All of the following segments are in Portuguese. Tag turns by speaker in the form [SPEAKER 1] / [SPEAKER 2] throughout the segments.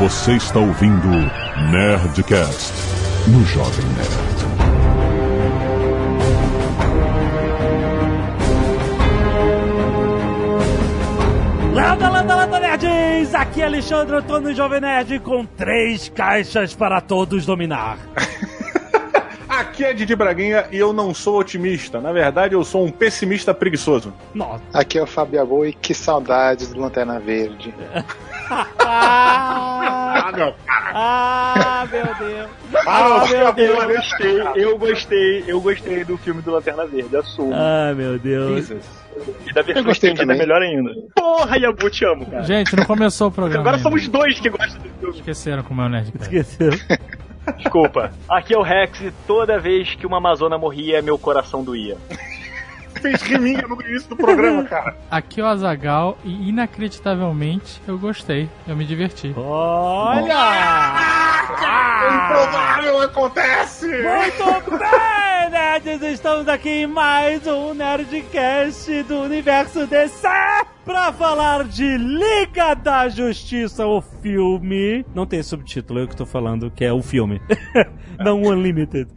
[SPEAKER 1] Você está ouvindo Nerdcast no Jovem Nerd.
[SPEAKER 2] Landa, landa, landa, nerds! Aqui é Alexandre Antônio Jovem Nerd com três caixas para todos dominar.
[SPEAKER 3] Aqui é Didi Braguinha e eu não sou otimista. Na verdade, eu sou um pessimista preguiçoso.
[SPEAKER 2] Nossa.
[SPEAKER 4] Aqui é o Fábio Abou e que saudades do Lanterna Verde.
[SPEAKER 2] Ah,
[SPEAKER 3] não.
[SPEAKER 2] ah, meu Deus.
[SPEAKER 3] Ah,
[SPEAKER 2] meu Deus.
[SPEAKER 5] Eu gostei, eu gostei, eu gostei do filme do Lanterna Verde, assumo.
[SPEAKER 2] Ah, meu Deus.
[SPEAKER 5] E da versão
[SPEAKER 4] Eu gostei
[SPEAKER 5] estendida é melhor ainda. Porra, Yabu, te amo, cara.
[SPEAKER 6] Gente, não começou o programa.
[SPEAKER 5] Agora
[SPEAKER 6] ainda.
[SPEAKER 5] somos dois que gostam do filme.
[SPEAKER 6] Esqueceram como é o Nerdcast.
[SPEAKER 2] Esqueceu.
[SPEAKER 5] Desculpa. Aqui é o Rex e toda vez que uma Amazona morria, meu coração doía.
[SPEAKER 3] Fez riminha no início do programa, cara.
[SPEAKER 6] Aqui é o Azagal e inacreditavelmente eu gostei. Eu me diverti.
[SPEAKER 2] Olha!
[SPEAKER 3] Improvável acontece!
[SPEAKER 2] Muito bem, nerds! Estamos aqui em mais um Nerdcast do Universo DC pra falar de Liga da Justiça, o filme. Não tem subtítulo, eu que tô falando, que é o filme. Não Unlimited.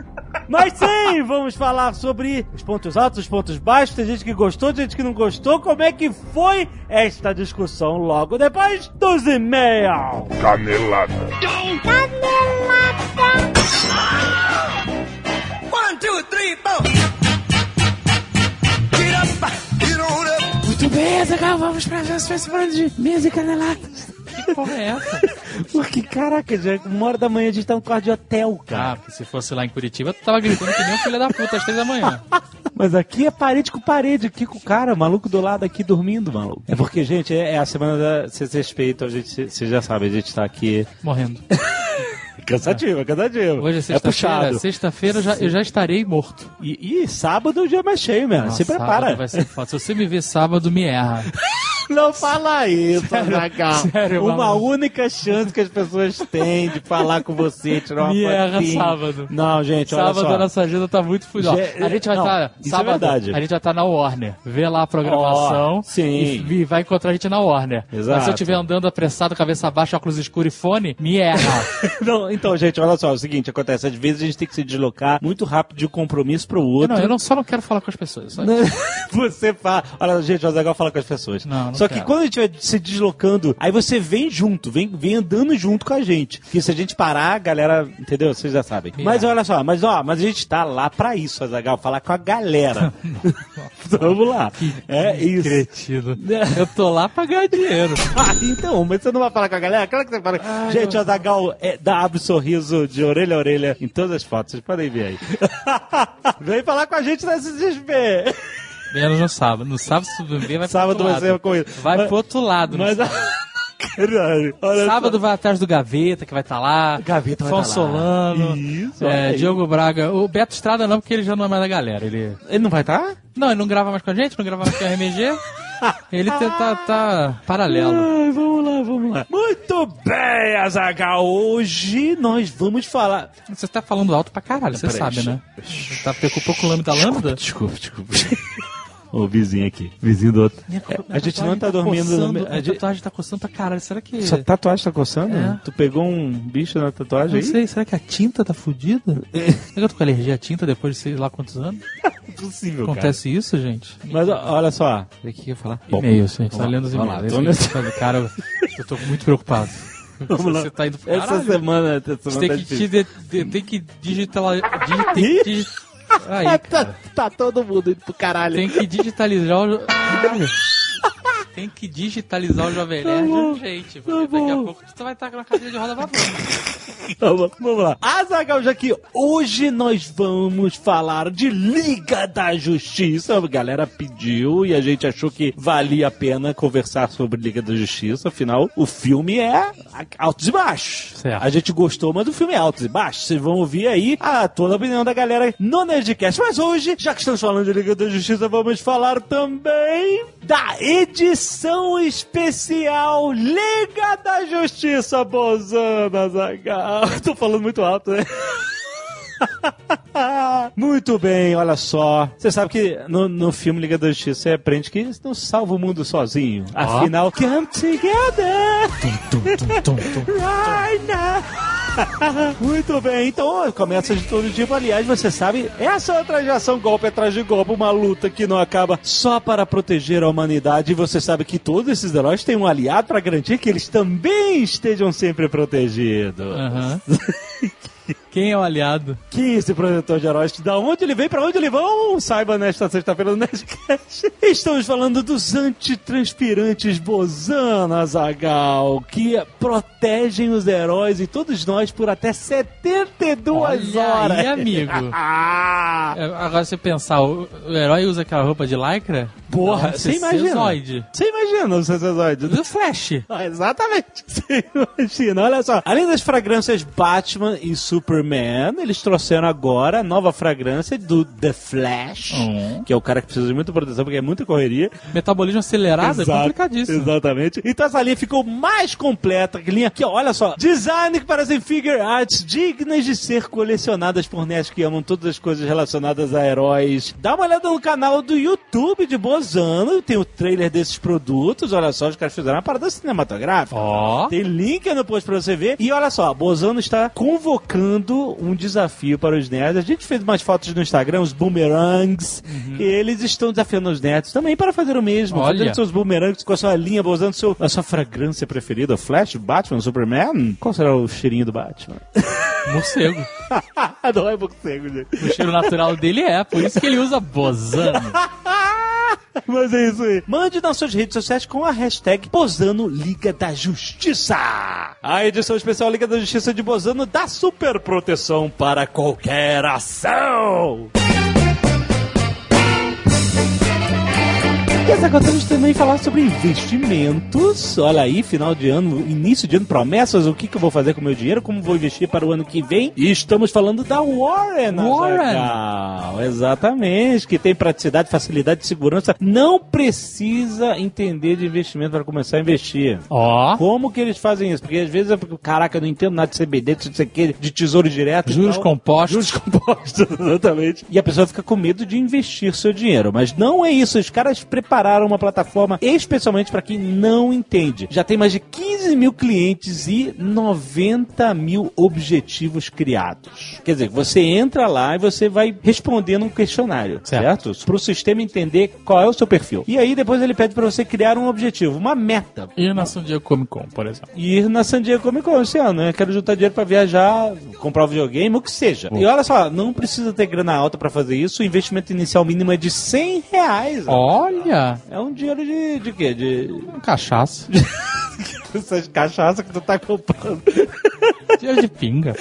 [SPEAKER 2] Mas sim, vamos falar sobre os pontos altos, os pontos baixos. Tem gente que gostou, tem gente que não gostou. Como é que foi esta discussão logo depois dos e-mails?
[SPEAKER 1] Canelada.
[SPEAKER 6] Muito bem, Azagal, vamos pra as falando de mesa e caneladas. Que porra é essa?
[SPEAKER 2] Porque, caraca, já é uma hora da manhã a gente tá no quarto de hotel,
[SPEAKER 6] Ah,
[SPEAKER 2] cara.
[SPEAKER 6] porque se fosse lá em Curitiba, tu tava gritando que nem um filho da puta às três da manhã.
[SPEAKER 2] Mas aqui é parede com parede, aqui com o cara, maluco do lado aqui dormindo, maluco. É porque, gente, é, é a semana da. Vocês respeitam, a gente, vocês já sabem, a gente tá aqui.
[SPEAKER 6] Morrendo.
[SPEAKER 2] Cansativo, é cansativo.
[SPEAKER 6] Hoje é
[SPEAKER 2] é
[SPEAKER 6] sexta-feira.
[SPEAKER 2] puxado.
[SPEAKER 6] Sexta-feira eu já, eu já estarei morto.
[SPEAKER 2] E, e sábado é o dia mais cheio, mesmo. Se
[SPEAKER 6] Nossa,
[SPEAKER 2] prepara.
[SPEAKER 6] sábado Vai ser foda. Se você me ver sábado, me erra.
[SPEAKER 2] Não fala isso, Azaghal.
[SPEAKER 6] sério,
[SPEAKER 2] Uma
[SPEAKER 6] maluco.
[SPEAKER 2] única chance que as pessoas têm de falar com você, tirar uma
[SPEAKER 6] Me erra sábado.
[SPEAKER 2] Não, gente, olha
[SPEAKER 6] Sábado
[SPEAKER 2] só.
[SPEAKER 6] a nossa agenda tá muito fudida.
[SPEAKER 2] Ge-
[SPEAKER 6] A gente vai estar.
[SPEAKER 2] isso é verdade.
[SPEAKER 6] a gente vai estar na Warner. Vê lá a programação.
[SPEAKER 2] Ó, sim.
[SPEAKER 6] E, e vai encontrar a gente na Warner.
[SPEAKER 2] Exato.
[SPEAKER 6] Mas se eu estiver andando apressado, cabeça baixa, óculos escuros e fone, me erra.
[SPEAKER 2] Não, então, gente, olha só, é o seguinte, acontece, às vezes a gente tem que se deslocar muito rápido de um compromisso pro outro.
[SPEAKER 6] não, eu não, só não quero falar com as pessoas. Só...
[SPEAKER 2] Você fala. Olha, gente, o Azaghal fala com as pessoas.
[SPEAKER 6] Não, não
[SPEAKER 2] Só que
[SPEAKER 6] quero.
[SPEAKER 2] quando a gente vai se deslocando, aí você vem junto, vem, vem andando junto com a gente. Porque se a gente parar, a galera, entendeu? Vocês já sabem.
[SPEAKER 6] É.
[SPEAKER 2] Mas olha só, mas ó, mas a gente tá lá pra isso, Azaghal, falar com a galera. Vamos lá. É isso.
[SPEAKER 6] Cretino. Eu tô lá pra ganhar dinheiro.
[SPEAKER 2] Ah, então, mas você não vai falar com a galera? Claro que você fala. gente, o Azaghal é, dá, abre sorriso de orelha a orelha em todas as fotos. Vocês podem ver aí. Vem falar com a gente na SSB.
[SPEAKER 6] Menos no sábado. No sábado, se ver, vai
[SPEAKER 2] Sábado
[SPEAKER 6] pro outro
[SPEAKER 2] vai
[SPEAKER 6] lado. Vai
[SPEAKER 2] Mas-
[SPEAKER 6] pro outro lado.
[SPEAKER 2] Mas.
[SPEAKER 6] sábado.
[SPEAKER 2] Caralho,
[SPEAKER 6] Sábado vai atrás do Gaveta, que vai estar lá.
[SPEAKER 2] Gaveta vai
[SPEAKER 6] Afonso
[SPEAKER 2] tá lá.
[SPEAKER 6] Solano.
[SPEAKER 2] Isso,
[SPEAKER 6] é. Diogo Braga. O Beto Estrada não, porque ele já não é mais da galera. Ele...
[SPEAKER 2] só. Ele não vai estar?
[SPEAKER 6] Não, ele não grava mais com a gente, não grava mais com a RMG. Ele tá, tá, tá paralelo.
[SPEAKER 2] Ai, vamos lá, vamos lá. Muito bem, Azagal. Hoje nós vamos falar.
[SPEAKER 6] Você tá falando alto pra caralho, você
[SPEAKER 2] Peraí,
[SPEAKER 6] sabe, né? Você tá preocupado com o lâmina da lâmpada?
[SPEAKER 2] Desculpa, desculpa. O vizinho aqui, vizinho do outro. a gente não tá dormindo. no
[SPEAKER 6] Coçando, a
[SPEAKER 2] a gente-
[SPEAKER 6] tatuagem tá coçando pra caralho. Será que.
[SPEAKER 2] Sua tatuagem tá coçando?
[SPEAKER 6] É.
[SPEAKER 2] Tu pegou um bicho na tatuagem
[SPEAKER 6] Não
[SPEAKER 2] aí?
[SPEAKER 6] sei, será que a tinta tá fudida? Será que eu tô com alergia à tinta depois de sei lá quantos anos?
[SPEAKER 2] Impossível,
[SPEAKER 6] Acontece isso, gente?
[SPEAKER 2] cara. Mas ó, olha só. O que eu ia falar? Bom,
[SPEAKER 6] E-mail, gente. Tá lendo os e-mails. Cara, eu- eu tô muito preocupado.
[SPEAKER 2] Vamos lá.
[SPEAKER 6] Você tá indo pro
[SPEAKER 2] Essa
[SPEAKER 6] caralho.
[SPEAKER 2] semana, essa semana
[SPEAKER 6] tem
[SPEAKER 2] tá
[SPEAKER 6] que, te de- de- tem que digitalar. Digi, tem que Aí, cara.
[SPEAKER 2] tá, tá todo mundo indo pro caralho.
[SPEAKER 6] Tem que digitalizar o. Caralho. Tem que digitalizar o Jovem Nerd urgente, porque daqui a
[SPEAKER 2] bom.
[SPEAKER 6] pouco tu vai estar na cadeira de roda babando.
[SPEAKER 2] Vamos, vamos lá. Azagal Jaqui, hoje nós vamos falar de Liga da Justiça. A galera pediu e a gente achou que valia a pena conversar sobre Liga da Justiça. Afinal, o filme é altos e baixos.
[SPEAKER 6] Certo.
[SPEAKER 2] A gente gostou, mas o filme é altos e baixos. Vocês vão ouvir aí a toda a opinião da galera no Nerdcast. Mas hoje, já que estamos falando de Liga da Justiça, vamos falar também da edição especial Liga da Justiça Bozana, Zagal. Tô falando muito alto, né? Muito bem, olha só. Você sabe que no, no filme Liga da Justiça você aprende que não salva o mundo sozinho. Afinal, come together right now. Muito bem, então começa de todo tipo. Aliás, você sabe, essa é outra ação golpe atrás de golpe, uma luta que não acaba só para proteger a humanidade. E você sabe que todos esses heróis têm um aliado para garantir que eles também estejam sempre protegidos.
[SPEAKER 7] Aham. Quem é o aliado?
[SPEAKER 2] Que esse protetor de heróis, da onde ele vem, pra onde ele vão, saiba nesta sexta-feira no Nerdcast. Estamos falando dos antitranspirantes Bozana, Zagal, que protegem os heróis e todos nós por até 72
[SPEAKER 7] Olha
[SPEAKER 2] horas.
[SPEAKER 7] aí, amigo. É, Agora você pensar, o, o herói usa aquela roupa de lycra?
[SPEAKER 2] porra,
[SPEAKER 7] Não,
[SPEAKER 2] você imagina. Você imagina o Cezoide.
[SPEAKER 7] Do Flash.
[SPEAKER 2] Ah, exatamente. Você imagina, olha só. Além das fragrâncias Batman e Superman, eles trouxeram agora a nova fragrância do The Flash,
[SPEAKER 7] Hum.
[SPEAKER 2] que é o cara que precisa de muita proteção porque é muita correria.
[SPEAKER 7] Metabolismo acelerado é
[SPEAKER 2] Exato,
[SPEAKER 7] complicadíssimo.
[SPEAKER 2] Exatamente. Então essa linha ficou mais completa. Linha aqui, olha só. Design que parecem figure arts dignas de ser colecionadas por nerds que amam todas as coisas relacionadas a heróis. Dá uma olhada no canal do YouTube de Bozano. Tem o trailer desses produtos. Olha só, os caras fizeram uma parada cinematográfica.
[SPEAKER 7] Ó.
[SPEAKER 2] Tem link no post pra você ver. E olha só, Bozano está convocando um desafio para os nerds. A gente fez umas fotos no Instagram, os boomerangs. E eles estão desafiando os nerds também para fazer o mesmo.
[SPEAKER 7] Olha.
[SPEAKER 2] Fazendo seus boomerangs com a sua linha, Bozano, seu, a sua fragrância preferida. Flash, Batman, Superman. Qual será o cheirinho do Batman?
[SPEAKER 7] Morcego.
[SPEAKER 2] Não é morcego, gente.
[SPEAKER 7] O cheiro natural dele é, por isso que ele usa Bozano.
[SPEAKER 2] Mas é isso aí. Mande nas suas redes sociais com a hashtag Bozano Liga da Justiça. A edição especial Liga da Justiça de Bozano dá super proteção para qualquer ação. E agora temos também falar sobre investimentos. Olha aí, final de ano, início de ano, promessas, o que, que eu vou fazer com o meu dinheiro, como vou investir para o ano que vem. E estamos falando da Warren,
[SPEAKER 7] Warren.
[SPEAKER 2] Azaghal. Exatamente, que tem praticidade, facilidade segurança. Não precisa entender de investimento para começar a investir.
[SPEAKER 7] Ó.
[SPEAKER 2] Como que eles fazem isso? Porque às vezes, é porque, caraca, eu não entendo nada de CBD, de, sei de tesouro direto.
[SPEAKER 7] Juros
[SPEAKER 2] tal.
[SPEAKER 7] compostos.
[SPEAKER 2] Juros compostos, exatamente. E a pessoa fica com medo de investir seu dinheiro. Mas não é isso. Os caras prepararam uma plataforma especialmente para quem não entende. Já tem mais de 15 mil clientes e 90 mil objetivos criados. Quer dizer, você entra lá e você vai respondendo um questionário, certo? Para o sistema entender qual é o seu perfil. E aí depois ele pede para você criar um objetivo, uma meta.
[SPEAKER 7] E na San Diego Comic Con, por exemplo.
[SPEAKER 2] Ir na San Diego Comic Con esse ano, né? Quero juntar dinheiro pra viajar, comprar um videogame, o que seja. E olha só, não precisa ter grana alta pra fazer isso. O investimento inicial mínimo é de 100 reais.
[SPEAKER 7] Olha.
[SPEAKER 2] É um dinheiro de, de quê? De
[SPEAKER 7] Cachaça.
[SPEAKER 2] essas cachaça que tu tá comprando.
[SPEAKER 7] Dinheiro de pinga.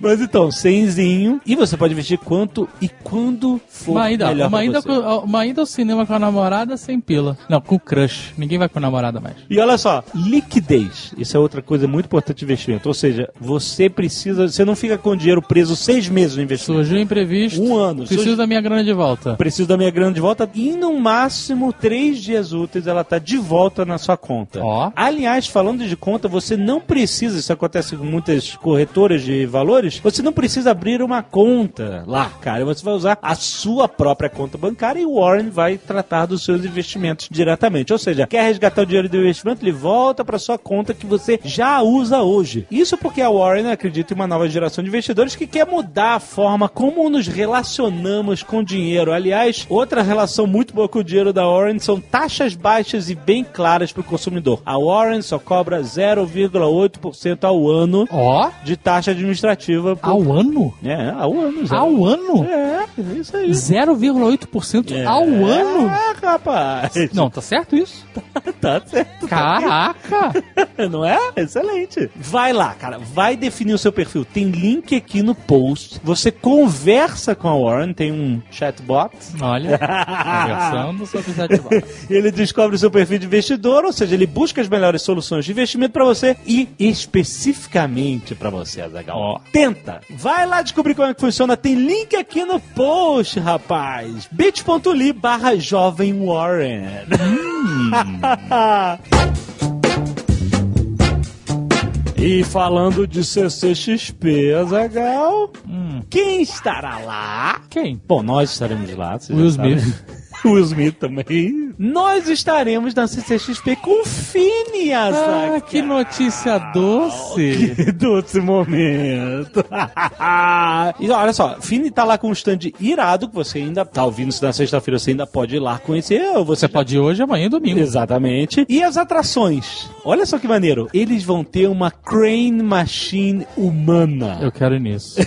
[SPEAKER 2] Mas então, 100zinho. E você pode investir quanto e quando for
[SPEAKER 7] Uma ida,
[SPEAKER 2] melhor
[SPEAKER 7] uma, ida uma ida ao cinema com a namorada sem pila. Não, com crush. Ninguém vai com a namorada mais.
[SPEAKER 2] E olha só, liquidez. Isso é outra coisa muito importante de investimento. Ou seja, você precisa. Você não fica com o dinheiro preso seis meses no investimento.
[SPEAKER 7] Surgiu imprevisto.
[SPEAKER 2] Um ano.
[SPEAKER 7] Preciso
[SPEAKER 2] Surgiu-
[SPEAKER 7] da minha grana de volta.
[SPEAKER 2] Preciso da minha grana de volta e no máximo três dias úteis ela tá de volta na sua conta.
[SPEAKER 7] Ó.
[SPEAKER 2] Aliás, falando de conta, você não precisa, isso acontece com muitas corretoras de valores, você não precisa abrir uma conta lá, cara. Você vai usar a sua própria conta bancária e o Warren vai tratar dos seus investimentos diretamente. Ou seja, quer resgatar o dinheiro do investimento, ele volta para sua conta que você já usa hoje. Isso porque a Warren acredita em uma nova geração de investidores que quer mudar a forma como nos relacionamos com dinheiro. Aliás, outra relação muito boa com o dinheiro da Warren são taxas baixas e bem claras para o consumidor. A Warren só cobra 0,8% ao ano
[SPEAKER 7] Ó.
[SPEAKER 2] de taxa administrativa. por-
[SPEAKER 7] Ao ano?
[SPEAKER 2] É, ao ano. zero.
[SPEAKER 7] Ao ano?
[SPEAKER 2] É, isso aí.
[SPEAKER 7] 0,8% ao ano?
[SPEAKER 2] É, rapaz.
[SPEAKER 7] Não, tá certo isso?
[SPEAKER 2] tá certo.
[SPEAKER 7] Caraca!
[SPEAKER 2] Não é? Excelente. Vai lá, cara. Vai definir o seu perfil. Tem link aqui no post. Você conversa com a Warren. Tem um chatbot.
[SPEAKER 7] Olha, conversando sobre chatbot.
[SPEAKER 2] ele descobre o seu perfil de investidor, ou seja, ele busca as melhores soluções de investimento para você e especificamente para você, Azaghal.
[SPEAKER 7] Ó.
[SPEAKER 2] Tenta. Vai lá descobrir como é que funciona. Tem link aqui no post, rapaz. bit.ly barra jovem Warren. E falando de CCXP, Azagal, Quem estará lá?
[SPEAKER 6] Quem?
[SPEAKER 2] Bom, nós estaremos lá.
[SPEAKER 6] Will. Smith.
[SPEAKER 2] Will Smith também. Nós estaremos na CCXP com o Phineas.
[SPEAKER 6] Ah, que notícia doce.
[SPEAKER 2] Que doce momento. e olha só, Fini tá lá com um stand irado que você ainda tá ouvindo isso na sexta-feira, você ainda pode ir lá conhecer. ou Você
[SPEAKER 6] Você pode ir hoje, amanhã e domingo.
[SPEAKER 2] Exatamente. E as atrações? Olha só que maneiro. Eles vão ter uma crane machine humana.
[SPEAKER 6] Eu quero ir nisso.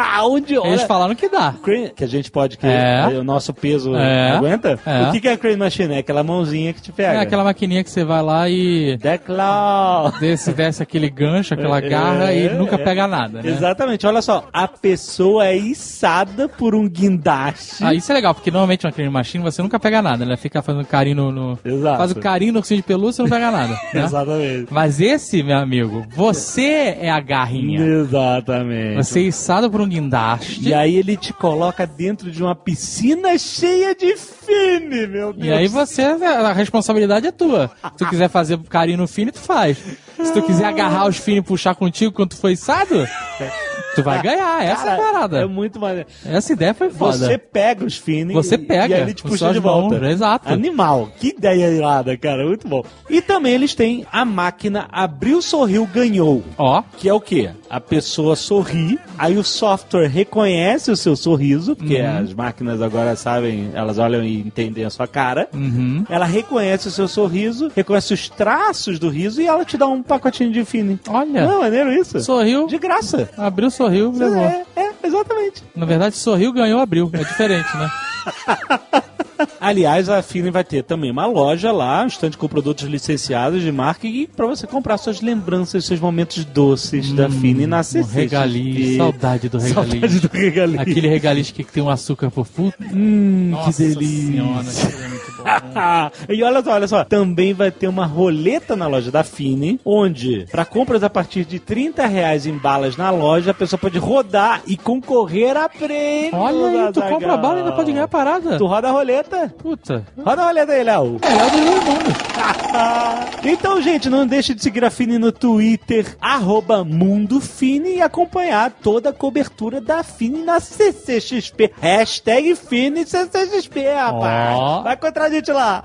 [SPEAKER 6] Eles
[SPEAKER 2] olha,
[SPEAKER 6] falaram que dá.
[SPEAKER 2] crane, que a gente pode que
[SPEAKER 6] É.
[SPEAKER 2] o nosso peso
[SPEAKER 6] É.
[SPEAKER 2] aguenta?
[SPEAKER 6] É.
[SPEAKER 2] O que que é a crane machine? É aquela mãozinha que te pega.
[SPEAKER 6] É aquela maquininha que você vai lá e
[SPEAKER 2] The Claw.
[SPEAKER 6] desce, desce aquele gancho, aquela garra e
[SPEAKER 2] É,
[SPEAKER 6] nunca
[SPEAKER 2] é.
[SPEAKER 6] pega nada, né?
[SPEAKER 2] Exatamente, olha só, a pessoa é içada por um guindaste.
[SPEAKER 6] Ah, isso é legal, porque normalmente uma crane machine você nunca pega nada, né? Fica fazendo carinho no. no-
[SPEAKER 2] Exato.
[SPEAKER 6] Faz o carinho no ursinho de pelúcia e não pega nada. né?
[SPEAKER 2] Exatamente.
[SPEAKER 6] Mas esse, meu amigo, você é a garrinha.
[SPEAKER 2] Exatamente.
[SPEAKER 6] Você é içado por um guindaste.
[SPEAKER 2] E aí ele te coloca dentro de uma piscina cheia de fine, meu Deus.
[SPEAKER 6] E aí você, a responsabilidade é tua. Se tu quiser fazer carinho no fine, tu faz. Se tu quiser agarrar os fine e puxar contigo quando tu foi içado, tu vai ganhar. Essa é a parada.
[SPEAKER 2] É muito maneiro.
[SPEAKER 6] Essa ideia foi foda.
[SPEAKER 2] Você pega os fine
[SPEAKER 6] Você
[SPEAKER 2] e-
[SPEAKER 6] pega
[SPEAKER 2] e aí ele te puxa de volta.
[SPEAKER 6] mãos, exato.
[SPEAKER 2] Animal. Que ideia irada, cara. Muito bom. E também eles têm a máquina Abriu, Sorriu, Ganhou.
[SPEAKER 6] Ó,
[SPEAKER 2] Que é o quê? A pessoa sorri, aí o software reconhece o seu sorriso, porque
[SPEAKER 6] Uhum.
[SPEAKER 2] as máquinas agora sabem, elas olham e entendem a sua cara.
[SPEAKER 6] uhum.
[SPEAKER 2] Ela reconhece o seu sorriso, reconhece os traços do riso e ela te dá um pacotinho de fine.
[SPEAKER 6] olha,
[SPEAKER 2] Não, maneiro isso.
[SPEAKER 6] sorriu,
[SPEAKER 2] De graça.
[SPEAKER 6] abriu, sorriu, levou.
[SPEAKER 2] É, é, exatamente.
[SPEAKER 6] Na verdade, sorriu, ganhou, abriu. É diferente, né?
[SPEAKER 2] Aliás, a Fine vai ter também uma loja lá, um stand com produtos licenciados de marca e para você comprar suas lembranças, seus momentos doces da Fine na
[SPEAKER 6] Um
[SPEAKER 2] CCXP.
[SPEAKER 6] regalinho, saudade do regalinho.
[SPEAKER 2] Saudade do regalinho.
[SPEAKER 6] Aquele regalinho que tem um açúcar fundo.
[SPEAKER 2] Hum,
[SPEAKER 6] Nossa
[SPEAKER 2] que delícia.
[SPEAKER 6] senhora, é muito bom.
[SPEAKER 2] e olha só, olha só, também vai ter uma roleta na loja da Fine, onde, para compras a partir de 30 reais em balas na loja, a pessoa pode rodar e concorrer a prêmios.
[SPEAKER 6] Olha aí, tu
[SPEAKER 2] Azaghal.
[SPEAKER 6] compra a bala e ainda pode ganhar a parada.
[SPEAKER 2] Tu roda a roleta.
[SPEAKER 6] Puta.
[SPEAKER 2] Roda a roleta aí, Léo.
[SPEAKER 6] Melhor do mundo.
[SPEAKER 2] então, gente, não deixe de seguir a Fini no Twitter, arroba MundoFini e acompanhar toda a cobertura da Fini na CCXP. Hashtag Fini CCXP, rapaz.
[SPEAKER 6] Ó.
[SPEAKER 2] Vai encontrar a gente lá.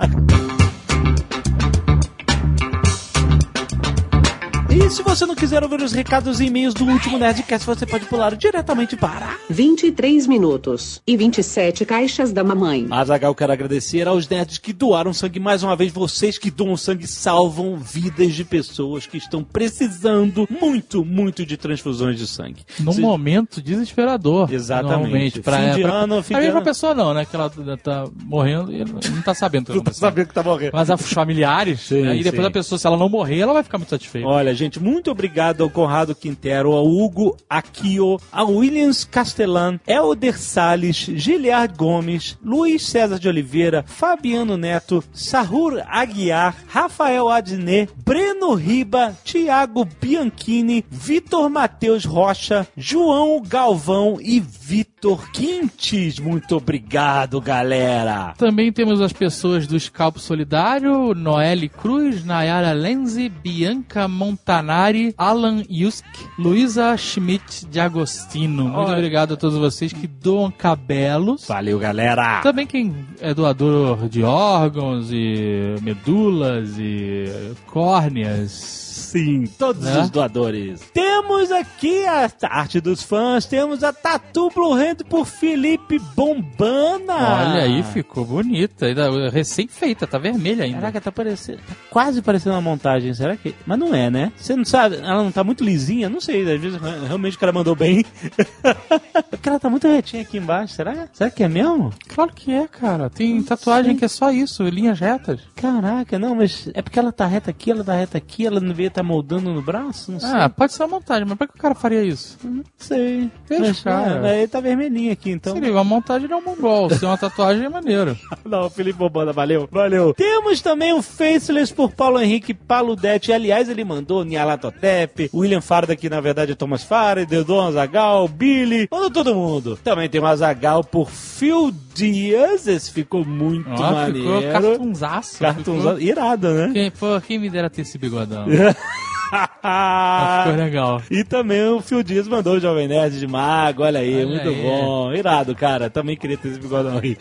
[SPEAKER 2] E se você não quiser ouvir os recados e e-mails do último Nerdcast, você pode pular diretamente para...
[SPEAKER 8] 23 minutos e 27 caixas da mamãe.
[SPEAKER 2] Azagal, quero agradecer aos nerds que doaram sangue mais uma vez. Vocês que doam sangue salvam vidas de pessoas que estão precisando muito, muito de transfusões de sangue.
[SPEAKER 6] Num
[SPEAKER 2] Se-
[SPEAKER 6] momento desesperador.
[SPEAKER 2] Exatamente.
[SPEAKER 6] Pra,
[SPEAKER 2] Fim de
[SPEAKER 6] pra,
[SPEAKER 2] ano, fim
[SPEAKER 6] a
[SPEAKER 2] de
[SPEAKER 6] mesma
[SPEAKER 2] ano.
[SPEAKER 6] pessoa não, né? Que ela tá morrendo e não tá sabendo tá
[SPEAKER 2] Não tá sabendo que tá morrendo.
[SPEAKER 6] Mas os familiares,
[SPEAKER 2] Sim,
[SPEAKER 6] né? e depois
[SPEAKER 2] sim.
[SPEAKER 6] a pessoa, se ela não morrer, ela vai ficar muito satisfeita.
[SPEAKER 2] Olha, gente, muito obrigado ao Conrado Quintero, ao Hugo Aquio, ao Williams Castellan, Elder Salles, Giliard Gomes, Luiz César de Oliveira, Fabiano Neto, Sahur Aguiar, Rafael Adnet, Breno Riba, Tiago Bianchini, Vitor Matheus Rocha, João Galvão e Vitor Quintes. Muito obrigado, galera.
[SPEAKER 6] Também temos as pessoas do Scalpo Solidário, Noelle Cruz, Nayara Lenzi, Bianca Montanari, Alan Yusk, Luísa Schmidt de Agostino. Muito
[SPEAKER 2] Olha.
[SPEAKER 6] obrigado a todos vocês que doam cabelos.
[SPEAKER 2] Valeu, galera.
[SPEAKER 6] Também quem é doador de órgãos e medulas e córneas.
[SPEAKER 2] Sim, todos
[SPEAKER 6] Né?
[SPEAKER 2] os doadores. Temos aqui a arte dos fãs, temos a Tatu Blue Hand por Felipe Bombana.
[SPEAKER 6] Olha aí, ficou bonita. Ainda Recém-feita, tá vermelha ainda.
[SPEAKER 2] Caraca, tá parecendo. Tá quase parecendo uma montagem, será que. Mas não é, né? Você não sabe, ela não tá muito lisinha, não sei, às vezes realmente o cara mandou bem. Porque ela tá muito retinha aqui embaixo, será? Será que é mesmo?
[SPEAKER 6] Claro que é, cara. Tem tatuagem que é só isso, linhas retas.
[SPEAKER 2] Caraca, não, mas é porque ela tá reta aqui, ela tá reta aqui, ela não devia estar moldando no braço? Não sei.
[SPEAKER 6] Ah, pode ser uma montagem, mas por que o cara faria isso?
[SPEAKER 2] Não sei.
[SPEAKER 6] Deixa, cara.
[SPEAKER 2] é, ele tá vermelhinho aqui, então.
[SPEAKER 6] Seria uma montagem não mongol. Se é uma tatuagem é maneiro.
[SPEAKER 2] Não, Felipe Bobanda, valeu. Valeu. Temos também o Faceless por Paulo Henrique Paludete. Aliás, ele mandou Nialatotep, William Farda, que na verdade é Thomas Farda, Dedon Azagal, Billy, mandou todo mundo. Também tem o Azagal por Phil Dias. Esse ficou muito
[SPEAKER 6] ficou
[SPEAKER 2] maneiro.
[SPEAKER 6] cartunzaço.
[SPEAKER 2] Cartunzaço. Irado, né?
[SPEAKER 6] Quem, pô, quem me dera ter esse bigodão? Ficou legal.
[SPEAKER 2] E também o Phil Dias mandou o Jovem Nerd de Mago, olha aí,
[SPEAKER 6] Olha
[SPEAKER 2] muito
[SPEAKER 6] aí.
[SPEAKER 2] bom. Irado, cara. Também queria ter esse bigodão aí.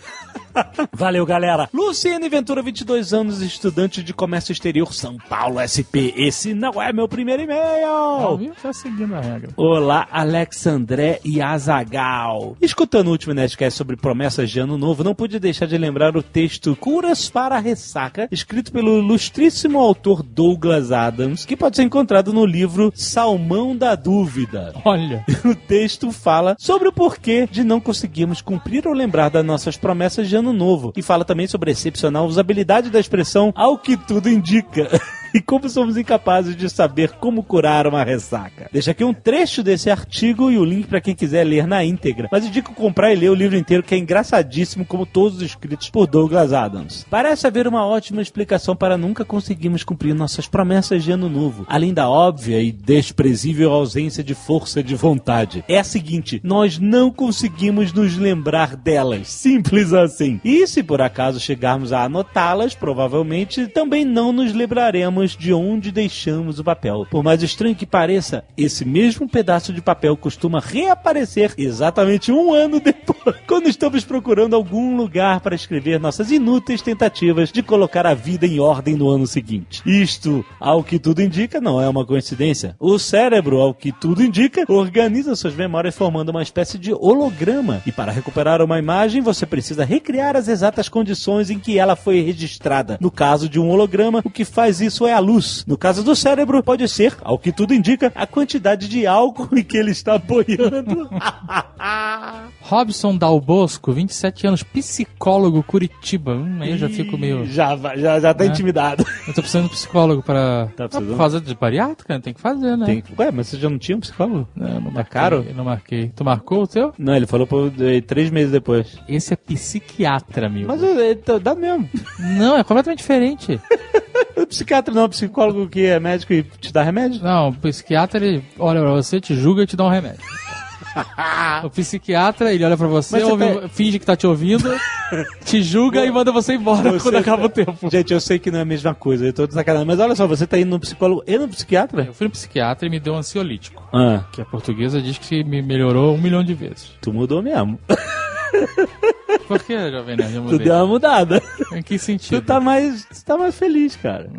[SPEAKER 2] Valeu, galera. Luciane Ventura, 22 anos, estudante de comércio exterior, São Paulo, SP. Esse não é meu primeiro e-mail.
[SPEAKER 6] Tá seguindo a regra.
[SPEAKER 2] Olá, Alexandré e Azagal. Escutando o último Nerdcast sobre promessas de ano novo, não pude deixar de lembrar o texto Curas para a Ressaca, escrito pelo ilustríssimo autor Douglas Adams, que pode ser encontrado no livro Salmão da Dúvida.
[SPEAKER 6] Olha.
[SPEAKER 2] O texto fala sobre o porquê de não conseguirmos cumprir ou lembrar das nossas promessas de ano novo. E fala também sobre a excepcional usabilidade da expressão ao que tudo indica. E como somos incapazes de saber como curar uma ressaca. Deixa aqui um trecho desse artigo e o link para quem quiser ler na íntegra. Mas indico comprar e ler o livro inteiro, que é engraçadíssimo, como todos os escritos por Douglas Adams. Parece haver uma ótima explicação para nunca conseguirmos cumprir nossas promessas de ano novo, além da óbvia e desprezível ausência de força de vontade. É a seguinte: nós não conseguimos nos lembrar delas. Simples assim. E se por acaso chegarmos a anotá-las, provavelmente também não nos lembraremos de onde deixamos o papel. Por mais estranho que pareça, esse mesmo pedaço de papel costuma reaparecer exatamente um ano depois, quando estamos procurando algum lugar para escrever nossas inúteis tentativas de colocar a vida em ordem no ano seguinte. Isto, ao que tudo indica, não é uma coincidência. O cérebro, ao que tudo indica, organiza suas memórias formando uma espécie de holograma. E para recuperar uma imagem, você precisa recriar as exatas condições em que ela foi registrada. No caso de um holograma, o que faz isso é a luz. No caso do cérebro, pode ser, ao que tudo indica, a quantidade de álcool em que ele está boiando.
[SPEAKER 6] Robson Dal Bosco, 27 anos, psicólogo Curitiba. Hum, aí eu já fico meio.
[SPEAKER 2] Já, já, já tá
[SPEAKER 6] É.
[SPEAKER 2] intimidado.
[SPEAKER 6] Eu tô precisando de psicólogo pra.
[SPEAKER 2] Tá precisando?
[SPEAKER 6] Por causa bariátrica, tem que fazer, né?
[SPEAKER 2] Tem... Ué, mas você já não tinha um psicólogo?
[SPEAKER 6] Não, não
[SPEAKER 2] Tá
[SPEAKER 6] marquei,
[SPEAKER 2] caro?
[SPEAKER 6] Eu não marquei. Tu marcou o teu?
[SPEAKER 2] Não, ele falou por eh, três meses depois.
[SPEAKER 6] Esse é psiquiatra, amigo.
[SPEAKER 2] Mas eh, tá- dá mesmo.
[SPEAKER 6] Não, é completamente diferente.
[SPEAKER 2] O psiquiatra não, o psicólogo que é médico e te dá remédio?
[SPEAKER 6] Não, o psiquiatra, ele olha pra você, te julga e te dá um remédio. O psiquiatra, ele olha pra você, ouve-
[SPEAKER 2] tá-
[SPEAKER 6] finge que tá te ouvindo, te julga e manda você embora
[SPEAKER 2] Você
[SPEAKER 6] quando acaba
[SPEAKER 2] tá-
[SPEAKER 6] o tempo.
[SPEAKER 2] Gente, eu sei que não é a mesma coisa, eu tô de sacanagem. Mas olha só, você tá indo no psicólogo e no psiquiatra?
[SPEAKER 6] Eu fui no psiquiatra e me deu um ansiolítico.
[SPEAKER 2] Ah,
[SPEAKER 6] Que a portuguesa diz que me melhorou um milhão de vezes.
[SPEAKER 2] tu mudou mesmo.
[SPEAKER 6] Por que, Jovem Nerd? Eu
[SPEAKER 2] Tu deu uma mudada.
[SPEAKER 6] Em que
[SPEAKER 2] Tu
[SPEAKER 6] sentido?
[SPEAKER 2] tá mais, tu tá mais feliz, cara.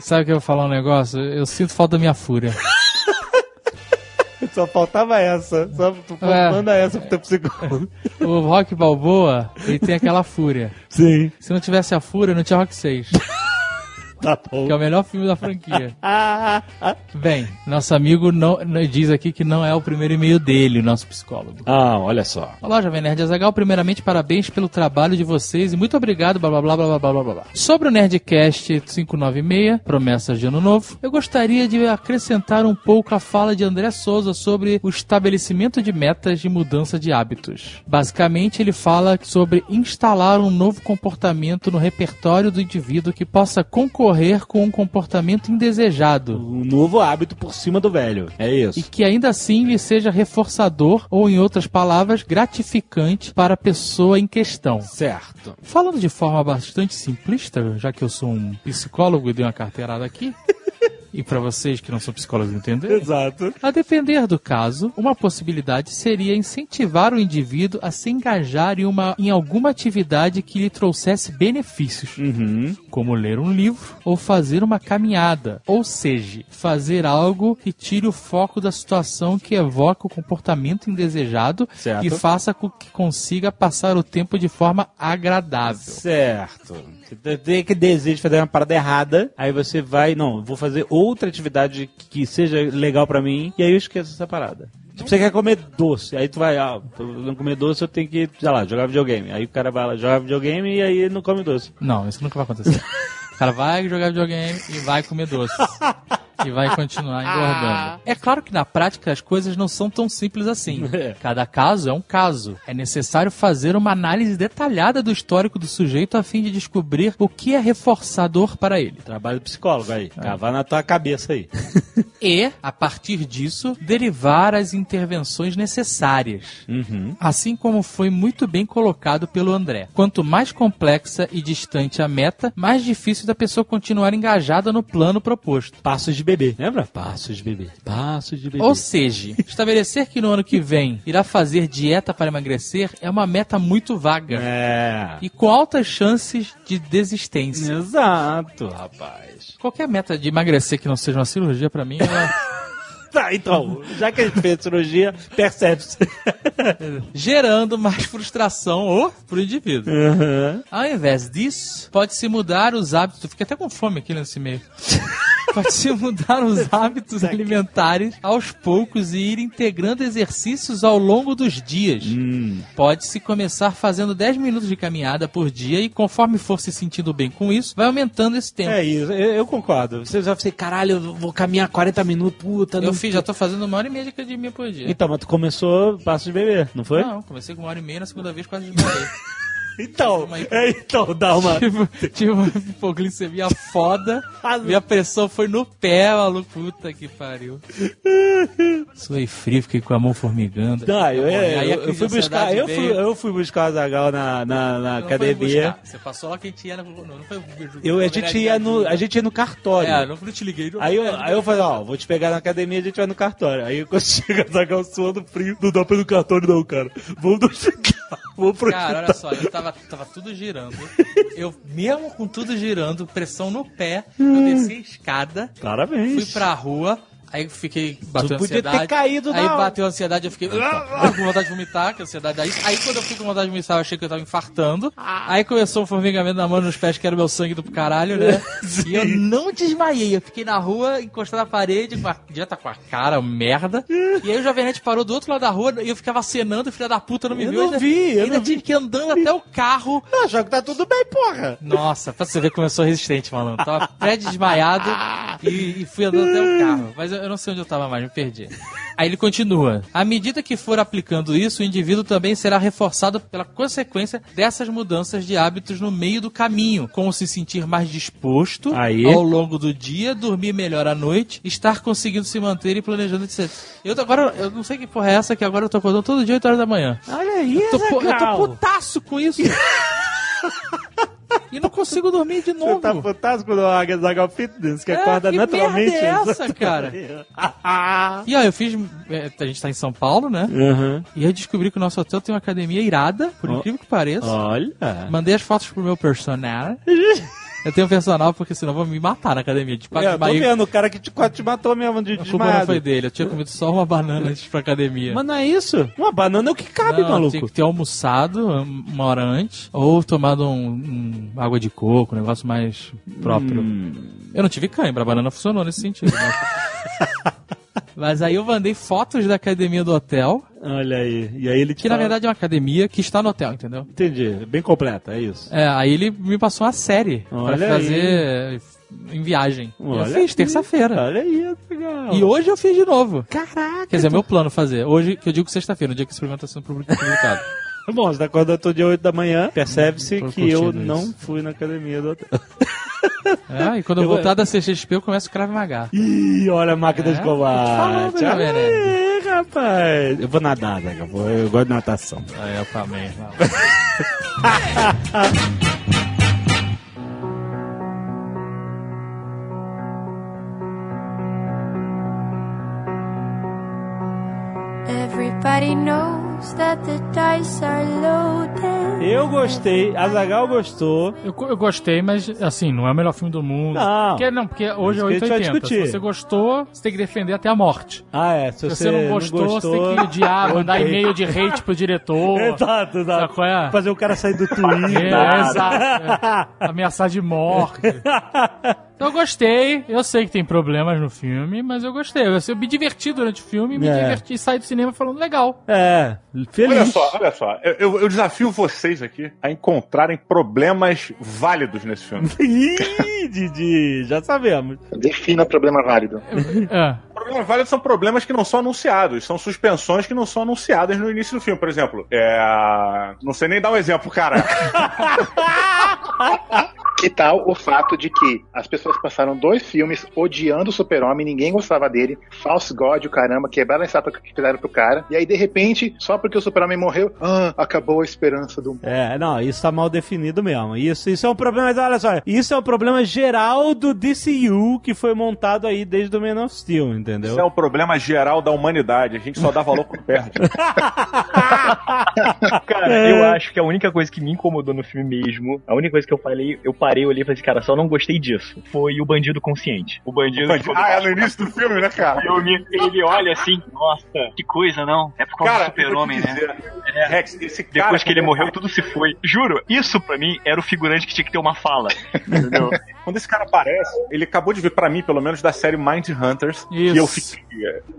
[SPEAKER 6] Sabe que eu vou falar um negócio? Eu sinto falta da minha fúria.
[SPEAKER 2] Só faltava essa. Só
[SPEAKER 6] É.
[SPEAKER 2] manda essa pro teu psicólogo.
[SPEAKER 6] O Rock Balboa, ele tem aquela fúria.
[SPEAKER 2] Sim.
[SPEAKER 6] Se não tivesse a fúria, não tinha Rock 6
[SPEAKER 2] tá bom.
[SPEAKER 6] Que é o melhor filme da franquia. Bem, nosso amigo não, diz aqui que não é o primeiro e-mail dele, o nosso psicólogo.
[SPEAKER 2] Ah, olha só.
[SPEAKER 6] Olá, Jovem Nerd Azagal. Primeiramente, parabéns pelo trabalho de vocês e muito obrigado, blá blá blá blá blá blá blá. Sobre o Nerdcast 596, Promessas de Ano Novo, eu gostaria de acrescentar um pouco a fala de André Souza sobre o estabelecimento de metas de mudança de hábitos. Basicamente, ele fala sobre instalar um novo comportamento no repertório do indivíduo que possa concorrer com um comportamento indesejado.
[SPEAKER 2] Um novo hábito por cima do velho. É isso.
[SPEAKER 6] E que ainda assim lhe seja reforçador ou, em outras palavras, gratificante para a pessoa em questão.
[SPEAKER 2] Certo.
[SPEAKER 6] Falando de forma bastante simplista, já que eu sou um psicólogo e dei uma carteirada aqui, e para vocês que não são psicólogos entenderem,
[SPEAKER 2] Exato.
[SPEAKER 6] a depender do caso, uma possibilidade seria incentivar o indivíduo a se engajar em, uma, em alguma atividade que lhe trouxesse benefícios,
[SPEAKER 2] Uhum.
[SPEAKER 6] como ler um livro ou fazer uma caminhada, ou seja, fazer algo que tire o foco da situação que evoca o comportamento indesejado
[SPEAKER 2] Certo.
[SPEAKER 6] e faça com que consiga passar o tempo de forma agradável.
[SPEAKER 2] Certo. Você tem que desejo de fazer uma parada errada, aí você vai, não, vou fazer outra atividade que seja legal pra mim, e aí eu esqueço essa parada. Tipo, você quer comer doce, aí tu vai, ah, não comer doce eu tenho que, sei lá, jogar videogame. Aí o cara vai lá, jogar videogame e aí não come doce.
[SPEAKER 6] Não, isso nunca vai acontecer. O cara vai jogar videogame e vai comer doce. E vai continuar engordando. É claro que na prática as coisas não são tão simples assim. Cada caso é um caso. É necessário fazer uma análise detalhada do histórico do sujeito a fim de descobrir o que é reforçador para ele.
[SPEAKER 2] Trabalho do psicólogo aí, cavar na tua cabeça aí.
[SPEAKER 6] e, a partir disso, derivar as intervenções necessárias.
[SPEAKER 2] Uhum.
[SPEAKER 6] Assim como foi muito bem colocado pelo André. Quanto mais complexa e distante a meta, mais difícil da pessoa continuar engajada no plano proposto.
[SPEAKER 2] Passos de bebê, lembra? Passos de bebê. Passos de bebê.
[SPEAKER 6] Ou seja, estabelecer que no ano que vem irá fazer dieta para emagrecer é uma meta muito vaga.
[SPEAKER 2] É.
[SPEAKER 6] E com altas chances de desistência.
[SPEAKER 2] Exato, rapaz.
[SPEAKER 6] Qualquer meta de emagrecer que não seja uma cirurgia, pra mim, é
[SPEAKER 2] Tá, então, já que a gente fez cirurgia, percebe-se.
[SPEAKER 6] gerando mais frustração ô, pro indivíduo.
[SPEAKER 2] Uhum.
[SPEAKER 6] Ao invés disso, pode-se mudar os hábitos. Fiquei até com fome aqui nesse meio. Pode-se mudar os hábitos alimentares aos poucos e ir integrando exercícios ao longo dos dias. Pode-se começar fazendo 10 minutos de caminhada por dia e conforme for se sentindo bem com isso, vai aumentando esse tempo.
[SPEAKER 2] É isso, eu, eu concordo. Você já falou, caralho, eu vou caminhar 40 minutos, puta.
[SPEAKER 6] Eu fiz, já tô fazendo uma hora e meia de academia por dia.
[SPEAKER 2] Então, mas tu começou passo de bebê, não foi?
[SPEAKER 6] Não, comecei com uma hora e meia, na segunda vez quase desmaiei.
[SPEAKER 2] Então, é, então, dá uma...
[SPEAKER 6] Tive, tive uma hipoglicemia foda. Minha pressão foi no pé, maluco. Puta que pariu. Suei frio, fiquei com a mão formigando.
[SPEAKER 2] Não, eu, é,
[SPEAKER 6] Aí a
[SPEAKER 2] eu, eu fui buscar, eu fui, eu fui buscar o Zagal na, na, na
[SPEAKER 6] Não
[SPEAKER 2] academia.
[SPEAKER 6] Você passou lá que a gente ia no. Não, não foi
[SPEAKER 2] Eu, a gente ia no, a gente ia no cartório.
[SPEAKER 6] É, não, não te liguei. Não,
[SPEAKER 2] Aí eu, aí eu falei, ó, vou te pegar na academia, a gente vai no cartório. Aí quando chega o Zagal suando frio, não dá pra ir no cartório não, cara. Vamos no hospital, vamos pro
[SPEAKER 6] Cara, olha só, eu tava, tava tudo girando. Eu, mesmo com tudo girando, pressão no pé, eu desci a escada,
[SPEAKER 2] Parabéns.
[SPEAKER 6] fui pra rua. Aí eu fiquei bateu
[SPEAKER 2] podia ter
[SPEAKER 6] ansiedade.
[SPEAKER 2] caído na
[SPEAKER 6] Aí bateu a ansiedade, eu fiquei ah, com vontade de vomitar, que a ansiedade daí. Aí quando eu fiquei com vontade de vomitar, eu achei que eu tava infartando. Aí começou um formigamento na mão nos pés, que era o meu sangue do caralho, né? e eu não desmaiei. Eu fiquei na rua, encostado na parede, com a, já tá com a cara merda. E aí o Jovem Nerd parou do outro lado da rua e eu ficava acenando, filha da puta não me
[SPEAKER 2] Eu
[SPEAKER 6] viu.
[SPEAKER 2] não
[SPEAKER 6] ainda,
[SPEAKER 2] vi, eu
[SPEAKER 6] ainda
[SPEAKER 2] não
[SPEAKER 6] tive que ir andando até o carro.
[SPEAKER 2] Eu achava que tá tudo bem, porra.
[SPEAKER 6] Nossa, pra você ver como eu sou resistente, malandro. Tava pré-desmaiado e, e fui andando até o carro. Mas eu, eu não sei onde eu tava mais, me perdi. Aí ele continua. À medida que for aplicando isso, o indivíduo também será reforçado pela consequência dessas mudanças de hábitos no meio do caminho, como se sentir mais disposto
[SPEAKER 2] Aí.
[SPEAKER 6] ao longo do dia, dormir melhor à noite, estar conseguindo se manter e planejando etc. Eu agora, eu não sei que porra é essa, que agora eu tô acordando todo dia 8 horas da manhã.
[SPEAKER 2] Olha aí,
[SPEAKER 6] Eu tô, eu tô putaço com isso. e não consigo dormir de novo.
[SPEAKER 2] Você tá fantástico no Águia Zagal Fitness, que
[SPEAKER 6] É,
[SPEAKER 2] acorda
[SPEAKER 6] que
[SPEAKER 2] naturalmente.
[SPEAKER 6] merda é essa, cara? E aí, eu fiz. é, a gente tá em São Paulo, né?
[SPEAKER 2] Uhum.
[SPEAKER 6] E aí descobri que o nosso hotel tem uma academia irada, por
[SPEAKER 2] Ó.
[SPEAKER 6] incrível que pareça.
[SPEAKER 2] Olha.
[SPEAKER 6] Mandei as fotos pro meu personal. eu tenho personal porque senão vão me matar na academia. De
[SPEAKER 2] É, eu tô vendo, o cara que te, quase te matou mesmo de
[SPEAKER 6] A culpa não foi dele, eu tinha comido só uma banana antes pra academia.
[SPEAKER 2] Mas não é isso? Uma banana é o que cabe,
[SPEAKER 6] Não,
[SPEAKER 2] maluco.
[SPEAKER 6] Tinha que ter almoçado um- uma hora antes, ou tomado um, um água de coco, um negócio mais próprio.
[SPEAKER 2] Hum.
[SPEAKER 6] Eu não tive cãibra, a banana funcionou nesse sentido. Mas aí eu mandei fotos da academia do hotel,
[SPEAKER 2] Olha aí. E aí ele
[SPEAKER 6] que na
[SPEAKER 2] fala-
[SPEAKER 6] verdade é uma academia que está no hotel, entendeu?
[SPEAKER 2] Entendi. Bem completa, é isso.
[SPEAKER 6] É, aí ele me passou uma série
[SPEAKER 2] aí.
[SPEAKER 6] fazer em viagem. Eu fiz terça-feira.
[SPEAKER 2] Olha aí, legal.
[SPEAKER 6] E hoje eu fiz de novo.
[SPEAKER 2] Caraca.
[SPEAKER 6] Quer dizer, é meu plano fazer. Hoje, que eu digo sexta-feira, no dia que esse programa está sendo publi- publicado.
[SPEAKER 2] Bom, você tá acordando todo dia 8 da manhã, percebe-se que eu
[SPEAKER 6] curtindo
[SPEAKER 2] não
[SPEAKER 6] isso.
[SPEAKER 2] fui na academia do hotel.
[SPEAKER 6] É, e quando eu,
[SPEAKER 2] Eu vou-
[SPEAKER 6] voltar da CXP, eu começo o Krav Maga.
[SPEAKER 2] Ih, olha a máquina
[SPEAKER 6] É,
[SPEAKER 2] de combate.
[SPEAKER 6] falando,
[SPEAKER 2] aí, rapaz. Eu vou nadar, né? Eu, vou- eu gosto de natação.
[SPEAKER 6] É, eu também.
[SPEAKER 9] Everybody knows that the dice are loaded.
[SPEAKER 2] Eu gostei, a Zagal gostou.
[SPEAKER 5] Eu, eu gostei, mas assim, não é o melhor filme do mundo.
[SPEAKER 2] Não.
[SPEAKER 5] Porque, não, porque hoje é
[SPEAKER 2] Isso que a gente vai
[SPEAKER 5] 880.
[SPEAKER 2] discutir.
[SPEAKER 5] Se você gostou, você tem que defender até a morte.
[SPEAKER 2] Ah, é. Se,
[SPEAKER 5] Se você não gostou, você tem que odiar, mandar e-mail de hate pro diretor.
[SPEAKER 2] Exato, exato.
[SPEAKER 5] Sabe qual é?
[SPEAKER 2] Fazer o cara sair do Twitter.
[SPEAKER 5] É, exato. é. Ameaçar de morte. Então eu gostei. Eu sei que tem problemas no filme, mas eu gostei. Eu, eu me diverti durante o filme, me
[SPEAKER 2] É.
[SPEAKER 5] diverti, saí do cinema falando legal.
[SPEAKER 2] É, feliz.
[SPEAKER 3] Olha só, olha só. Eu, eu- eu desafio vocês aqui a encontrarem problemas válidos nesse filme.
[SPEAKER 2] Ih, Didi, já sabemos.
[SPEAKER 4] Defina problema válido.
[SPEAKER 5] É.
[SPEAKER 3] Problemas válidos são problemas que não são anunciados, são suspensões que não são anunciadas no início do filme. Por exemplo, é. Não sei nem dar um exemplo, cara.
[SPEAKER 4] Que tal o fato de que as pessoas passaram dois filmes odiando o Super-Homem, ninguém gostava dele, false god, o caramba, quebraram a estátua que fizeram pro cara, e aí de repente, só porque o Super-Homem morreu, ah, acabou a esperança do mundo.
[SPEAKER 2] É, não, isso tá mal definido mesmo. Isso, isso é um problema, mas olha só, isso é um problema geral do DCU que foi montado aí desde o Man of Steel, entendeu?
[SPEAKER 3] Isso é um problema geral da humanidade. A gente só dá valor quando perde.
[SPEAKER 5] Cara, eu acho que a única coisa que me incomodou no filme mesmo, a única coisa que eu falei, eu parei, olhei e falei assim, cara, só não gostei disso. Foi o bandido consciente. O bandido. que
[SPEAKER 3] ah, é no início do filme, né, cara?
[SPEAKER 5] Eu me- ele olha assim, nossa, que coisa, não? É por causa
[SPEAKER 3] Cara,
[SPEAKER 5] do super-homem, né?
[SPEAKER 3] dizer, Rex, esse cara.
[SPEAKER 5] Depois que ele morreu, tudo se foi. Juro, isso pra mim era o figurante que tinha que ter uma fala. Entendeu?
[SPEAKER 3] Quando esse cara aparece, ele acabou de vir pra mim, pelo menos, da série Mind Hunters.
[SPEAKER 6] Isso.
[SPEAKER 3] E eu fiquei.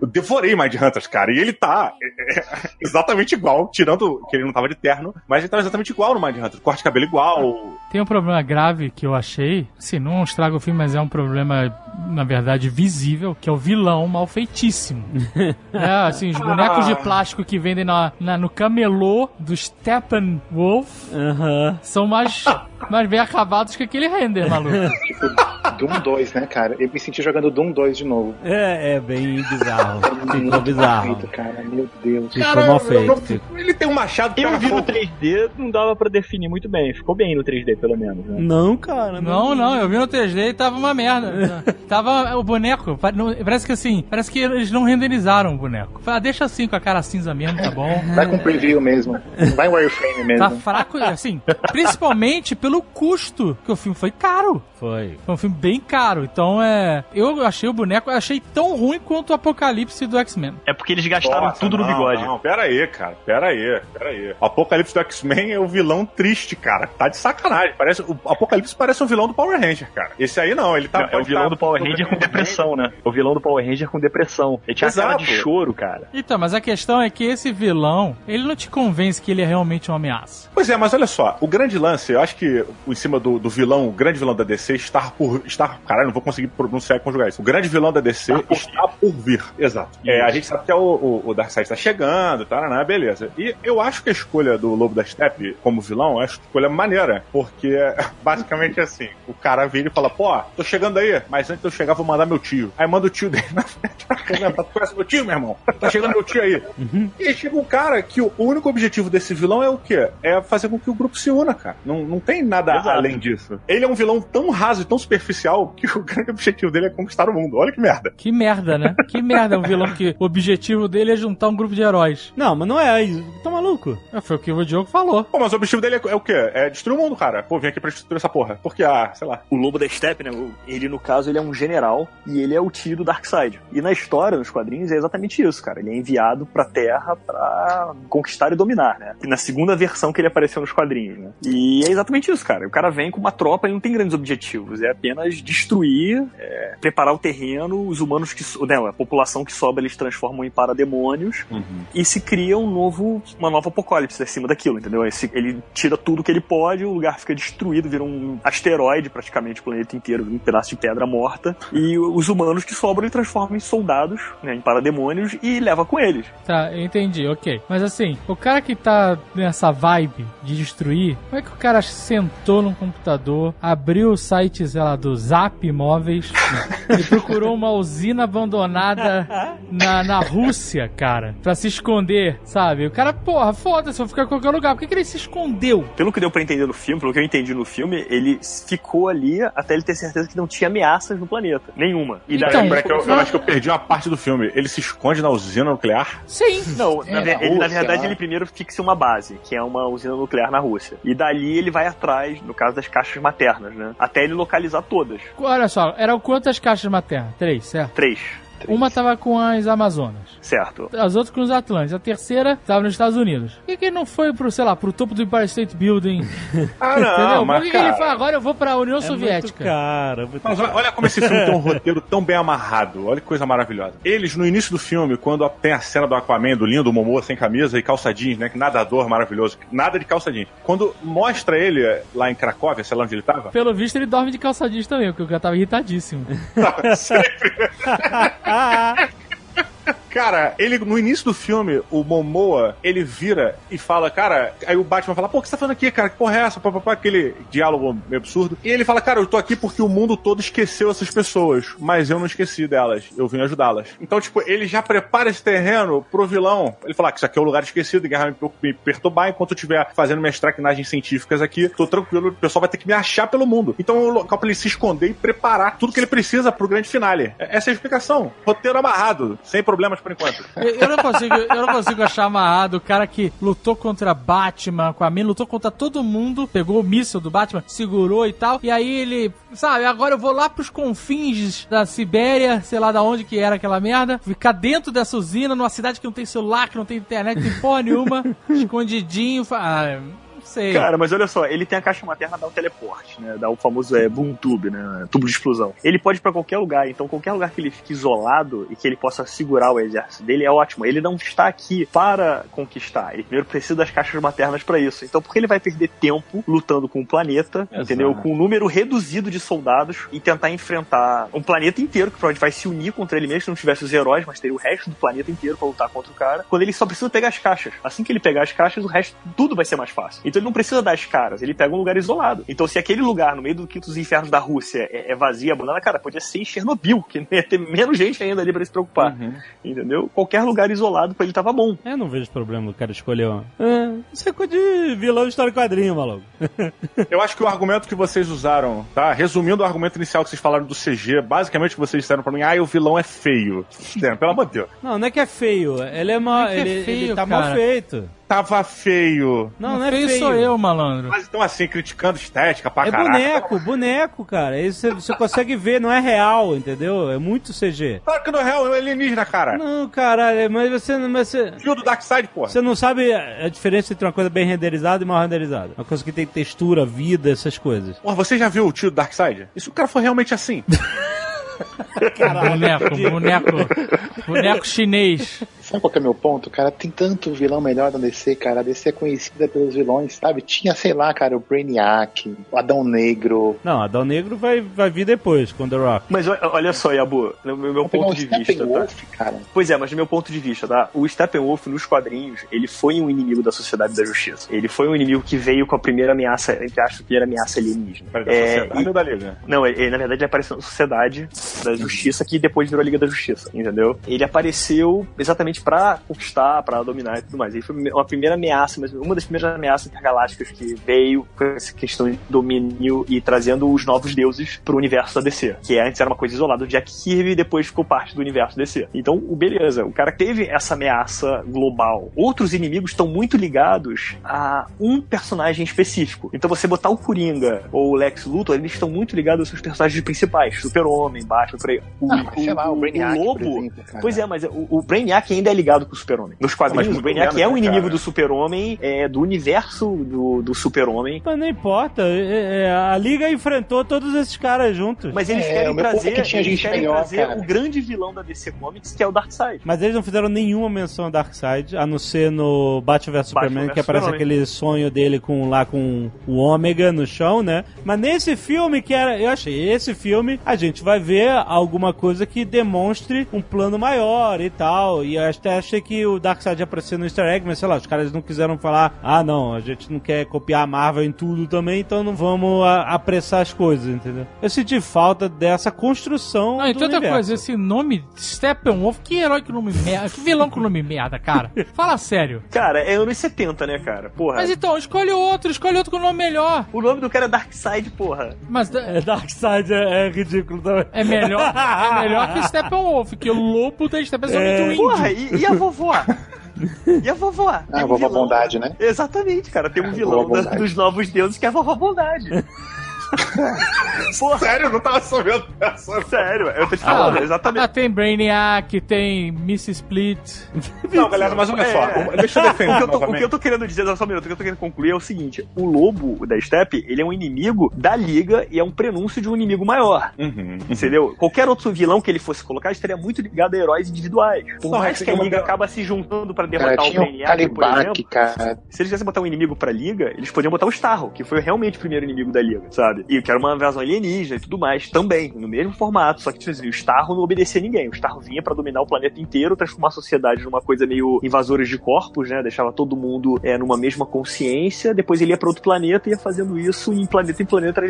[SPEAKER 3] Eu devorei Mind Hunters, cara. E ele tá é, é, exatamente igual, tirando que ele não tava de terno, mas ele tava exatamente igual no Mind Hunters. Corte de cabelo igual.
[SPEAKER 6] Tem um problema grave que eu achei, assim, não estraga o filme, mas é um problema, na verdade, visível, que é o vilão mal feitíssimo. é, assim, os bonecos de plástico que vendem na, na- no camelô do Steppenwolf
[SPEAKER 2] Aham.
[SPEAKER 6] são mais, mais bem acabados que aquele render, maluco.
[SPEAKER 4] Doom 2, né, cara? Eu me senti jogando Doom 2 de novo.
[SPEAKER 2] É, é bem bizarro. Ficou
[SPEAKER 4] Muito
[SPEAKER 2] bizarro.
[SPEAKER 4] feito, cara, meu Deus.
[SPEAKER 2] Ficou mal
[SPEAKER 3] eu não-
[SPEAKER 2] feito.
[SPEAKER 3] ele tem um machado que
[SPEAKER 5] Eu vi no
[SPEAKER 3] fogo.
[SPEAKER 5] 3D, não dava pra definir muito bem. Ficou bem no 3D, pelo menos. Né?
[SPEAKER 2] Não, cara.
[SPEAKER 6] Não, não, eu vi no 3D e tava uma merda. tava o boneco, pa- não- parece que assim, parece que eles não renderizaram o boneco. Ah, deixa assim com a cara cinza mesmo, tá bom.
[SPEAKER 4] Vai com preview mesmo. Vai em wireframe mesmo.
[SPEAKER 6] Tá fraco, assim, principalmente pelo custo, que o filme foi caro.
[SPEAKER 2] Foi.
[SPEAKER 6] Foi um filme bem caro, então é. Eu achei o boneco, eu achei tão ruim quanto o Apocalipse do X-Men.
[SPEAKER 5] É porque eles gastaram
[SPEAKER 3] Nossa,
[SPEAKER 5] tudo no
[SPEAKER 3] não,
[SPEAKER 5] bigode.
[SPEAKER 3] Não, pera aí, cara. Pera aí, pera aí. O Apocalipse do X-Men é o vilão triste, cara. Tá de sacanagem. Parece, o Apocalipse parece um vilão do Power Ranger, cara. Esse aí não, ele tá.
[SPEAKER 5] Não, é o vilão
[SPEAKER 3] tá-
[SPEAKER 5] do Power Ranger com depressão, né? O vilão do Power Ranger com depressão. Ele tinha cara de
[SPEAKER 3] Exato.
[SPEAKER 5] choro, cara.
[SPEAKER 6] Então, mas a questão é que esse vilão, ele não te convence que ele é realmente uma ameaça.
[SPEAKER 3] Pois é, mas olha só, o grande lance, eu acho que em cima do, do vilão, o grande vilão da DC está por. Está, caralho, não vou conseguir pronunciar e conjugar isso. O grande vilão da DC está por vir. Exato. É, a gente sabe que é o, o, o Darkseid está chegando, tá, né, beleza. E eu acho que a escolha do Lobo da Steppe como vilão é uma escolha maneira, porque basicamente é assim: o cara vira e fala, pô, tô chegando aí, mas antes de eu chegar, vou mandar meu tio. Aí manda o tio dele na frente tu conhece meu tio, meu irmão? Tá chegando meu tio aí. E aí chega um cara que o único objetivo desse vilão é o quê? É fazer com que o grupo se una, cara. Não, não tem nada
[SPEAKER 5] Exato.
[SPEAKER 3] além disso. Ele é um vilão tão raso e tão superficial que o grande objetivo dele é conquistar o mundo. Olha que merda.
[SPEAKER 6] Que merda, né? Que merda um vilão que o objetivo dele é juntar um grupo de heróis.
[SPEAKER 2] Não, mas não é isso. Tá maluco?
[SPEAKER 6] É, Foi o que o Diogo falou.
[SPEAKER 3] Pô, mas o objetivo dele é, é o quê? É destruir o mundo, cara. Pô, vem aqui pra destruir essa porra. Porque, ah, sei lá.
[SPEAKER 5] O Lobo da Steppe, né? Ele, no caso, ele é um general e ele é o tio do Darkseid. E na história, nos quadrinhos, é exatamente isso, cara. Ele é enviado pra Terra pra conquistar e dominar, né? E na segunda versão que ele apareceu nos quadrinhos, né? E é exatamente isso, cara. O cara vem com uma tropa, ele não tem grandes objetivos. É apenas destruir, é, preparar o terreno, os humanos que... Não, a população que sobra, eles transformam em parademônios e se cria um novo, uma nova apocalipse acima daquilo, entendeu? Esse- ele tira tudo que ele pode, o lugar fica destruído, vira um asteroide praticamente, o planeta inteiro, um pedaço de pedra morta, e os humanos que sobram ele transforma em soldados, né, em parademônios, e leva com eles.
[SPEAKER 6] Tá, eu entendi, ok. Mas assim, o cara que tá nessa vibe de destruir, como é que o cara sentou num computador, abriu o site, sei lá, do Zap Imóveis e procurou uma usina abandonada na, na Rússia, cara, pra se esconder, sabe? O cara, porra, foda-se, vou ficar em qualquer lugar. Por que, que ele se escondeu?
[SPEAKER 5] Pelo que deu pra entender no filme, pelo que eu entendi no filme, ele ficou ali até ele ter certeza que não tinha ameaças no planeta. Nenhuma. E daí,
[SPEAKER 6] Então,
[SPEAKER 3] eu, eu acho que eu perdi uma parte do filme. Ele se esconde na usina nuclear?
[SPEAKER 6] Sim.
[SPEAKER 5] Não, na,
[SPEAKER 6] É,
[SPEAKER 5] ver-
[SPEAKER 6] na
[SPEAKER 5] ele, na verdade
[SPEAKER 4] né?
[SPEAKER 5] ele primeiro fixa uma base, que é uma usina nuclear na Rússia. E dali ele vai atrás, no caso das caixas maternas, né? Até ele localizar todas.
[SPEAKER 6] Olha só, eram quantas caixas maternas? Três, certo?
[SPEAKER 5] Três.
[SPEAKER 6] Uma tava com as Amazonas.
[SPEAKER 5] Certo.
[SPEAKER 6] As outras com os Atlantes. A terceira tava nos Estados Unidos. Por que, que ele não foi pro, sei lá, pro topo do Empire State Building?
[SPEAKER 3] Ah,
[SPEAKER 6] Entendeu?
[SPEAKER 3] mas,
[SPEAKER 6] Por que, que
[SPEAKER 3] cara,
[SPEAKER 6] ele fala, agora eu vou pra União
[SPEAKER 2] É
[SPEAKER 6] Soviética?
[SPEAKER 2] muito cara. muito
[SPEAKER 3] Mas olha, olha como esse filme tem um roteiro tão bem amarrado. Olha que coisa maravilhosa. Eles, no início do filme, quando tem a cena do Aquaman, do lindo Momoa sem camisa e calça jeans, né? Que nadador maravilhoso. Nada de calça jeans. Quando mostra ele lá em Cracóvia, sei lá onde ele tava,
[SPEAKER 6] Pelo visto, ele dorme de calça jeans também, porque o cara tava irritadíssimo.
[SPEAKER 3] tava sempre. 啊。Cara, ele no início do filme, o Momoa, ele vira e fala, cara, aí o Batman fala, pô, o que você tá falando aqui, cara? Que porra é essa? Pá, pá, pá, aquele diálogo absurdo. E ele fala, cara, eu tô aqui porque o mundo todo esqueceu essas pessoas, mas eu não esqueci delas, eu vim ajudá-las. Então, tipo, ele já prepara esse terreno pro vilão. Ele fala que isso aqui é um lugar esquecido, vai me- me perturbar enquanto eu estiver fazendo minhas traquinagens científicas aqui, tô tranquilo, o pessoal vai ter que me achar pelo mundo. Então é local pra ele se esconder e preparar tudo que ele precisa pro grande finale. Essa é a explicação. Roteiro amarrado, sem problemas por enquanto.
[SPEAKER 7] Eu eu não consigo, eu não consigo achar amarrado o cara que lutou contra Batman, com a mina, lutou contra todo mundo, pegou o míssil do Batman, segurou e tal, e aí ele, sabe, agora eu vou lá pros confins da Sibéria, sei lá da onde que era aquela merda, ficar dentro dessa usina, numa cidade que não tem celular, que não tem internet, não tem porra nenhuma, escondidinho, fa- ah, sei.
[SPEAKER 5] Cara, mas olha só, ele tem a caixa materna dá o teleporte, né? Dá o famoso é, boom tube, né? Tubo de explosão. Ele pode ir pra qualquer lugar, então qualquer lugar que ele fique isolado e que ele possa segurar o exército dele é ótimo. Ele não está aqui para conquistar. Ele primeiro precisa das caixas maternas pra isso. Então por que ele vai perder tempo lutando com o planeta,
[SPEAKER 2] Exato.
[SPEAKER 5] entendeu? Com um número reduzido de soldados e tentar enfrentar um planeta inteiro que provavelmente vai se unir contra ele mesmo se não tivesse os heróis, mas teria o resto do planeta inteiro pra lutar contra o cara. Quando ele só precisa pegar as caixas. Assim que ele pegar as caixas, o resto tudo vai ser mais fácil. Então ele não precisa das caras, ele pega um lugar isolado. Então se aquele lugar no meio do quinto dos infernos da Rússia é, é vazio, abandonado, cara, podia ser em Chernobyl, que ia ter menos gente ainda ali pra ele se preocupar. Entendeu? Qualquer lugar isolado pra ele tava bom.
[SPEAKER 2] Eu não vejo problema o cara escolher uma. Ah, isso é coisa de vilão de história quadrinho, maluco.
[SPEAKER 3] Eu acho que o argumento que vocês usaram, tá? Resumindo o argumento inicial que vocês falaram do CG, basicamente o que vocês disseram pra mim, ah, o vilão é feio. Pelo amor de Deus.
[SPEAKER 2] Não, não é que é feio. Ele é mal.
[SPEAKER 7] É é
[SPEAKER 2] ele,
[SPEAKER 7] feio,
[SPEAKER 2] ele tá
[SPEAKER 7] cara.
[SPEAKER 2] mal feito.
[SPEAKER 3] Tava feio.
[SPEAKER 2] Não, não, é
[SPEAKER 7] feio
[SPEAKER 2] feio.
[SPEAKER 7] sou eu, malandro.
[SPEAKER 3] Mas então assim, criticando estética pra
[SPEAKER 2] É
[SPEAKER 3] caralho.
[SPEAKER 2] boneco, boneco, cara. Isso você, você consegue ver, não é real, entendeu? É muito CG.
[SPEAKER 3] Claro que não é real, é alienígena, cara.
[SPEAKER 2] Não, caralho, mas você, mas você,
[SPEAKER 3] Fio do Darkseid, porra.
[SPEAKER 2] você não sabe a diferença entre uma coisa bem renderizada e mal renderizada. Uma coisa que tem textura, vida, essas coisas.
[SPEAKER 3] Porra, você já viu o tio do Darkseid? Isso o cara foi realmente assim.
[SPEAKER 7] Boneco, boneco, boneco chinês.
[SPEAKER 4] Sabe qual que é o meu ponto, cara? Tem tanto vilão melhor da DC, cara. A DC é conhecida pelos vilões, sabe? Tinha, sei lá, cara, o Brainiac, o Adão Negro.
[SPEAKER 2] Não, Adão Negro vai, vai vir depois, com The Rock.
[SPEAKER 5] Mas o- olha só, Yabu, no meu,
[SPEAKER 4] Vou
[SPEAKER 5] ponto de vista, tá?
[SPEAKER 4] Steppenwolf, cara.
[SPEAKER 5] Pois é, mas do meu ponto de vista, tá? O Steppenwolf nos quadrinhos, ele foi um inimigo da sociedade da justiça. Ele foi um inimigo que veio com a primeira ameaça, entre aspas, a primeira ameaça alienígena.
[SPEAKER 3] Peraí, da
[SPEAKER 5] É,
[SPEAKER 3] sociedade
[SPEAKER 5] e-
[SPEAKER 3] ou da Liga?
[SPEAKER 5] Não, ele, ele, na verdade ele apareceu na Sociedade da Justiça, que depois virou a Liga da Justiça, entendeu? Ele apareceu exatamente pra conquistar, pra dominar e tudo mais. Ele foi uma primeira ameaça, mas uma das primeiras ameaças intergalácticas que veio com essa questão de domínio e trazendo os novos deuses pro universo da DC. Que antes era uma coisa isolada do Jack Kirby e depois ficou parte do universo DC. Então, o beleza, o cara teve essa ameaça global. Outros inimigos estão muito ligados a um personagem específico. Então, você botar o Coringa ou o Lex Luthor, eles estão muito ligados aos seus personagens principais. Super-Homem, Batman, O,
[SPEAKER 4] Ah, mas sei lá, o Brainiac, por
[SPEAKER 5] Lobo...
[SPEAKER 4] exemplo.
[SPEAKER 5] Pois é, mas o, o Brainiac ainda é ligado com o Super-Homem. Nos quadrinhos,
[SPEAKER 3] Mas
[SPEAKER 5] o Brainiac é um
[SPEAKER 3] né,
[SPEAKER 5] inimigo
[SPEAKER 3] cara?
[SPEAKER 5] do Super-Homem, é, do universo do, do Super-Homem.
[SPEAKER 2] Mas não importa, é- é, a Liga enfrentou todos esses caras juntos. Mas,
[SPEAKER 5] Mas eles
[SPEAKER 4] É,
[SPEAKER 5] querem
[SPEAKER 4] o é
[SPEAKER 5] trazer,
[SPEAKER 4] que tinha
[SPEAKER 5] eles
[SPEAKER 4] gente
[SPEAKER 5] querem
[SPEAKER 4] melhor,
[SPEAKER 5] trazer
[SPEAKER 4] cara.
[SPEAKER 5] o grande vilão da DC Comics, que é o Darkseid.
[SPEAKER 2] eles não fizeram nenhuma menção a Darkseid, a não ser no Batman vs Superman, que aparece
[SPEAKER 5] Superman.
[SPEAKER 2] aquele sonho dele com lá com o Ômega no chão, né? Mas nesse filme que era, eu achei, esse filme a gente vai ver alguma coisa que demonstre um plano maior e tal. E eu até achei que o Darkseid ia aparecer no Easter Egg, mas sei lá, os caras não quiseram falar, ah não, a gente não quer copiar a Marvel em tudo também, então não vamos a- apressar as coisas, entendeu? Eu senti falta dessa construção
[SPEAKER 7] Não, e
[SPEAKER 2] do
[SPEAKER 7] outra
[SPEAKER 2] universo.
[SPEAKER 7] coisa, esse nome Steppenwolf, que herói com nome merda, que vilão com nome merda, cara. Fala sério.
[SPEAKER 5] Cara, é anos 70, né, cara? Porra.
[SPEAKER 7] Mas então, escolhe outro, escolhe outro com nome melhor.
[SPEAKER 5] O nome do cara é Darkseid, porra.
[SPEAKER 7] Mas
[SPEAKER 2] É, Darkseid é, é ridículo também.
[SPEAKER 7] é melhor, é melhor que Steppenwolf, que o lobo da Steppenwolf é muito índio.
[SPEAKER 5] Porra, e, e a vovó? E a vovó?
[SPEAKER 4] Ah, a
[SPEAKER 5] um
[SPEAKER 4] vovó
[SPEAKER 5] vilão-
[SPEAKER 4] Bondade, né?
[SPEAKER 5] Exatamente, cara. Tem um vilão
[SPEAKER 4] Vovó
[SPEAKER 5] da- dos novos deuses que é a vovó Bondade. Porra,
[SPEAKER 3] Sério, eu não tava sabendo dessa.
[SPEAKER 5] sério, eu tô te falando,
[SPEAKER 7] Ah,
[SPEAKER 5] exatamente.
[SPEAKER 7] tem Brainiac, tem Miss Split.
[SPEAKER 3] Não, galera, mas olha
[SPEAKER 5] É.
[SPEAKER 3] só. Deixa eu
[SPEAKER 5] O
[SPEAKER 3] defender
[SPEAKER 5] que, eu tô, o que eu tô querendo dizer, só um minuto, o que eu tô querendo concluir é o seguinte: o lobo da Steppe, ele é um inimigo da liga e é um prenúncio de um inimigo maior.
[SPEAKER 3] Uhum.
[SPEAKER 5] Entendeu? Qualquer outro vilão que ele fosse colocar estaria muito ligado a heróis individuais. Por
[SPEAKER 3] Não,
[SPEAKER 5] mais
[SPEAKER 3] é
[SPEAKER 5] que a
[SPEAKER 3] que
[SPEAKER 5] liga acaba se juntando pra
[SPEAKER 4] Cara,
[SPEAKER 5] derrotar o
[SPEAKER 4] tinha o
[SPEAKER 5] Brainiac, por
[SPEAKER 4] Calibac,
[SPEAKER 5] exemplo.
[SPEAKER 4] cara.
[SPEAKER 5] Se eles quisessem botar um inimigo pra liga, eles podiam botar o Starro, que foi realmente o primeiro inimigo da liga, sabe? Sabe? E que era uma invasão alienígena e tudo mais, também, no mesmo formato, só que tipo assim, o Starro não obedecia a ninguém. O Starro vinha pra dominar o planeta inteiro, transformar a sociedade numa coisa meio invasores de corpos, né? Deixava todo mundo é, numa mesma consciência, depois ele ia pra outro planeta e ia fazendo isso em planeta em planeta,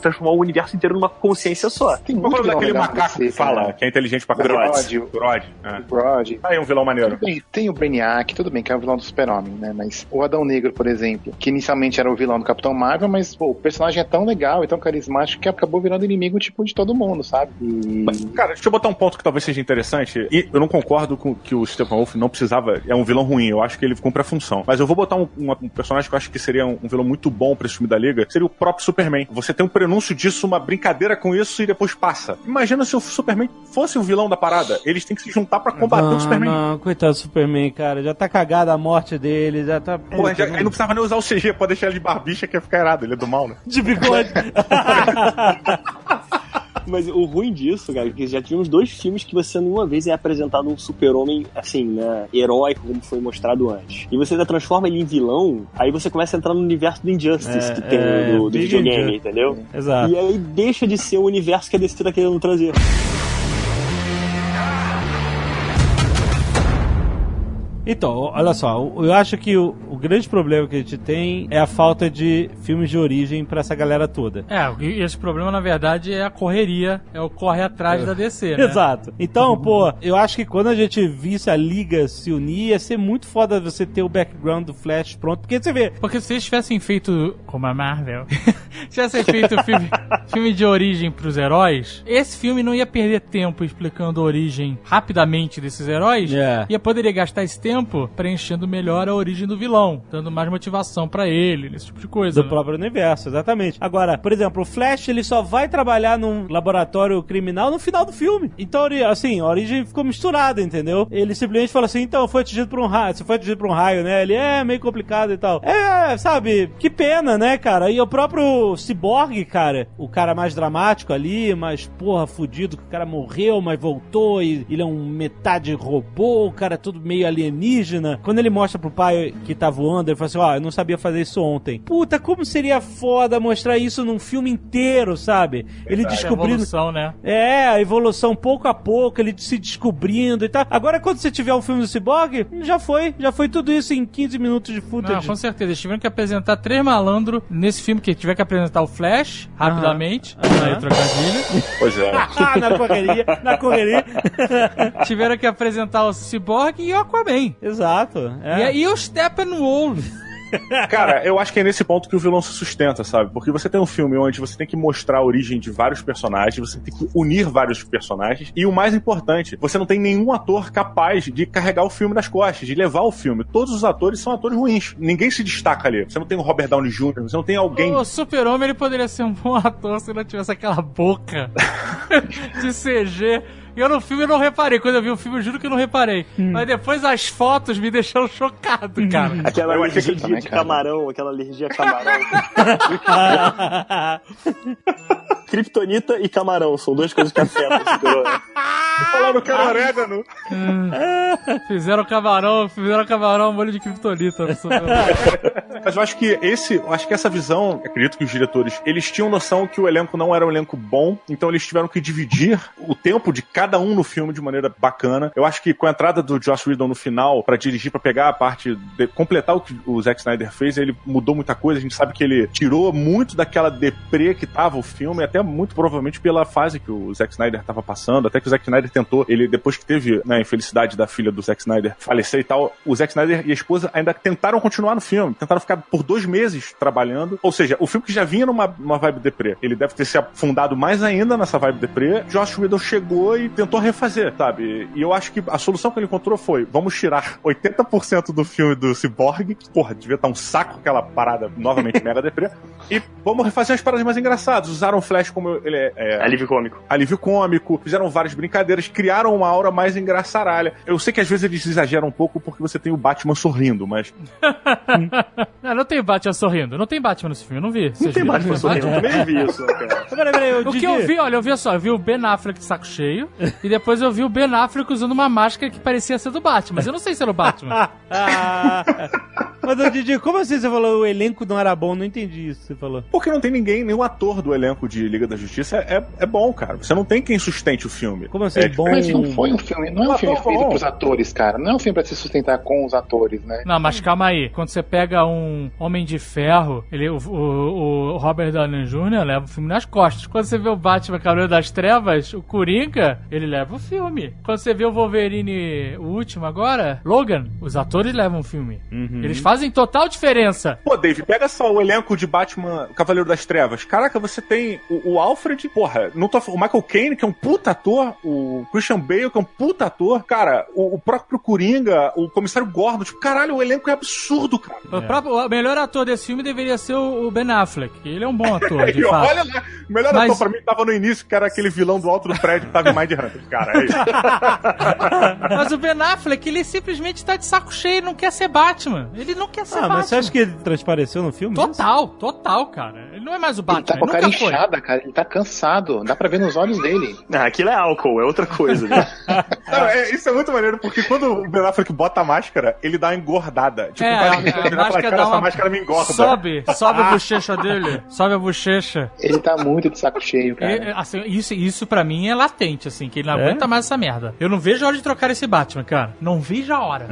[SPEAKER 5] transformar o universo inteiro numa consciência só.
[SPEAKER 4] Tem
[SPEAKER 3] Qual é
[SPEAKER 4] muito
[SPEAKER 3] daquele macaco que fala,
[SPEAKER 4] né?
[SPEAKER 3] que é inteligente pra caralho?
[SPEAKER 4] Brod.
[SPEAKER 3] Brod. é.
[SPEAKER 4] Brod.
[SPEAKER 3] Aí um vilão maneiro.
[SPEAKER 4] Tudo bem, tem o Brainiac, tudo bem, que é o vilão do Super-Homem, né? Mas o Adão Negro, por exemplo, que inicialmente era o vilão do Capitão Marvel, mas pô, o personagem é tão legal e tão carismático que acabou virando inimigo, tipo, de todo mundo, sabe? E...
[SPEAKER 3] Cara, deixa eu botar um ponto que talvez seja interessante. E eu não concordo com que o Steppenwolf não precisava. É um vilão ruim. Eu acho que ele cumpre a função. Mas eu vou botar um, um- um personagem que eu acho que seria um, um vilão muito bom pra esse filme da Liga. Seria o próprio Superman. Você tem um prenúncio disso, uma brincadeira com isso e depois passa. Imagina se o Superman fosse o vilão da parada. Eles têm que se juntar pra combater
[SPEAKER 2] não,
[SPEAKER 3] o Superman.
[SPEAKER 2] Não, coitado do Superman, cara. Já tá cagada a morte dele, já tá.
[SPEAKER 3] Pô, já, aí não precisava nem usar o CG, pode deixar ele de barbicha que ia ficar errado. Ele é do mal, né?
[SPEAKER 2] De bigode.
[SPEAKER 5] Mas o ruim disso, cara, é que já tivemos dois filmes que você nenhuma vez é apresentado um super-homem, assim, né, heróico, como foi mostrado antes. E você ainda transforma ele em vilão, aí você começa a entrar no universo do Injustice
[SPEAKER 2] É,
[SPEAKER 5] que tem
[SPEAKER 2] é,
[SPEAKER 5] do, do videogame, entendeu?
[SPEAKER 2] Exato.
[SPEAKER 5] E aí deixa de ser o universo que a DC tá querendo trazer.
[SPEAKER 2] Então, olha só, eu acho que o grande problema que a gente tem é a falta de filmes de origem pra essa galera toda.
[SPEAKER 6] É, esse problema, na verdade, é a correria, é o corre atrás da DC, né?
[SPEAKER 2] Exato. Então, pô, eu acho que quando a gente visse a liga se unir, ia ser muito foda você ter o background do Flash pronto. Porque você vê,
[SPEAKER 6] Porque se eles tivessem feito, como a Marvel, tivessem feito filme, filme de origem pros heróis, esse filme não ia perder tempo explicando a origem rapidamente desses heróis,
[SPEAKER 2] É.
[SPEAKER 6] ia poderia gastar esse tempo preenchendo melhor a origem do vilão, dando mais motivação pra ele, esse tipo de coisa.
[SPEAKER 2] do
[SPEAKER 6] né?
[SPEAKER 2] próprio universo, exatamente. Agora, por exemplo, o Flash ele só vai trabalhar num laboratório criminal no final do filme. Então, assim, a origem ficou misturada, entendeu? Ele simplesmente fala assim: então, foi atingido por um raio. Você foi atingido por um raio, né? Ele é meio complicado e tal. É, sabe? Que pena, né, cara? E o próprio Cyborg, cara, o cara mais dramático ali, mais porra, fudido, que o cara morreu, mas voltou e ele é um metade robô, o cara é tudo meio alienígena. Quando ele mostra pro pai que tá voando, ele fala assim: Ó, eu não sabia fazer isso ontem. Puta, como seria foda mostrar isso num filme inteiro, sabe? Ele
[SPEAKER 6] Essa
[SPEAKER 2] descobrindo.
[SPEAKER 6] evolução, né?
[SPEAKER 2] É, a evolução pouco a pouco, ele se descobrindo e tal. Agora, quando você tiver um filme do Cyborg, já foi. Já foi tudo isso em 15 minutos de
[SPEAKER 6] Não,
[SPEAKER 2] footage.
[SPEAKER 6] com certeza. Eles tiveram que apresentar três malandros nesse filme que tiver que apresentar o Flash rapidamente. Aí, trocadilho.
[SPEAKER 3] Pois é.
[SPEAKER 2] ah, na correria, na correria.
[SPEAKER 6] tiveram que apresentar o Cyborg e o Aquaman.
[SPEAKER 2] Exato.
[SPEAKER 6] E
[SPEAKER 2] É.
[SPEAKER 6] aí o Steppenwolf.
[SPEAKER 3] Cara, eu acho que é nesse ponto que o vilão se sustenta, sabe? Porque você tem um filme onde você tem que mostrar a origem de vários personagens, você tem que unir vários personagens, e o mais importante, você não tem nenhum ator capaz de carregar o filme nas costas, de levar o filme. Todos os atores são atores ruins. Ninguém se destaca ali. Você não tem o Robert Downey Jr., você não tem alguém.
[SPEAKER 6] O Super-Homem ele poderia ser um bom ator se não tivesse aquela boca de CG. E eu no filme eu não reparei. Quando eu vi o filme, eu juro que eu não reparei. Mas depois as fotos me deixaram chocado, cara.
[SPEAKER 5] Aquela
[SPEAKER 3] Eu
[SPEAKER 5] alergia
[SPEAKER 4] também,
[SPEAKER 5] de
[SPEAKER 4] cara.
[SPEAKER 5] camarão, aquela alergia a camarão. Kryptonita e camarão são duas coisas que afetam o super-homem.
[SPEAKER 3] Falando que era orégano.
[SPEAKER 6] Fizeram camarão, fizeram camarão, molho de criptonita.
[SPEAKER 3] Mas eu acho que esse, eu acho que essa visão, acredito que os diretores, eles tinham noção que o elenco não era um elenco bom, então eles tiveram que dividir o tempo de cada um no filme de maneira bacana. Eu acho que com a entrada do Joss Whedon no final pra dirigir, pra pegar a parte de completar o que o Zack Snyder fez, ele mudou muita coisa. A gente sabe que ele tirou muito daquela deprê que tava o filme, até muito provavelmente pela fase que o Zack Snyder tava passando, até que o Zack Snyder tentou, ele depois que teve né, a infelicidade da filha do Zack Snyder falecer e tal, o Zack Snyder e a esposa ainda tentaram continuar no filme, tentaram ficar por dois meses trabalhando, ou seja, o filme que já vinha numa, numa vibe deprê, ele deve ter se afundado mais ainda nessa vibe deprê, Josh Whedon chegou e tentou refazer, sabe? E eu acho que a solução que ele encontrou foi, vamos tirar 80% do filme do Cyborg, que, porra, devia estar um saco aquela parada novamente mega deprê, e vamos refazer as paradas mais engraçadas, usaram o Flash como ele é, é
[SPEAKER 5] Alívio cômico.
[SPEAKER 3] alívio cômico, fizeram várias brincadeiras, criaram uma aura mais engraçaralha. Eu sei que às vezes eles exageram um pouco porque você tem o Batman sorrindo, mas.
[SPEAKER 6] não, não tem Batman sorrindo. Não tem Batman nesse filme, eu não vi.
[SPEAKER 5] Não tem
[SPEAKER 6] viram?
[SPEAKER 5] Batman sorrindo, eu também vi isso, cara.
[SPEAKER 2] Peraí, peraí, eu
[SPEAKER 6] O que eu vi, olha, eu vi só, eu vi o Ben Affleck de saco cheio, e depois eu vi o Ben Affleck usando uma máscara que parecia ser do Batman, mas eu não sei se era o Batman.
[SPEAKER 2] Mas, Didi, como assim você falou o elenco não era bom? Não entendi isso que você falou.
[SPEAKER 3] Porque não tem ninguém, nenhum ator do elenco de Liga da Justiça é, é bom, cara. Você não tem quem sustente o filme.
[SPEAKER 2] Como assim,
[SPEAKER 3] É
[SPEAKER 2] bom?
[SPEAKER 4] Mas não foi um filme, não é um
[SPEAKER 3] Ah,
[SPEAKER 4] filme
[SPEAKER 3] tá
[SPEAKER 4] feito
[SPEAKER 3] bom.
[SPEAKER 4] pros atores, cara. Não é um filme pra se sustentar com os atores, né?
[SPEAKER 6] Não, mas calma aí. Quando você pega um Homem de Ferro, ele, o, o- o Robert Downey Jr. leva o filme nas costas. Quando você vê o Batman Cavaleiro das Trevas, o Coringa, ele leva o filme. Quando você vê o Wolverine, o último agora, Logan, os atores levam o filme.
[SPEAKER 2] Uhum.
[SPEAKER 6] Eles fazem total diferença.
[SPEAKER 3] Pô, Dave, pega só o elenco de Batman Cavaleiro das Trevas. Caraca, você tem o, o Alfred, porra, não tô, o Michael Caine, que é um puta ator, o Christian Bale, que é um puta ator, cara, o, o próprio Coringa, o comissário Gordon, tipo, caralho, o elenco é absurdo, cara.
[SPEAKER 6] O, próprio, o melhor ator desse filme deveria ser o, Ben Affleck. Ele é um bom ator, de
[SPEAKER 3] E
[SPEAKER 6] fato.
[SPEAKER 3] olha lá, o melhor
[SPEAKER 6] Mas-
[SPEAKER 3] ator pra mim tava no início, que era aquele vilão do alto do prédio que tava em Mind Hunter, cara. É isso.
[SPEAKER 6] Mas o Ben Affleck, ele simplesmente tá de saco cheio, não quer ser Batman. Ele não quer ser
[SPEAKER 2] Ah,
[SPEAKER 6] Batman.
[SPEAKER 2] mas você acha que ele transpareceu no filme?
[SPEAKER 6] Total, total, cara. Ele não é mais o
[SPEAKER 4] Ele
[SPEAKER 6] Batman,
[SPEAKER 4] tá com a
[SPEAKER 6] ele
[SPEAKER 4] cara
[SPEAKER 6] nunca foi.
[SPEAKER 4] inchada, cara. Ele tá cansado. Dá pra ver nos olhos dele.
[SPEAKER 5] Ah, aquilo é álcool, é outra coisa. Né?
[SPEAKER 3] Não, é- isso é muito maneiro, porque quando o Ben Affleck bota a máscara, ele dá uma engordada. Tipo,
[SPEAKER 6] É, a- a
[SPEAKER 3] ele fala,
[SPEAKER 6] máscara
[SPEAKER 3] cara,
[SPEAKER 6] dá
[SPEAKER 3] essa
[SPEAKER 6] uma-
[SPEAKER 3] máscara me engorda.
[SPEAKER 6] Sobe, sobe a bochecha dele. Sobe a bochecha.
[SPEAKER 4] Ele tá muito de saco cheio, cara.
[SPEAKER 6] E, assim, isso, isso pra mim é latente, assim, que ele não
[SPEAKER 2] É?
[SPEAKER 6] aguenta mais essa merda. Eu não vejo a hora de trocar esse Batman, cara. Não vejo a hora.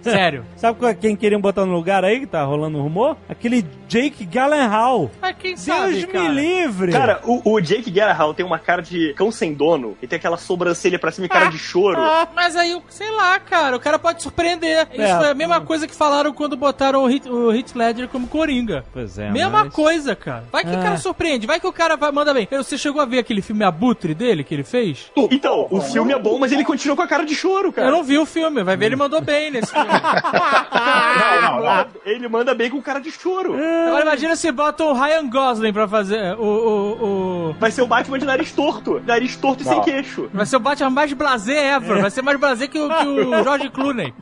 [SPEAKER 6] Sério.
[SPEAKER 2] Sabe qual- quem queriam botar no lugar aí que tá rolando um rumor? Aquele Jake Gyllenhaal.
[SPEAKER 6] Mas quem sabe,
[SPEAKER 2] Deus
[SPEAKER 6] cara?
[SPEAKER 2] me livre!
[SPEAKER 5] Cara, o, o Jake Gyllenhaal tem uma cara de cão sem dono e tem aquela sobrancelha pra cima e cara de choro.
[SPEAKER 6] Ah, mas aí, sei lá, cara, o cara pode surpreender. Isso
[SPEAKER 2] É.
[SPEAKER 6] é a mesma coisa que falaram quando botaram o Hit, o Heath Ledger como Coringa.
[SPEAKER 2] Pois é,
[SPEAKER 6] Mesma
[SPEAKER 2] mas-
[SPEAKER 6] coisa, cara. Vai que o
[SPEAKER 2] Ah.
[SPEAKER 6] cara surpreende, vai que o cara vai, manda bem. Você chegou a ver aquele filme Abutre dele que ele fez?
[SPEAKER 5] Então, o filme é bom, mas ele continua com a cara de choro, cara.
[SPEAKER 6] Eu não vi o filme, vai ver ele mandou bem nesse filme.
[SPEAKER 5] Não, não, ele manda bem com cara de choro.
[SPEAKER 6] Agora imagina se bota o Ryan Gosling pra fazer o. o, o...
[SPEAKER 5] Vai ser o Batman de nariz torto. Nariz torto e sem queixo.
[SPEAKER 6] Vai ser o Batman mais blasé ever. Vai ser mais blasé que o, que o George Clooney.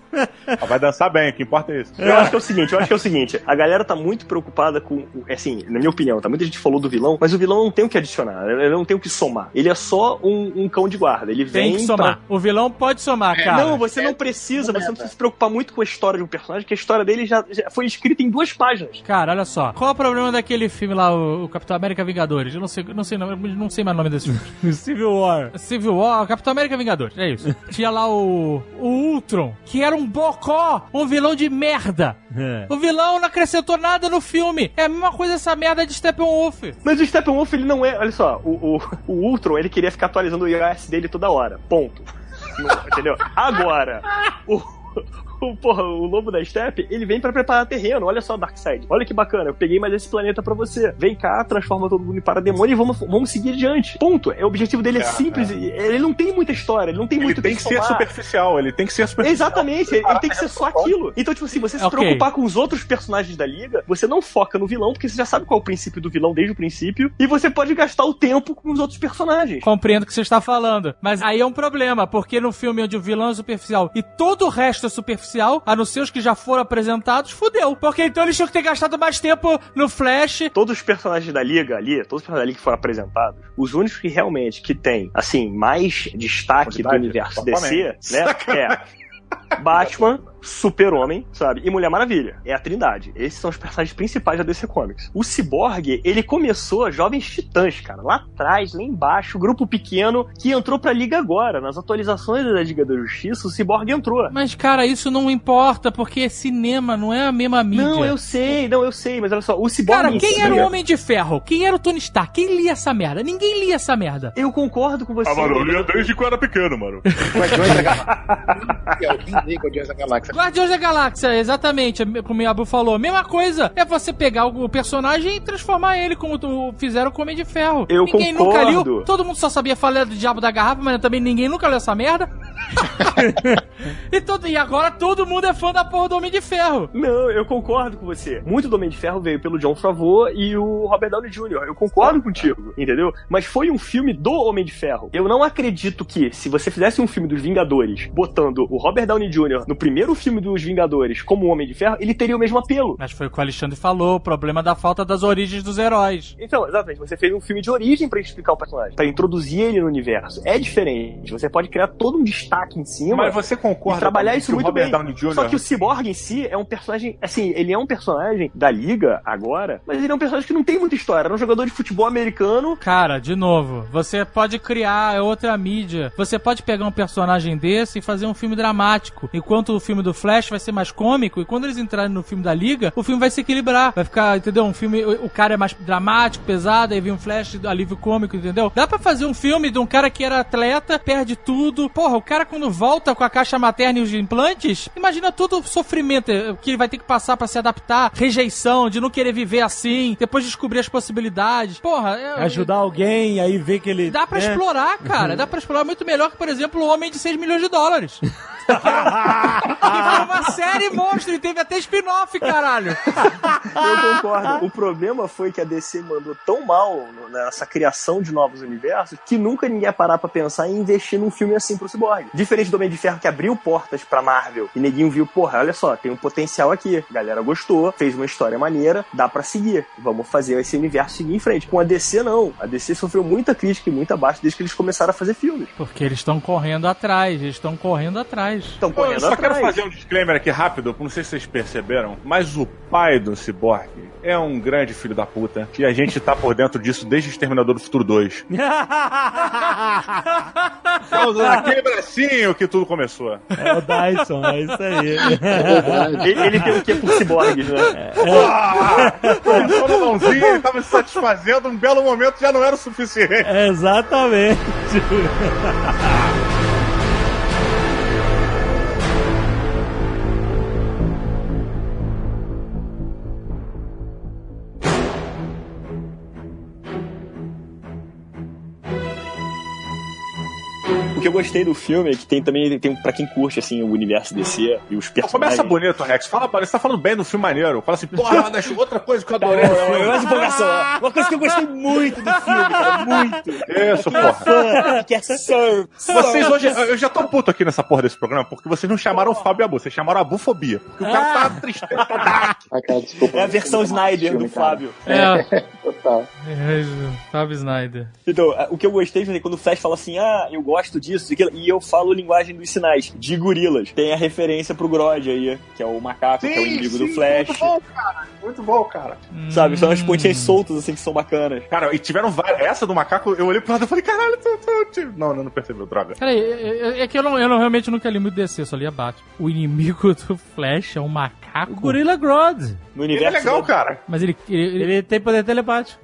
[SPEAKER 3] Ah, Vai dançar bem, o que importa é isso.
[SPEAKER 5] Eu acho que é o seguinte, eu acho que é o seguinte, a galera tá muito preocupada com, o- assim, na minha opinião, tá? Muita gente falou do vilão, mas o vilão não tem o que adicionar, ele não tem o que somar. Ele é só um, um cão de guarda, ele vem
[SPEAKER 6] Tem que somar. O vilão pode somar, cara.
[SPEAKER 5] Não, você não precisa, você não precisa se preocupar muito com a história de um personagem, porque a história dele já, já foi escrita em duas páginas.
[SPEAKER 6] Cara, olha só. Qual é o problema daquele filme lá, o, o Capitão América Vingadores? Eu não sei, não sei, não, não sei mais o nome desse filme.
[SPEAKER 2] Civil War.
[SPEAKER 6] Civil War, Capitão América Vingadores, é isso. Tinha lá o, o Ultron, que era um bocó, um vilão de merda.
[SPEAKER 2] É.
[SPEAKER 6] O vilão não acrescentou nada no filme. É a mesma coisa essa merda de Steppenwolf.
[SPEAKER 5] Mas o Steppenwolf, ele não é, olha só, o, o, o Ultron, ele queria ficar atualizando o iOS dele toda hora, ponto. Não, entendeu? Agora, o... O, porra, o lobo da steppe, ele vem pra preparar terreno. Olha só, Darkseid. Olha que bacana. Eu peguei mais esse planeta pra você. Vem cá, transforma todo mundo em parademônio e vamos, vamos seguir adiante. Ponto. É, o objetivo dele é,
[SPEAKER 3] É,
[SPEAKER 5] simples. Ele não tem muita história, ele não tem
[SPEAKER 3] Ele
[SPEAKER 5] muito o
[SPEAKER 3] tem que ser
[SPEAKER 5] somar.
[SPEAKER 3] superficial, ele tem que ser superficial.
[SPEAKER 5] Exatamente, ele, ele tem que ser só aquilo. Então, tipo assim, você se
[SPEAKER 6] Ok.
[SPEAKER 5] preocupar com os outros personagens da liga, você não foca no vilão, porque você já sabe qual é o princípio do vilão desde o princípio, e você pode gastar o tempo com os outros personagens.
[SPEAKER 6] Compreendo o que você está falando. Mas aí é um problema, porque no filme onde o vilão é superficial e todo o resto é superficial, a não ser os que já foram apresentados, fudeu. Porque então eles tinham que ter gastado mais tempo no Flash.
[SPEAKER 5] Todos os personagens da liga ali, todos os personagens da liga que foram apresentados, os únicos que realmente que tem, assim, mais destaque do universo. DC, né, é Batman, Super-Homem, sabe? E Mulher Maravilha. É a Trindade. Esses são os personagens principais da DC Comics. O Cyborg, ele começou Jovens Titãs, cara. Lá atrás, lá embaixo, grupo pequeno que entrou pra Liga agora. Nas atualizações da Liga da Justiça, o Cyborg entrou.
[SPEAKER 6] Mas, cara, isso não importa, porque é cinema, não é a mesma mídia.
[SPEAKER 5] Não, eu sei, não, eu sei, mas olha só, o Cyborg.
[SPEAKER 6] Cara,
[SPEAKER 5] em
[SPEAKER 6] quem era o Homem de Ferro? Quem era o Tony Stark? Quem lia essa merda? Ninguém lia essa merda.
[SPEAKER 5] Eu concordo com você.
[SPEAKER 3] Ah, mano, eu lia desde quando eu era pequeno, mano.
[SPEAKER 4] Guardiões da Galáxia. Guardiões da Galáxia.
[SPEAKER 6] Exatamente, como o Miyabu falou. Mesma coisa, é você pegar o personagem e transformar ele como tu fizeram com o Homem de Ferro.
[SPEAKER 5] Eu
[SPEAKER 6] ninguém
[SPEAKER 5] concordo.
[SPEAKER 6] nunca liu, todo mundo só sabia falar do Diabo da Garrafa, mas também ninguém nunca leu essa merda. e, todo- e agora todo mundo é fã da porra do Homem de Ferro.
[SPEAKER 5] Não, eu concordo com você. Muito do Homem de Ferro veio pelo John Favreau e o Robert Downey Jr. Eu concordo contigo, entendeu? Mas foi um filme do Homem de Ferro. Eu não acredito que, se você fizesse um filme dos Vingadores, botando o Robert Downey Jr. no primeiro filme dos Vingadores como o Homem de Ferro, ele teria o mesmo apelo.
[SPEAKER 6] Mas foi o que o Alexandre falou, o problema da falta das origens dos heróis.
[SPEAKER 5] Então, exatamente, você fez um filme de origem pra explicar o personagem, pra introduzir ele no universo. É diferente. Você pode criar todo um destaque em cima.
[SPEAKER 3] Mas você concorda
[SPEAKER 5] e trabalhar isso muito
[SPEAKER 3] Robert
[SPEAKER 5] bem.
[SPEAKER 3] Downey Jr.
[SPEAKER 5] Só que o Cyborg em si é um personagem, assim, ele é um personagem da liga agora, mas ele é um personagem que não tem muita história. Era um jogador de futebol americano.
[SPEAKER 6] Cara, de novo, você pode criar outra mídia. Você pode pegar um personagem desse e fazer um filme dramático. Enquanto o filme do Flash vai ser mais cômico, e quando eles entrarem no filme da Liga, o filme vai se equilibrar. Vai ficar, entendeu? Um filme, o o cara é mais dramático, pesado, aí vem um Flash do alívio cômico, entendeu? Dá pra fazer um filme de um cara que era atleta, perde tudo. Porra, o cara quando volta com a caixa materna e os implantes, imagina todo o sofrimento eh, que ele vai ter que passar pra se adaptar, rejeição, de não querer viver assim, depois descobrir as possibilidades. Porra, é,
[SPEAKER 2] Ajudar alguém, aí ver que ele.
[SPEAKER 6] Dá pra
[SPEAKER 2] né?
[SPEAKER 6] explorar, cara. Dá pra explorar muito melhor que, por exemplo, o Homem de 6 milhões de dólares. que foi uma série monstro e teve até spin-off, caralho.
[SPEAKER 5] Eu concordo. O problema foi que a DC mandou tão mal nessa criação de novos universos que nunca ninguém ia parar pra pensar em investir num filme assim pro Cyborg. Diferente do Homem de Ferro que abriu portas pra Marvel e neguinho viu, porra, olha só, tem um potencial aqui. A galera gostou, fez uma história maneira, dá pra seguir. Vamos fazer esse universo seguir em frente. Com a DC, não. A DC sofreu muita crítica e muita baixa desde que eles começaram a fazer filmes.
[SPEAKER 6] Porque eles estão correndo atrás, eles estão correndo atrás.
[SPEAKER 5] Estão
[SPEAKER 3] Eu
[SPEAKER 5] correndo
[SPEAKER 3] só
[SPEAKER 5] atrás.
[SPEAKER 3] quero fazer um disclaimer aqui rápido, não sei se vocês perceberam, mas o pai do Cyborg é um grande filho da puta. E a gente tá por dentro disso desde Exterminador do Futuro 2. Tá usando aquele bracinho que tudo começou.
[SPEAKER 2] É o Dyson, é isso aí.
[SPEAKER 5] Ele, ele tem o que por ciborgues, né?
[SPEAKER 3] Começou na mãozinha, ele tava se satisfazendo, um belo momento já não era o suficiente.
[SPEAKER 2] Exatamente.
[SPEAKER 5] que eu gostei do filme é que tem também, tem pra quem curte, assim, o universo DC e os personagens.
[SPEAKER 3] Começa bonito, Rex. Fala, você tá falando bem do filme maneiro. Fala assim, porra, outra coisa que eu adorei. no filme.
[SPEAKER 5] mais empolgação. Uma coisa que eu gostei muito do filme, cara, muito.
[SPEAKER 3] Isso, porra.
[SPEAKER 5] Fã, que é Sir.
[SPEAKER 3] Vocês hoje, eu já tô puto aqui nessa porra desse programa, porque vocês não chamaram o Fábio Abu, vocês chamaram a bufobia. Porque o cara tá triste, tá dark.
[SPEAKER 4] Ah.
[SPEAKER 5] É a versão Snyder do. Fábio.
[SPEAKER 6] É,
[SPEAKER 4] Total.
[SPEAKER 6] é, Fábio Snyder.
[SPEAKER 5] Então, o que eu gostei quando o Flash fala assim, ah, eu gosto disso, daquilo, e eu falo linguagem dos sinais, de gorilas. Tem a referência pro Grodd aí, que é o macaco, que é o inimigo do Flash.
[SPEAKER 3] Muito bom, cara. Muito bom, cara.
[SPEAKER 5] Sabe, são umas
[SPEAKER 6] Hum.
[SPEAKER 5] pontinhas soltas, assim, que são bacanas.
[SPEAKER 3] Cara, e tiveram várias. Essa do macaco, eu olhei pro lado e falei, caralho, tu, tu, tu. Não, não, não percebeu, droga.
[SPEAKER 6] Peraí, é, é- é que eu, não, eu não- realmente nunca li muito DC, só li a Batman. O inimigo do Flash é um macaco.
[SPEAKER 2] O Gorilla Grodd.
[SPEAKER 5] No
[SPEAKER 3] Ele é
[SPEAKER 5] universo,
[SPEAKER 3] legal,
[SPEAKER 5] da,
[SPEAKER 3] cara.
[SPEAKER 6] Mas ele, ele, ele-
[SPEAKER 2] Ele tem poder telepático.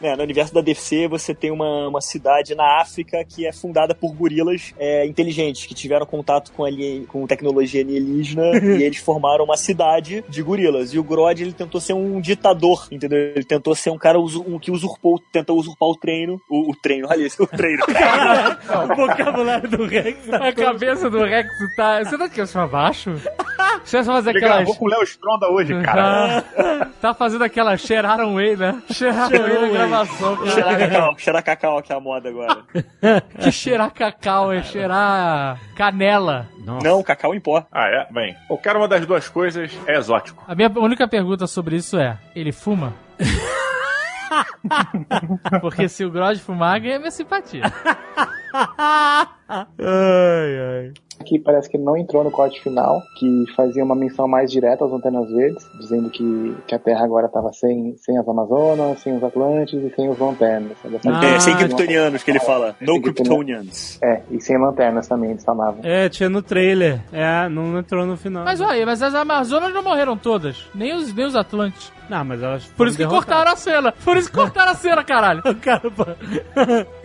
[SPEAKER 5] Né, no universo da DC, você tem uma, uma cidade na África que é fundada por gorilas é, inteligentes, que tiveram contato com, alien, com tecnologia alienígena, e eles formaram uma cidade de gorilas. E o Grodd, ele tentou ser um ditador, entendeu? Ele tentou ser um cara usu- um que usurpou, tentou usurpar o treino, o, o treino, olha isso, o treino.
[SPEAKER 2] o vocabulário do Rex. tá
[SPEAKER 6] a cabeça do Rex tá. Você tá cabeça pra baixo? Você vai fazer
[SPEAKER 3] Ele
[SPEAKER 6] aquela.
[SPEAKER 3] gravou com o Léo Stronda hoje, cara.
[SPEAKER 6] Tá fazendo aquela Sharon Way, né? Way na gravação, cara.
[SPEAKER 5] Cheirar cacau, cheirar cacau, que é a moda agora.
[SPEAKER 6] Que cheirar cacau, é cheirar canela.
[SPEAKER 5] Não, cacau em pó.
[SPEAKER 3] Ah, é? Bem, qualquer uma das duas coisas é exótico.
[SPEAKER 6] A minha única pergunta sobre isso é: ele fuma? Porque se o Grodd fumar, ganha minha simpatia.
[SPEAKER 2] Ai, ai.
[SPEAKER 4] que parece que ele não entrou no corte final, que fazia uma menção mais direta às Antenas Verdes, dizendo que, que a Terra agora estava sem, sem as Amazonas, sem os Atlantes e sem os lanternas.
[SPEAKER 2] Ah,
[SPEAKER 5] é, sem
[SPEAKER 2] não.
[SPEAKER 5] kryptonianos que ele fala. No
[SPEAKER 4] Sem
[SPEAKER 5] kryptonians.
[SPEAKER 4] É, e sem lanternas também, eles falavam.
[SPEAKER 2] É, tinha no trailer. É, não entrou no final.
[SPEAKER 6] Mas olha, mas as Amazonas não morreram todas. Nem os, nem os Atlantes.
[SPEAKER 2] Não, mas elas.
[SPEAKER 6] Por isso que cortaram a cena. Por isso que cortaram a cena, caralho.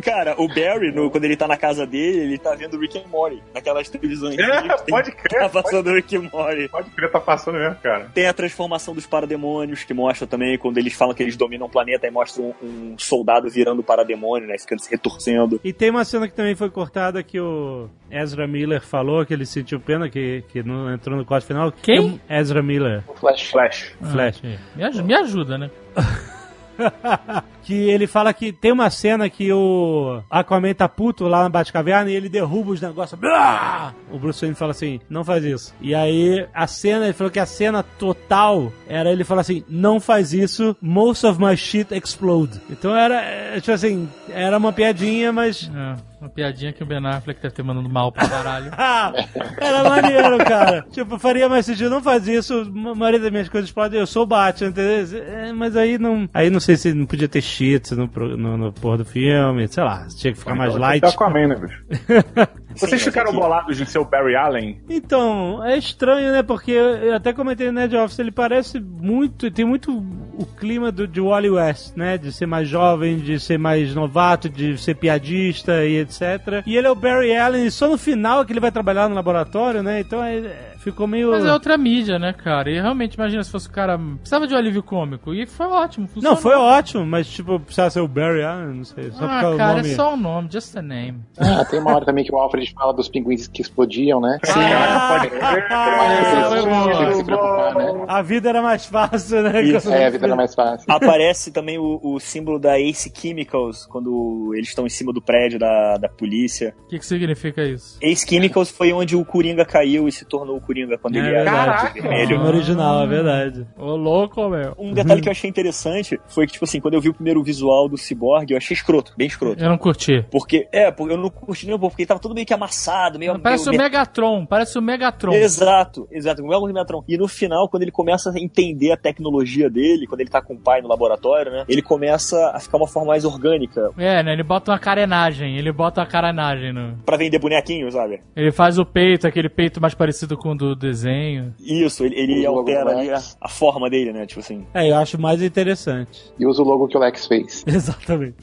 [SPEAKER 5] Cara, o Barry, no- quando ele tá na casa dele, ele tá vendo Rick and Morty, naquelas televisões.
[SPEAKER 3] É, pode crer,
[SPEAKER 5] Tá
[SPEAKER 3] pode-
[SPEAKER 5] passando Rick and Morty.
[SPEAKER 3] Pode crer, tá passando mesmo, cara.
[SPEAKER 5] Tem a transformação dos parademônios, que mostra também quando eles falam que eles dominam o planeta e mostram um, um soldado virando parademônio, né? Ficando se retorcendo.
[SPEAKER 2] E tem uma cena que também foi cortada que o Ezra Miller falou que ele sentiu pena que, que não entrou no corte final.
[SPEAKER 6] Quem?
[SPEAKER 2] Ezra Miller.
[SPEAKER 4] Flash.
[SPEAKER 3] Flash.
[SPEAKER 2] Flash.
[SPEAKER 6] Ah, me, aj- me ajuda, né?
[SPEAKER 2] que ele fala que tem uma cena que o Aquaman tá puto lá na Batcaverna e ele derruba os negócios. Blá! O Bruce Wayne fala assim, não faz isso. E aí a cena, ele falou que a cena total era ele falar assim, não faz isso, most of my shit explode. Então era, é, tipo assim, era uma piadinha, mas
[SPEAKER 6] É. Uma piadinha que o Ben Affleck deve ter mandando mal pra caralho.
[SPEAKER 2] Era maneiro, cara. Tipo, faria mais sentido. Não faz isso. A maioria das minhas coisas explodem. Eu sou o Batman, entendeu? É, mas aí não. Aí não sei se não podia ter cheats no, no, no porra do filme. Sei lá, tinha que ficar mais light.
[SPEAKER 3] Tá Aquaman, né, bicho? Vocês
[SPEAKER 5] Sim,
[SPEAKER 3] ficaram bolados de ser o Barry Allen?
[SPEAKER 2] Então, é estranho, né? Porque eu até comentei no Nerd Office, ele parece muito. Tem muito o clima do, de Wally West, né? De ser mais jovem, de ser mais novato, de ser piadista e etc. E ele é o Barry Allen, e só no final é que ele vai trabalhar no laboratório, né? Então é, é, ficou meio.
[SPEAKER 6] Mas é outra mídia, né, cara? E realmente, imagina se fosse o cara. Precisava de um alívio cômico. E foi ótimo. Funcionou.
[SPEAKER 2] Não, foi ótimo, mas tipo, precisava ser o Barry Allen, não sei. Só
[SPEAKER 6] Ah,
[SPEAKER 2] o
[SPEAKER 6] cara,
[SPEAKER 2] nome.
[SPEAKER 6] é só um nome, just a name.
[SPEAKER 4] Ah, tem uma hora também que o Alfred fala dos pinguins que explodiam, né?
[SPEAKER 2] Ah,
[SPEAKER 4] que se preocupar, né?
[SPEAKER 2] a vida era mais fácil, né?
[SPEAKER 5] Isso.
[SPEAKER 4] É, a vida era mais fácil.
[SPEAKER 5] Aparece também o, o símbolo da Ace Chemicals quando eles estão em cima do prédio da, da polícia.
[SPEAKER 6] O que, que significa isso?
[SPEAKER 5] Ace Chemicals foi onde o Coringa caiu e se tornou o Coringa quando
[SPEAKER 2] É
[SPEAKER 5] ele era de vermelho.
[SPEAKER 2] Filme original, é verdade.
[SPEAKER 6] Ô, louco, meu.
[SPEAKER 5] Um detalhe que eu achei interessante foi que, tipo assim, quando eu vi o primeiro visual do Cyborg, eu achei escroto, bem escroto.
[SPEAKER 6] Eu não curti.
[SPEAKER 5] Porque, é, porque eu não curti nem um pouco, porque ele tava todo meio que amassado, meio.
[SPEAKER 6] Parece o
[SPEAKER 5] meio...
[SPEAKER 6] Megatron, parece o Megatron.
[SPEAKER 5] Exato, exato, igual o Megatron. E no final, quando ele começa a entender a tecnologia dele, quando ele tá com o pai no laboratório, né? Ele começa a ficar uma forma mais orgânica
[SPEAKER 6] É, né? Ele bota uma carenagem, ele bota uma carenagem no.
[SPEAKER 5] pra vender bonequinho, sabe?
[SPEAKER 6] Ele faz o peito, aquele peito mais parecido com o do desenho.
[SPEAKER 5] Isso, ele, ele
[SPEAKER 4] O
[SPEAKER 5] altera a, a forma dele, né? Tipo assim.
[SPEAKER 2] É, eu acho mais interessante.
[SPEAKER 4] E usa o logo que o Lex fez.
[SPEAKER 2] Exatamente.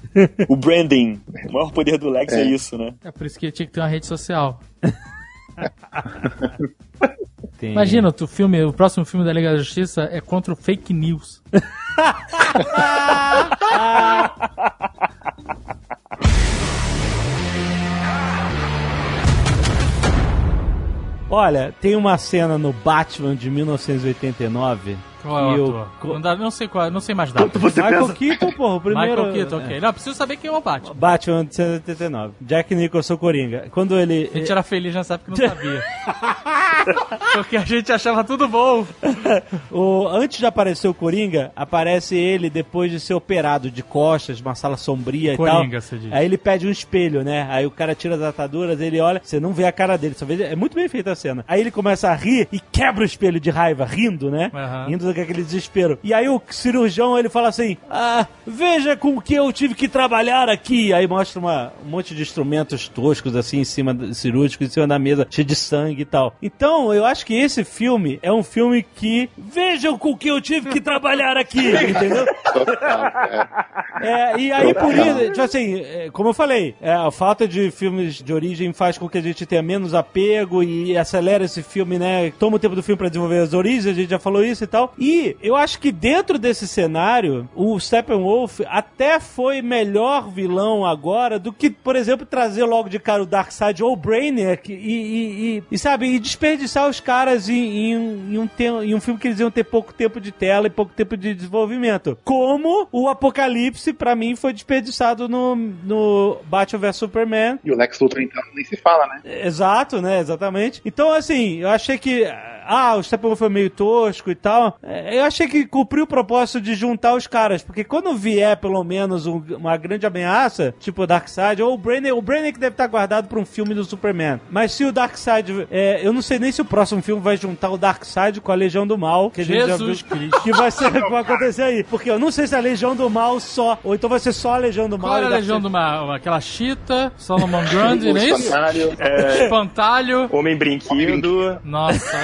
[SPEAKER 5] O branding. O maior poder do Lex é,
[SPEAKER 4] É.
[SPEAKER 5] isso, né?
[SPEAKER 6] É por isso que ele tinha que ter uma rede social.
[SPEAKER 2] Tem-
[SPEAKER 6] Imagina, o filme, o próximo filme da Liga da Justiça é contra o fake news.
[SPEAKER 2] Olha, tem uma cena no Batman de 1989
[SPEAKER 6] Qual é o ator?
[SPEAKER 2] co-
[SPEAKER 6] Não, dá- não sei qual, não sei mais data.
[SPEAKER 2] Michael Keaton, porra, o primeiro...
[SPEAKER 6] Michael Keaton, ok. Não, preciso saber quem é o Batman.
[SPEAKER 2] Batman de 1989. Jack Nicholson Coringa. Quando ele...
[SPEAKER 6] A gente era feliz nessa época que não sabia. Porque a gente achava tudo bom.
[SPEAKER 2] O, antes de aparecer o Coringa, aparece ele depois de ser operado de costas, uma sala sombria e
[SPEAKER 6] Coringa,
[SPEAKER 2] tal.
[SPEAKER 6] você diz.
[SPEAKER 2] Aí ele pede um espelho, né? Aí o cara tira as ataduras, ele olha, você não vê a cara dele, só vê, é muito bem feita a cena. Aí ele começa a rir e quebra o espelho de raiva, rindo, né?
[SPEAKER 6] Aham.
[SPEAKER 2] Rindo daquele desespero. E aí o cirurgião, ele fala assim, ah, veja com o que eu tive que trabalhar aqui. Aí mostra uma, um monte de instrumentos toscos, assim, em cima, cirúrgicos, em cima da mesa, cheio de sangue e tal. Então, eu acho que esse filme é um filme que, vejam com o que eu tive que trabalhar aqui, entendeu?
[SPEAKER 4] É.
[SPEAKER 2] É, e aí por isso, tipo assim, é, como eu falei, é, a falta de filmes de origem faz com que a gente tenha menos apego e acelera esse filme, né? Toma o tempo do filme pra desenvolver as origens, a gente já falou isso e tal. E eu acho que dentro desse cenário, o Steppenwolf até foi melhor vilão agora do que, por exemplo, trazer logo de cara o Darkseid ou o Brainiac e, e, e- e, sabe, e desperdiçar os caras em, em, em um te- em um filme que eles iam ter pouco tempo de tela e pouco tempo de desenvolvimento. Como o Apocalipse, pra mim, foi desperdiçado no, no Batman vs Superman.
[SPEAKER 4] E o Lex Luthor, então, nem se fala, né?
[SPEAKER 2] Exato, né? Exatamente. Então, assim, eu achei que. Ah, o Steppenwolf foi meio tosco e tal. É, Eu achei que cumpriu o propósito de juntar os caras. Porque quando vier, pelo menos, um- uma grande ameaça, tipo o Darkseid, ou o Brainiac, o Brainiac deve estar guardado pra um filme do Superman. Mas se o Darkseid. É, eu não sei nem se o próximo filme vai juntar o Darkseid com a Legião do Mal. Que a gente
[SPEAKER 6] Jesus
[SPEAKER 2] já viu
[SPEAKER 6] Cristo.
[SPEAKER 2] que vai, ser, que vai acontecer aí. Porque eu não sei se é a Legião do Mal só. Ou então vai ser só a Legião do Mal.
[SPEAKER 6] Qual
[SPEAKER 2] e
[SPEAKER 6] a legião
[SPEAKER 2] Darkseid-
[SPEAKER 6] do mal? Aquela Chita, Solomon Grundy,
[SPEAKER 4] O
[SPEAKER 6] não é isso?
[SPEAKER 4] espantalho.
[SPEAKER 6] Espantalho.
[SPEAKER 5] Homem Brinquido,
[SPEAKER 6] Nossa,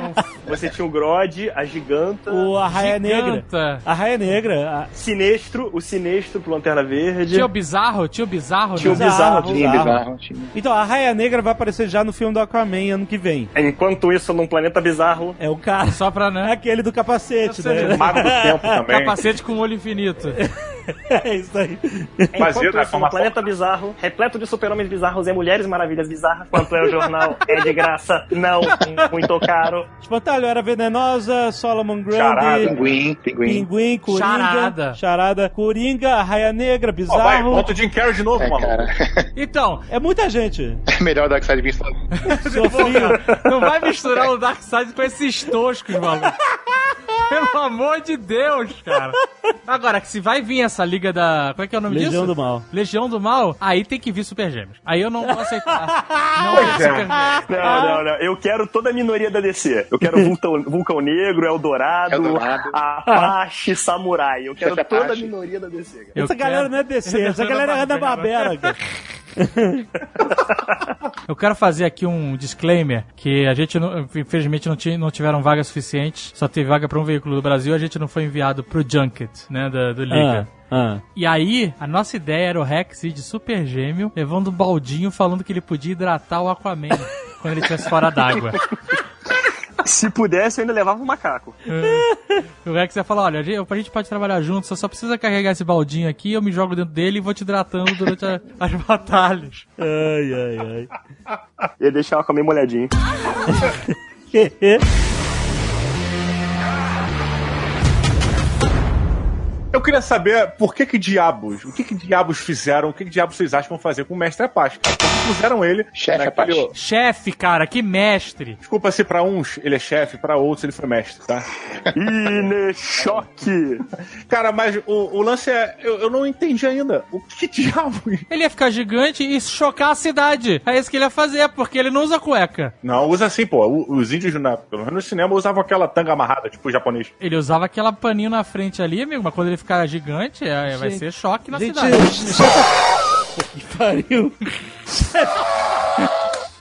[SPEAKER 5] você tinha o Grod, a Giganta,
[SPEAKER 2] O Arraia Negra.
[SPEAKER 6] giganta.
[SPEAKER 2] A Raia Negra. a-
[SPEAKER 5] Sinestro, o Sinestro pro Lanterna Verde.
[SPEAKER 6] Tinha o bizarro, tinha o bizarro.
[SPEAKER 5] Tinha o
[SPEAKER 6] né?
[SPEAKER 5] bizarro.
[SPEAKER 4] Tinha bizarro, tinha.
[SPEAKER 2] Então, a Raia Negra vai aparecer já no filme do Aquaman ano que vem.
[SPEAKER 5] Enquanto isso, num planeta bizarro,
[SPEAKER 2] É o cara.
[SPEAKER 6] Só pra,
[SPEAKER 2] É
[SPEAKER 6] né?
[SPEAKER 2] aquele do capacete, né?
[SPEAKER 3] Mago do Tempo também.
[SPEAKER 6] Capacete com olho infinito.
[SPEAKER 2] É isso aí.
[SPEAKER 3] Mas
[SPEAKER 5] Enquanto isso,
[SPEAKER 3] como
[SPEAKER 5] um planeta bizarro, repleto de super-homens bizarros e mulheres maravilhas bizarras, quanto é o jornal, é de graça, não, muito caro.
[SPEAKER 2] Espantalho era venenosa, Solomon
[SPEAKER 3] Charada.
[SPEAKER 2] Grundy,
[SPEAKER 4] Pinguim, pinguim.
[SPEAKER 2] Pinguim, Coringa,
[SPEAKER 6] Charada.
[SPEAKER 2] Charada, Coringa, a Raia Negra,
[SPEAKER 3] Ó, vai,
[SPEAKER 2] Bizarro.
[SPEAKER 3] bota o Jim Carrey de novo,
[SPEAKER 4] É,
[SPEAKER 3] maluco.
[SPEAKER 4] cara.
[SPEAKER 6] Então,
[SPEAKER 2] É muita gente.
[SPEAKER 4] É melhor o Darkseid vir sozinho.
[SPEAKER 6] Não vai misturar o Darkseid com esses toscos, maluco. Pelo amor de Deus, cara. Agora, que se vai vir essa liga da. Como é que é o nome
[SPEAKER 2] Legião
[SPEAKER 6] disso?
[SPEAKER 2] do Mal.
[SPEAKER 6] Legião do Mal, aí tem que vir Super Gêmeos. Aí eu não vou aceitar. não
[SPEAKER 3] é.
[SPEAKER 6] Super Gêmeos.
[SPEAKER 5] Não, não, não. Eu quero toda a minoria da DC. Eu quero Vulcão, Vulcão Negro, Eldorado,
[SPEAKER 4] Eldorado.
[SPEAKER 5] Apache, Samurai. Eu quero toda a minoria da DC. cara.
[SPEAKER 6] Eu
[SPEAKER 2] essa
[SPEAKER 6] quero-
[SPEAKER 2] galera não é DC, essa galera é da Barbera, cara.
[SPEAKER 6] Eu quero fazer aqui um disclaimer que a gente, não- infelizmente, não, tinha, não tiveram vagas suficientes. Só teve vaga para um veículo do Brasil. A gente não foi enviado pro Junket, né, da- do Liga.
[SPEAKER 2] Ah, ah.
[SPEAKER 6] E aí, a nossa ideia era o Rex ir de super gêmeo, levando um baldinho falando que ele podia hidratar o Aquaman quando ele estivesse fora d'água.
[SPEAKER 5] Se pudesse, eu ainda levava um macaco.
[SPEAKER 6] O Rex ia falar, olha, a gente, a gente pode trabalhar junto, você só precisa carregar esse baldinho aqui, eu me jogo dentro dele e vou te hidratando durante a- as batalhas.
[SPEAKER 2] Ai, ai, ai.
[SPEAKER 5] Ia deixar o Aquaman molhadinho.
[SPEAKER 3] Eu queria saber por que que diabos, o que que diabos fizeram, o que que diabos vocês acham que vão fazer com o Mestre Apache? Porque puseram ele...
[SPEAKER 4] Chefe
[SPEAKER 3] naquele-
[SPEAKER 4] Apache.
[SPEAKER 6] Chefe, cara, que mestre!
[SPEAKER 3] Desculpa se pra uns ele é chefe, pra outros ele foi mestre, tá?
[SPEAKER 5] Ine choque!
[SPEAKER 3] Cara, mas o, o lance é... Eu, eu não entendi ainda. O que diabos...
[SPEAKER 6] Ele ia ficar gigante e chocar a cidade. É isso que ele ia fazer, porque ele não usa cueca.
[SPEAKER 3] Não, usa assim, pô. O- Os índios, na, pelo menos no cinema, usavam aquela tanga amarrada, tipo o japonês.
[SPEAKER 6] Ele usava aquela paninho na frente ali, amigo, mas quando ele ficar gigante, é- vai
[SPEAKER 2] Gente,
[SPEAKER 6] ser choque na
[SPEAKER 2] Gente,
[SPEAKER 6] cidade.
[SPEAKER 2] que pariu.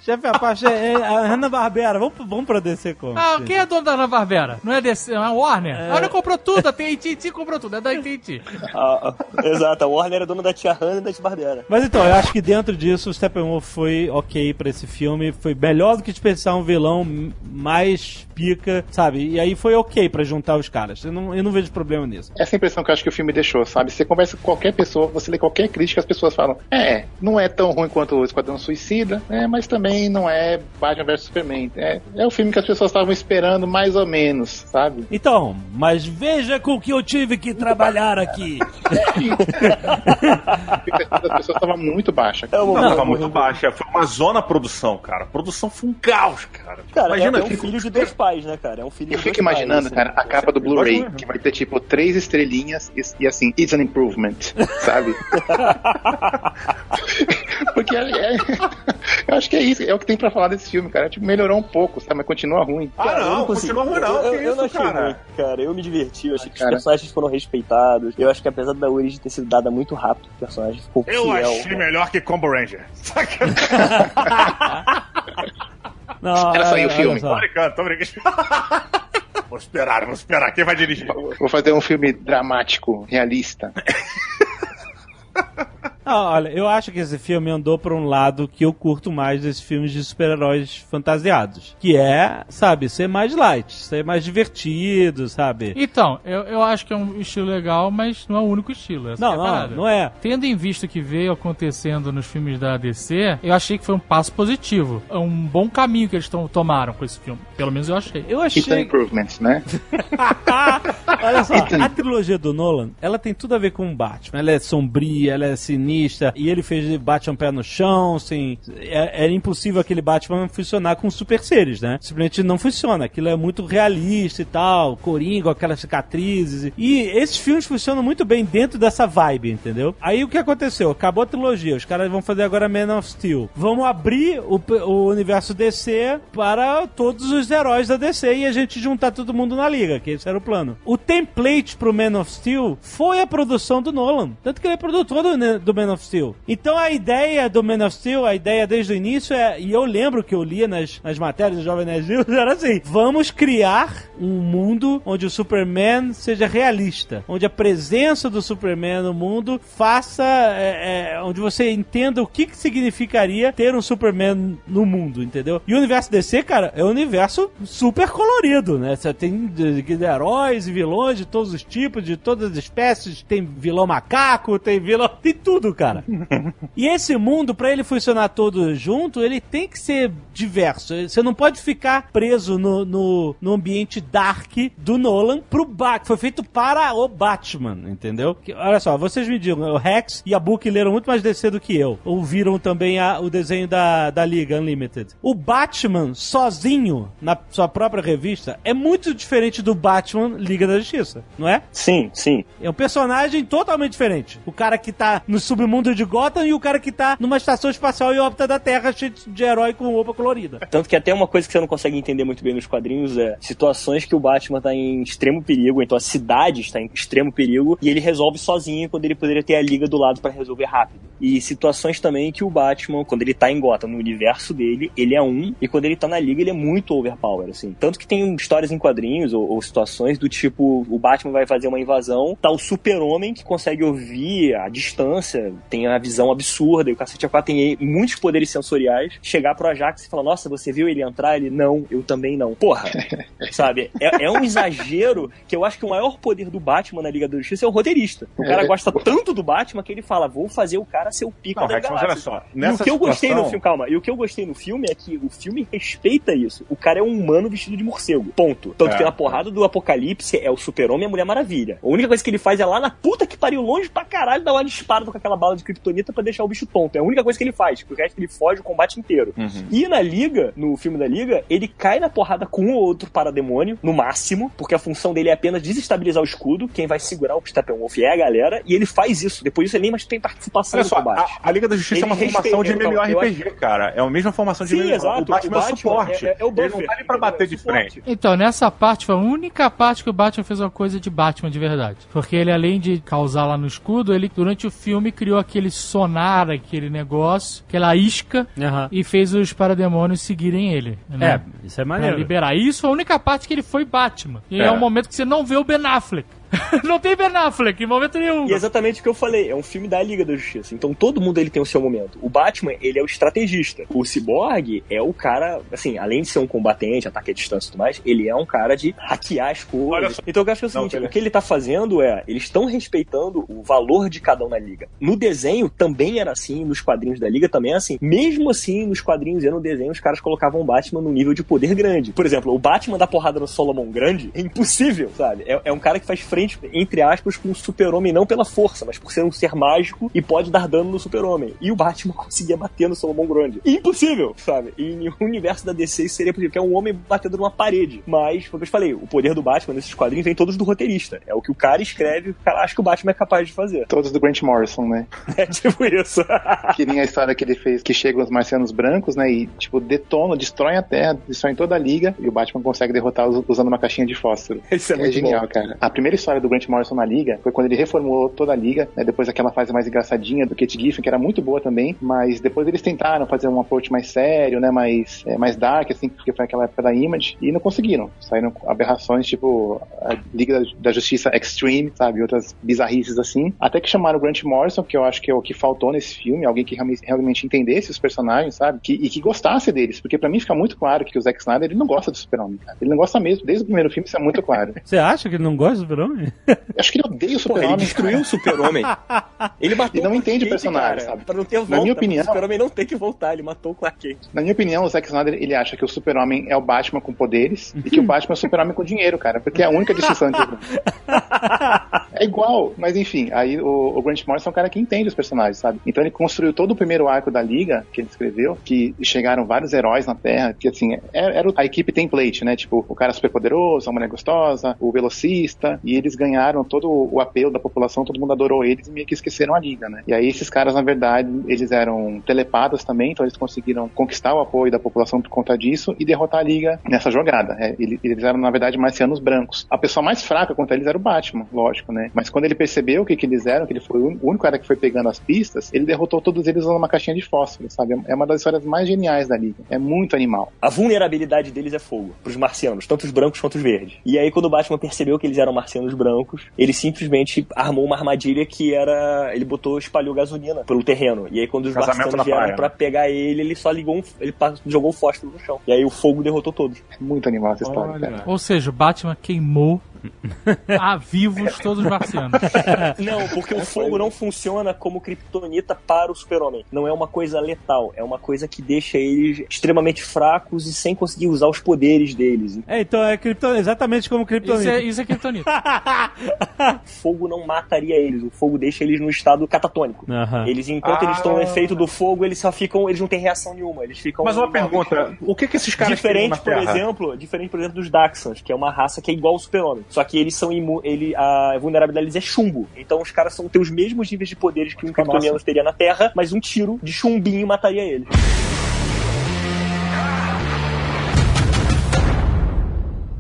[SPEAKER 2] Chefe Apache é é a Hanna Barbera. Vamos, vamos pra DC como?
[SPEAKER 6] Ah, quem é dono da Ana Barbera? Não é DC, é a Warner? A Warner comprou tudo, a TNT comprou tudo, é da TNT.
[SPEAKER 5] Ah, ah, exato, a Warner é dona da Tia Hannah e da Tia Barbera.
[SPEAKER 2] Mas então, eu acho que dentro disso o Steppenwolf foi ok pra esse filme. Foi melhor do que dispensar um vilão mais pica, sabe? E aí foi ok pra juntar os caras. Eu não, eu não vejo problema nisso.
[SPEAKER 4] Essa é impressão que eu acho que o filme deixou, sabe? Você conversa com qualquer pessoa, você lê qualquer crítica, as pessoas falam: é, não é tão ruim quanto o Esquadrão Suicida, é, mas também não é Batman vs Superman. É, é o filme que as pessoas estavam esperando, mais ou menos, sabe?
[SPEAKER 2] Então, mas veja com o que eu tive que trabalhar aqui.
[SPEAKER 4] A expectativa das pessoas estava muito baixa.
[SPEAKER 5] É uma
[SPEAKER 3] Não, tava muito baixa. Foi uma zona produção, cara. A produção foi um caos, cara.
[SPEAKER 5] Cara,
[SPEAKER 3] Imagina,
[SPEAKER 5] é, é um
[SPEAKER 3] fica-
[SPEAKER 5] filho de dois pais, né, cara? É um filho
[SPEAKER 4] Eu
[SPEAKER 5] de
[SPEAKER 4] fico
[SPEAKER 5] dois pais,
[SPEAKER 4] imaginando,
[SPEAKER 5] assim.
[SPEAKER 4] cara, a capa do Blu-ray, que vai ter tipo três estrelinhas e, e assim, it's an improvement, sabe? Porque é, é- eu acho que é isso, é o que tem pra falar desse filme, cara. Tipo, melhorou um pouco, sabe? Mas continua ruim.
[SPEAKER 3] Ah,
[SPEAKER 5] Cara,
[SPEAKER 3] não,
[SPEAKER 5] consigo.
[SPEAKER 3] continua ruim, não.
[SPEAKER 5] Eu,
[SPEAKER 3] que
[SPEAKER 5] eu, eu não
[SPEAKER 3] isso,
[SPEAKER 5] achei
[SPEAKER 3] cara?
[SPEAKER 5] ruim, cara. Eu me diverti, eu achei que
[SPEAKER 4] Cara.
[SPEAKER 5] os personagens foram respeitados. Eu acho que apesar da origem ter sido dada muito rápido, o personagem ficou
[SPEAKER 3] Eu
[SPEAKER 5] fiel.
[SPEAKER 3] achei melhor que Combo Ranger. Sacanagem.
[SPEAKER 2] Não,
[SPEAKER 4] Era só aí o filme.
[SPEAKER 3] Tô brincando, tô brincando. Vou esperar, vou esperar. Quem vai dirigir?
[SPEAKER 4] Vou fazer um filme dramático, realista.
[SPEAKER 2] Ah, olha, eu acho que esse filme andou por um lado que eu curto mais desses filmes de super-heróis fantasiados. Que é, sabe, ser mais light, ser mais divertido, sabe?
[SPEAKER 6] Então, eu, eu acho que é um estilo legal, mas não é o único estilo. Essa
[SPEAKER 2] Não,
[SPEAKER 6] é
[SPEAKER 2] não,
[SPEAKER 6] parada.
[SPEAKER 2] não é.
[SPEAKER 6] Tendo em vista o que veio acontecendo nos filmes da DC, eu achei que foi um passo positivo. É um bom caminho que eles tom- tomaram com esse filme. Pelo menos eu achei.
[SPEAKER 2] Eu
[SPEAKER 4] It's an
[SPEAKER 2] achei.
[SPEAKER 4] improvement, né?
[SPEAKER 2] Olha só, a trilogia do Nolan, ela tem tudo a ver com o Batman. Ela é sombria, ela é sinistra, e ele fez Batman pé no chão, assim. É, era impossível aquele Batman funcionar com super seres, né? Simplesmente não funciona. Aquilo é muito realista e tal, coringa, aquelas cicatrizes. E esses filmes funcionam muito bem dentro dessa vibe, entendeu? Aí o que aconteceu? Acabou a trilogia, os caras vão fazer agora Man of Steel. Vamos abrir o, o universo DC para todos os heróis da DC e a gente juntar todo mundo na liga, que esse era o plano. O template pro Man of Steel foi a produção do Nolan. Tanto que ele é produtor do, Ne- do Man of Steel. Então a ideia do Man of Steel, a ideia desde o início é, e eu lembro que eu lia nas, nas matérias do Jovem Nerd News, era assim, vamos criar um mundo onde o Superman seja realista, onde a presença do Superman no mundo faça, é, é, onde você entenda o que, que significaria ter um Superman no mundo, entendeu? E o universo DC, cara, é um universo super colorido, né? Você tem de- de heróis e vilões de todos os tipos, de todas as espécies, tem vilão macaco, tem vilão, tem tudo mundo, cara. e esse mundo, pra ele funcionar todo junto, ele tem que ser diverso. Você não pode ficar preso no, no, no ambiente dark do Nolan pro Batman. Foi feito para o Batman, entendeu? Que- olha só, vocês me digam, o Rex e a Book leram muito mais DC do que eu. Ouviram também a- o desenho da, da Liga Unlimited. O Batman, sozinho, na sua própria revista, é muito diferente do Batman Liga da Justiça, não é?
[SPEAKER 5] Sim, sim.
[SPEAKER 2] É um personagem totalmente diferente. O cara que tá no submundo de Gotham e o cara que tá numa estação espacial em órbita da Terra, cheio de herói com roupa colorida.
[SPEAKER 5] Tanto que até uma coisa que você não consegue entender muito bem nos quadrinhos é situações que o Batman tá em extremo perigo, então a cidade está em extremo perigo, e ele resolve sozinho quando ele poderia ter a liga do lado pra resolver rápido. E situações também que o Batman, quando ele tá em Gotham, no universo dele, ele é um, e quando ele tá na liga, ele é muito overpower, assim. Tanto que tem histórias em quadrinhos ou, ou situações do tipo, o Batman vai fazer uma invasão, tá o super-homem que consegue ouvir a distância, tem a visão absurda, e o cacete A4 tem muitos poderes sensoriais, chegar pro Ajax e falar, nossa, você viu ele entrar? Ele, não, eu também não. Porra, sabe? É, é um exagero que eu acho que o maior poder do Batman na Liga da Justiça é o roteirista. O cara
[SPEAKER 3] É.
[SPEAKER 5] gosta tanto do Batman que ele fala, vou fazer o cara ser o pica
[SPEAKER 3] Não,
[SPEAKER 5] da
[SPEAKER 3] Rex, olha só,
[SPEAKER 5] E o que eu gostei no filme, calma, e o que eu gostei no filme é que o filme respeita isso. O cara é um humano vestido de morcego. Ponto. Tanto
[SPEAKER 3] É.
[SPEAKER 5] que na porrada do Apocalipse é o Super-Homem e a Mulher Maravilha. A única coisa que ele faz é lá na puta que pariu longe pra caralho dar uma disparada com aquela bala de kryptonita pra deixar o bicho tonto. É a única coisa que ele faz. Porque o resto ele foge o combate inteiro.
[SPEAKER 3] Uhum.
[SPEAKER 5] E na Liga, no filme da Liga, ele cai na porrada com um ou outro parademônio, no máximo, porque a função dele é apenas desestabilizar o escudo. Quem vai segurar o Steppenwolf é a galera, e ele faz isso. Depois disso, ele nem mais tem participação
[SPEAKER 3] Olha
[SPEAKER 5] no
[SPEAKER 3] só,
[SPEAKER 5] combate.
[SPEAKER 3] a, a Liga da Justiça
[SPEAKER 5] Ele
[SPEAKER 3] é uma formação de
[SPEAKER 5] eu-
[SPEAKER 3] MMORPG, cara. É a mesma formação de
[SPEAKER 5] Sim, exato.
[SPEAKER 3] O Batman,
[SPEAKER 5] O
[SPEAKER 3] é
[SPEAKER 5] Batman
[SPEAKER 3] suporte.
[SPEAKER 5] é- é o
[SPEAKER 3] ele não
[SPEAKER 5] buffer,
[SPEAKER 3] tá ali pra bater
[SPEAKER 5] É
[SPEAKER 3] de frente.
[SPEAKER 6] Então, nessa parte foi a única parte que o Batman fez uma coisa de Batman de verdade. Porque ele, além de causar lá no escudo, ele, durante o filme, criou aquele sonar, aquele negócio, aquela isca,
[SPEAKER 2] Aham.
[SPEAKER 6] e fez os parademônios seguirem ele. Né?
[SPEAKER 2] É, isso é
[SPEAKER 6] Pra
[SPEAKER 2] maneiro.
[SPEAKER 6] liberar. Isso é a única parte que ele foi Batman. E é,
[SPEAKER 3] É.
[SPEAKER 6] um momento que você não vê o Ben Affleck. não tem Ben Affleck em momento nenhum.
[SPEAKER 5] E é exatamente o que eu falei, é um filme da Liga da Justiça. Então todo mundo ele tem o seu momento. O Batman, ele é o estrategista. O Cyborg é o cara, assim, além de ser um combatente, ataque à distância e tudo mais, ele é um cara de hackear as coisas. Então eu acho que é o
[SPEAKER 3] Não,
[SPEAKER 5] seguinte,
[SPEAKER 3] beleza.
[SPEAKER 5] o que ele tá fazendo é, eles estão respeitando o valor de cada um na Liga. No desenho também era assim, nos quadrinhos da Liga também é assim. Mesmo assim, nos quadrinhos e no desenho, os caras colocavam o Batman num nível de poder grande. Por exemplo, o Batman da porrada no Solomon grande é impossível, sabe? É, é um cara que faz frente, entre aspas, com o super-homem não pela força, mas por ser um ser mágico e pode dar dano no super-homem. E o Batman conseguia bater no Solomon grande. Impossível, sabe? E em um universo da DC isso seria possível, que é um homem batendo numa parede. Mas, como eu te falei, o poder do Batman nesses quadrinhos vem todos do roteirista. É o que o cara escreve, o cara acha que o Batman é capaz de fazer.
[SPEAKER 4] Todos do Grant Morrison, né?
[SPEAKER 5] É tipo isso.
[SPEAKER 4] Que nem a história que ele fez, que chegam os marcianos brancos, né? E, tipo, detonam, destroem a Terra, destroem toda a liga, e o Batman consegue derrotá-los usando uma caixinha de fósforo.
[SPEAKER 5] Isso é,
[SPEAKER 4] É,
[SPEAKER 5] muito
[SPEAKER 4] genial,
[SPEAKER 5] bom.
[SPEAKER 4] cara. A primeira história do Grant Morrison na Liga foi quando ele reformulou toda a Liga, né, depois daquela fase mais engraçadinha do Kate Giffen, que era muito boa também, mas depois eles tentaram fazer um approach mais sério, né, mais, é, mais dark, assim, porque foi aquela época da Image, e não conseguiram. Saíram aberrações, tipo a Liga da, Justiça Extreme, sabe, outras bizarrices assim. Até que chamaram o Grant Morrison, que eu acho que é o que faltou nesse filme, alguém que realmente, entendesse os personagens, sabe, que, e que gostasse deles, porque pra mim fica muito claro que o Zack Snyder, ele não gosta do Super-Homem. Ele não gosta mesmo, desde o primeiro filme isso é muito claro.
[SPEAKER 2] Você acha que ele não gosta do Super-Homem?
[SPEAKER 4] Eu acho que ele odeia o
[SPEAKER 5] Porra, ele
[SPEAKER 4] Super-Homem.
[SPEAKER 5] destruiu o super-homem. Ele matou
[SPEAKER 4] E não
[SPEAKER 5] o
[SPEAKER 4] entende o personagem,
[SPEAKER 5] cara,
[SPEAKER 4] sabe?
[SPEAKER 5] Pra não ter volta.
[SPEAKER 4] minha
[SPEAKER 5] pro
[SPEAKER 4] opinião-
[SPEAKER 5] super-homem não tem que voltar, ele matou o Clark Kent.
[SPEAKER 4] Na minha opinião, o Zack Snyder, ele acha que o super-homem é o Batman com poderes e que o Batman é o super-homem com dinheiro, cara, porque é a única distinção entre. É igual, mas enfim, aí o, o Grant Morrison é um cara que entende os personagens, sabe? Então ele construiu todo o primeiro arco da Liga, que ele escreveu, que chegaram vários heróis na Terra, que assim, era, era a equipe template, né? Tipo, o cara super poderoso, a mulher gostosa, o velocista, e eles ganharam todo o apelo da população, todo mundo adorou eles e meio que esqueceram a Liga, né? E aí esses caras, na verdade, eles eram telepadas também, então eles conseguiram conquistar o apoio da população por conta disso e derrotar a Liga nessa jogada. É, ele- eles eram, na verdade, marcianos brancos. A pessoa mais fraca contra eles era o Batman, lógico, né? Mas quando ele percebeu o que, que eles eram, que ele foi o único cara que foi pegando as pistas, ele derrotou todos eles usando uma caixinha de fósforo, sabe? É uma das histórias mais geniais da Liga. É muito animal.
[SPEAKER 5] A vulnerabilidade deles é fogo, pros marcianos, tanto os brancos quanto os verdes. E aí, quando o Batman percebeu que eles eram marcianos brancos, ele simplesmente armou uma armadilha que era. Ele botou, espalhou gasolina pelo terreno. E aí, quando os marcianos vieram
[SPEAKER 3] praia,
[SPEAKER 5] pra
[SPEAKER 3] né?
[SPEAKER 5] pegar ele, ele só ligou um. Ele jogou o fósforo no chão. E aí, o fogo derrotou todos.
[SPEAKER 4] Muito animal essa história, cara.
[SPEAKER 6] Ou seja, o Batman queimou a vivos todos os marciano.
[SPEAKER 5] Não, porque o fogo não funciona como kryptonita para o super-homem. Não é uma coisa letal, é uma coisa que deixa eles extremamente fracos e sem conseguir usar os poderes deles.
[SPEAKER 2] É, então é exatamente como
[SPEAKER 6] Isso é, isso é kryptonita.
[SPEAKER 5] O fogo não mataria eles, o fogo deixa eles no estado catatônico. Eles, enquanto eles estão no
[SPEAKER 3] Ah.
[SPEAKER 5] efeito do fogo, eles só ficam, eles não têm reação nenhuma, eles ficam...
[SPEAKER 3] Mas uma pergunta: o que que esses caras
[SPEAKER 5] Diferente, por exemplo, diferente, por exemplo, dos Daxans, que é uma raça que é igual ao super-homem. Só que eles são imu ele A vulnerabilidade deles é chumbo. Então os caras são têm os mesmos níveis de poderes que um kryptoniano teria na Terra, mas um tiro de chumbinho mataria eles.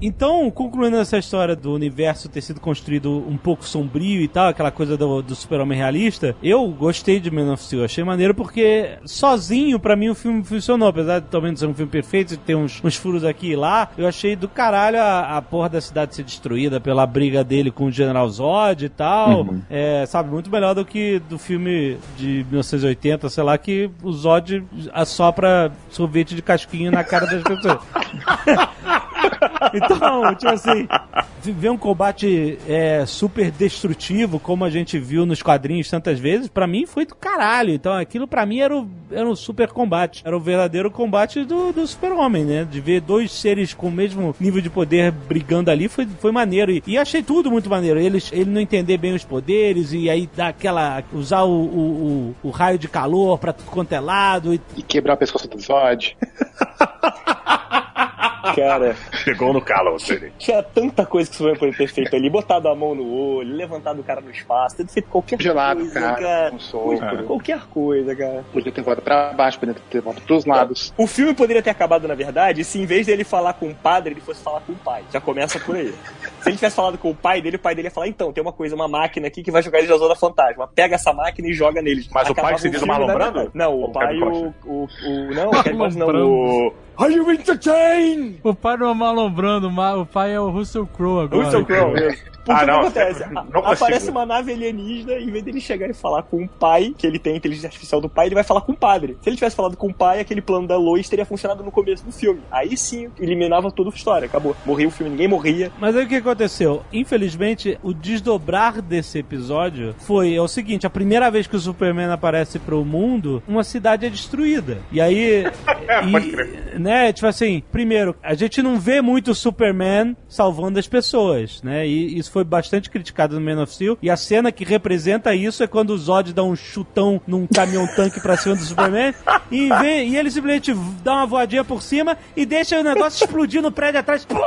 [SPEAKER 2] Então, concluindo essa história do universo ter sido construído um pouco sombrio e tal, aquela coisa do, do super-homem realista, eu gostei de Man of Steel. Achei maneiro porque sozinho, pra mim, o filme funcionou. Apesar de talvez não ser um filme perfeito, de ter uns, uns furos aqui e lá, eu achei do caralho a, a porra da cidade ser destruída pela briga dele com o General Zod e tal. É, sabe, muito melhor do que do filme de 1980, sei lá, que o Zod assopra sorvete de casquinho na cara das pessoas. Então, tipo assim, ver um combate é, super destrutivo, como a gente viu nos quadrinhos tantas vezes, pra mim foi do caralho. Então aquilo pra mim era, o, era um super combate. Era o verdadeiro combate do, do super-homem, né? De ver dois seres com o mesmo nível de poder brigando ali foi, foi maneiro. E, e achei tudo muito maneiro. Eles, ele não entender bem os poderes e aí dar aquela. usar o, o, o, o raio de calor pra tudo quanto é lado. E,
[SPEAKER 4] E quebrar o pescoço do Zod.
[SPEAKER 5] Cara,
[SPEAKER 3] Pegou no calo, você.
[SPEAKER 5] tinha tanta coisa que o Superman poderia ter feito ali, botado a mão no olho, levantado o cara no espaço, ter feito qualquer
[SPEAKER 4] Gelado,
[SPEAKER 5] coisa,
[SPEAKER 4] cara,
[SPEAKER 5] cara.
[SPEAKER 4] com sopro.
[SPEAKER 5] Qualquer coisa, cara.
[SPEAKER 4] Podia ter volta pra baixo, podia ter volta pros lados.
[SPEAKER 5] O filme poderia ter acabado, na verdade, se em vez dele falar com o padre, ele fosse falar com o pai. Já começa por aí. Se ele tivesse falado com o pai dele, o pai dele ia falar: então, tem uma coisa, uma máquina aqui que vai jogar eles na zona fantasma. Pega essa máquina e joga neles.
[SPEAKER 3] Mas o pai
[SPEAKER 5] Acabava
[SPEAKER 3] se diz o
[SPEAKER 5] filme
[SPEAKER 3] Marlon
[SPEAKER 5] da
[SPEAKER 3] Brando?
[SPEAKER 5] metade. Não, o
[SPEAKER 3] o
[SPEAKER 5] pai, o, o, o. Não, o Kevin não, o. Are you entertained?
[SPEAKER 6] O pai não é Marlon Brando, ma- o pai é o Russell Crowe agora.
[SPEAKER 5] Russell Crowe, mesmo. Porque
[SPEAKER 3] Ah,
[SPEAKER 5] o que
[SPEAKER 3] não,
[SPEAKER 5] acontece?
[SPEAKER 3] não.
[SPEAKER 5] Aparece uma nave alienígena, em vez dele chegar e falar com o pai, que ele tem a inteligência artificial do pai, ele vai falar com o padre. Se ele tivesse falado com o pai, aquele plano da Lois teria funcionado no começo do filme. Aí sim, eliminava toda a história, acabou. Morria o filme, ninguém morria.
[SPEAKER 2] Mas aí o que aconteceu? Infelizmente, o desdobrar desse episódio foi é o seguinte: a primeira vez que o Superman aparece pro mundo, uma cidade é destruída. E aí. e,
[SPEAKER 3] pode crer.
[SPEAKER 2] né, tipo assim, primeiro, a gente não vê muito o Superman salvando as pessoas, né? E isso foi bastante criticado no Man of Steel. E a cena que representa isso é quando o Zod dá um chutão num caminhão-tanque pra cima do Superman e, vê, e ele simplesmente dá uma voadinha por cima e deixa o negócio explodir no prédio atrás. Pô!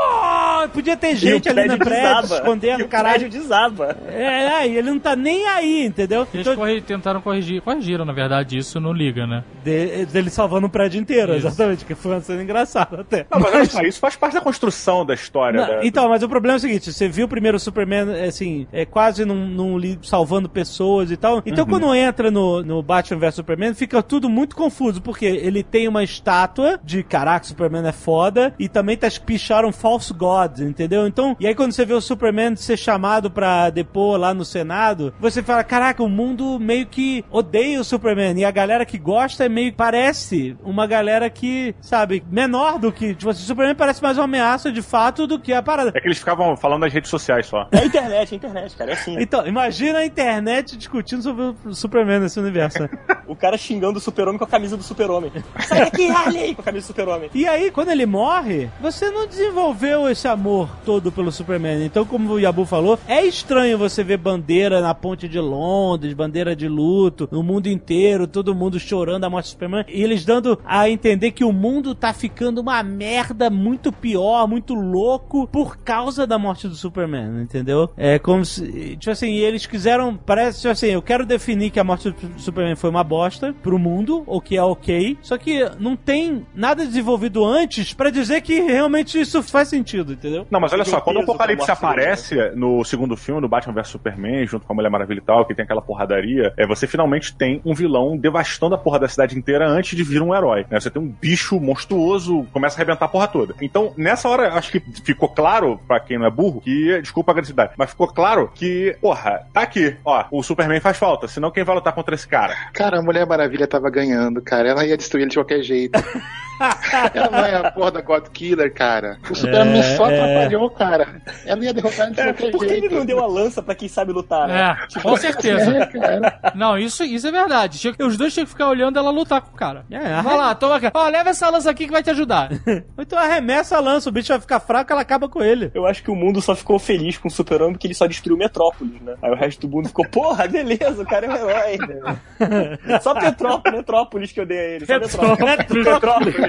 [SPEAKER 2] Podia ter gente ali no prédio
[SPEAKER 5] desaba.
[SPEAKER 2] escondendo,
[SPEAKER 5] e o
[SPEAKER 2] caralho.
[SPEAKER 5] desaba.
[SPEAKER 2] É, é, e ele não tá nem aí, entendeu?
[SPEAKER 6] Eles
[SPEAKER 2] Então,
[SPEAKER 6] corri- tentaram corrigir. Corrigiram, na verdade, isso no Liga, né?
[SPEAKER 2] de- dele salvando o prédio inteiro,
[SPEAKER 6] Isso.
[SPEAKER 2] exatamente, que foi uma cena engraçada até.
[SPEAKER 3] Não, mas só, isso faz parte da construção da história.
[SPEAKER 2] Não,
[SPEAKER 3] da-
[SPEAKER 2] Então, mas o problema é o seguinte: você viu o primeiro Superman, assim, é quase num, num li- salvando pessoas e tal. Então, quando entra no, no Batman vs Superman, fica tudo muito confuso, porque ele tem uma estátua de caraca, Superman é foda, e também tá picharam False God, entendeu? Então, e aí quando você vê o Superman ser chamado pra depor lá no Senado, você fala: caraca, o mundo meio que odeia o Superman, e a galera que gosta é meio parece uma galera que, sabe, menor do que. Tipo assim, o Superman parece mais uma ameaça de fato do que a parada.
[SPEAKER 3] É que eles ficavam falando nas redes sociais só.
[SPEAKER 5] É a internet, é a internet, cara, é assim.
[SPEAKER 2] Então, imagina a internet discutindo sobre o Superman nesse universo. né?
[SPEAKER 5] O cara xingando o super-homem com a camisa do super-homem. Sai daqui, Harley! Com a camisa do super-homem.
[SPEAKER 2] E aí, quando ele morre, você não desenvolveu esse amor todo pelo Superman. Então, como o Yabu falou, é estranho você ver bandeira na ponte de Londres, bandeira de luto, no mundo inteiro, todo mundo chorando a morte do Superman, e eles dando a entender que o mundo tá ficando uma merda muito pior, muito louco, por causa da morte do Superman, entendeu? É como se, tipo assim, eles quiseram, parece, tipo assim, eu quero definir que a morte do Superman foi uma bosta pro mundo, ou que é ok, só que não tem nada desenvolvido antes pra dizer que realmente isso faz sentido, entendeu?
[SPEAKER 3] Não, mas olha só, quando o Apocalipse
[SPEAKER 5] morte
[SPEAKER 3] aparece no segundo filme, do Batman vs Superman, junto com a Mulher Maravilha e tal, que tem aquela porradaria, é, você finalmente tem um vilão devastando a porra da cidade inteira antes de vir um herói. né? Você tem um bicho monstruoso, começa a arrebentar a porra toda. Então, nessa hora, acho que ficou claro, pra quem não é burro, que, desculpa a agressividade, mas ficou claro que, porra, tá aqui, ó, o Superman faz falta, senão quem vai lutar contra esse cara?
[SPEAKER 4] Cara, a Mulher Maravilha tava ganhando, cara. Ela ia destruir ele de qualquer jeito. Ela não é a porra da God Killer, cara. O Superman é, foda atrapalhou, cara. Ela ia derrotar ele de
[SPEAKER 5] É, por que ele não deu a lança pra quem sabe lutar, né?
[SPEAKER 6] É, com certeza.
[SPEAKER 4] É.
[SPEAKER 6] Não, isso, isso é verdade. Tinha Os dois tinham que ficar olhando ela lutar com o cara.
[SPEAKER 2] É,
[SPEAKER 6] Vai lá, toma aqui. Ó, leva essa lança aqui que vai te ajudar.
[SPEAKER 2] Ou então arremessa a lança, o bicho vai ficar fraco, ela acaba com ele.
[SPEAKER 5] Eu acho que o mundo só ficou feliz com o Super-Homem porque ele só destruiu Metrópolis, né? Aí o resto do mundo ficou, porra, beleza, o cara é um herói. né? Só Petrópolis, Metrópolis que eu dei a ele. Só Metrópolis. Petrópolis. Petrópolis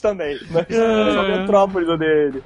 [SPEAKER 5] também. Mas só Metrópolis eu dei a ele.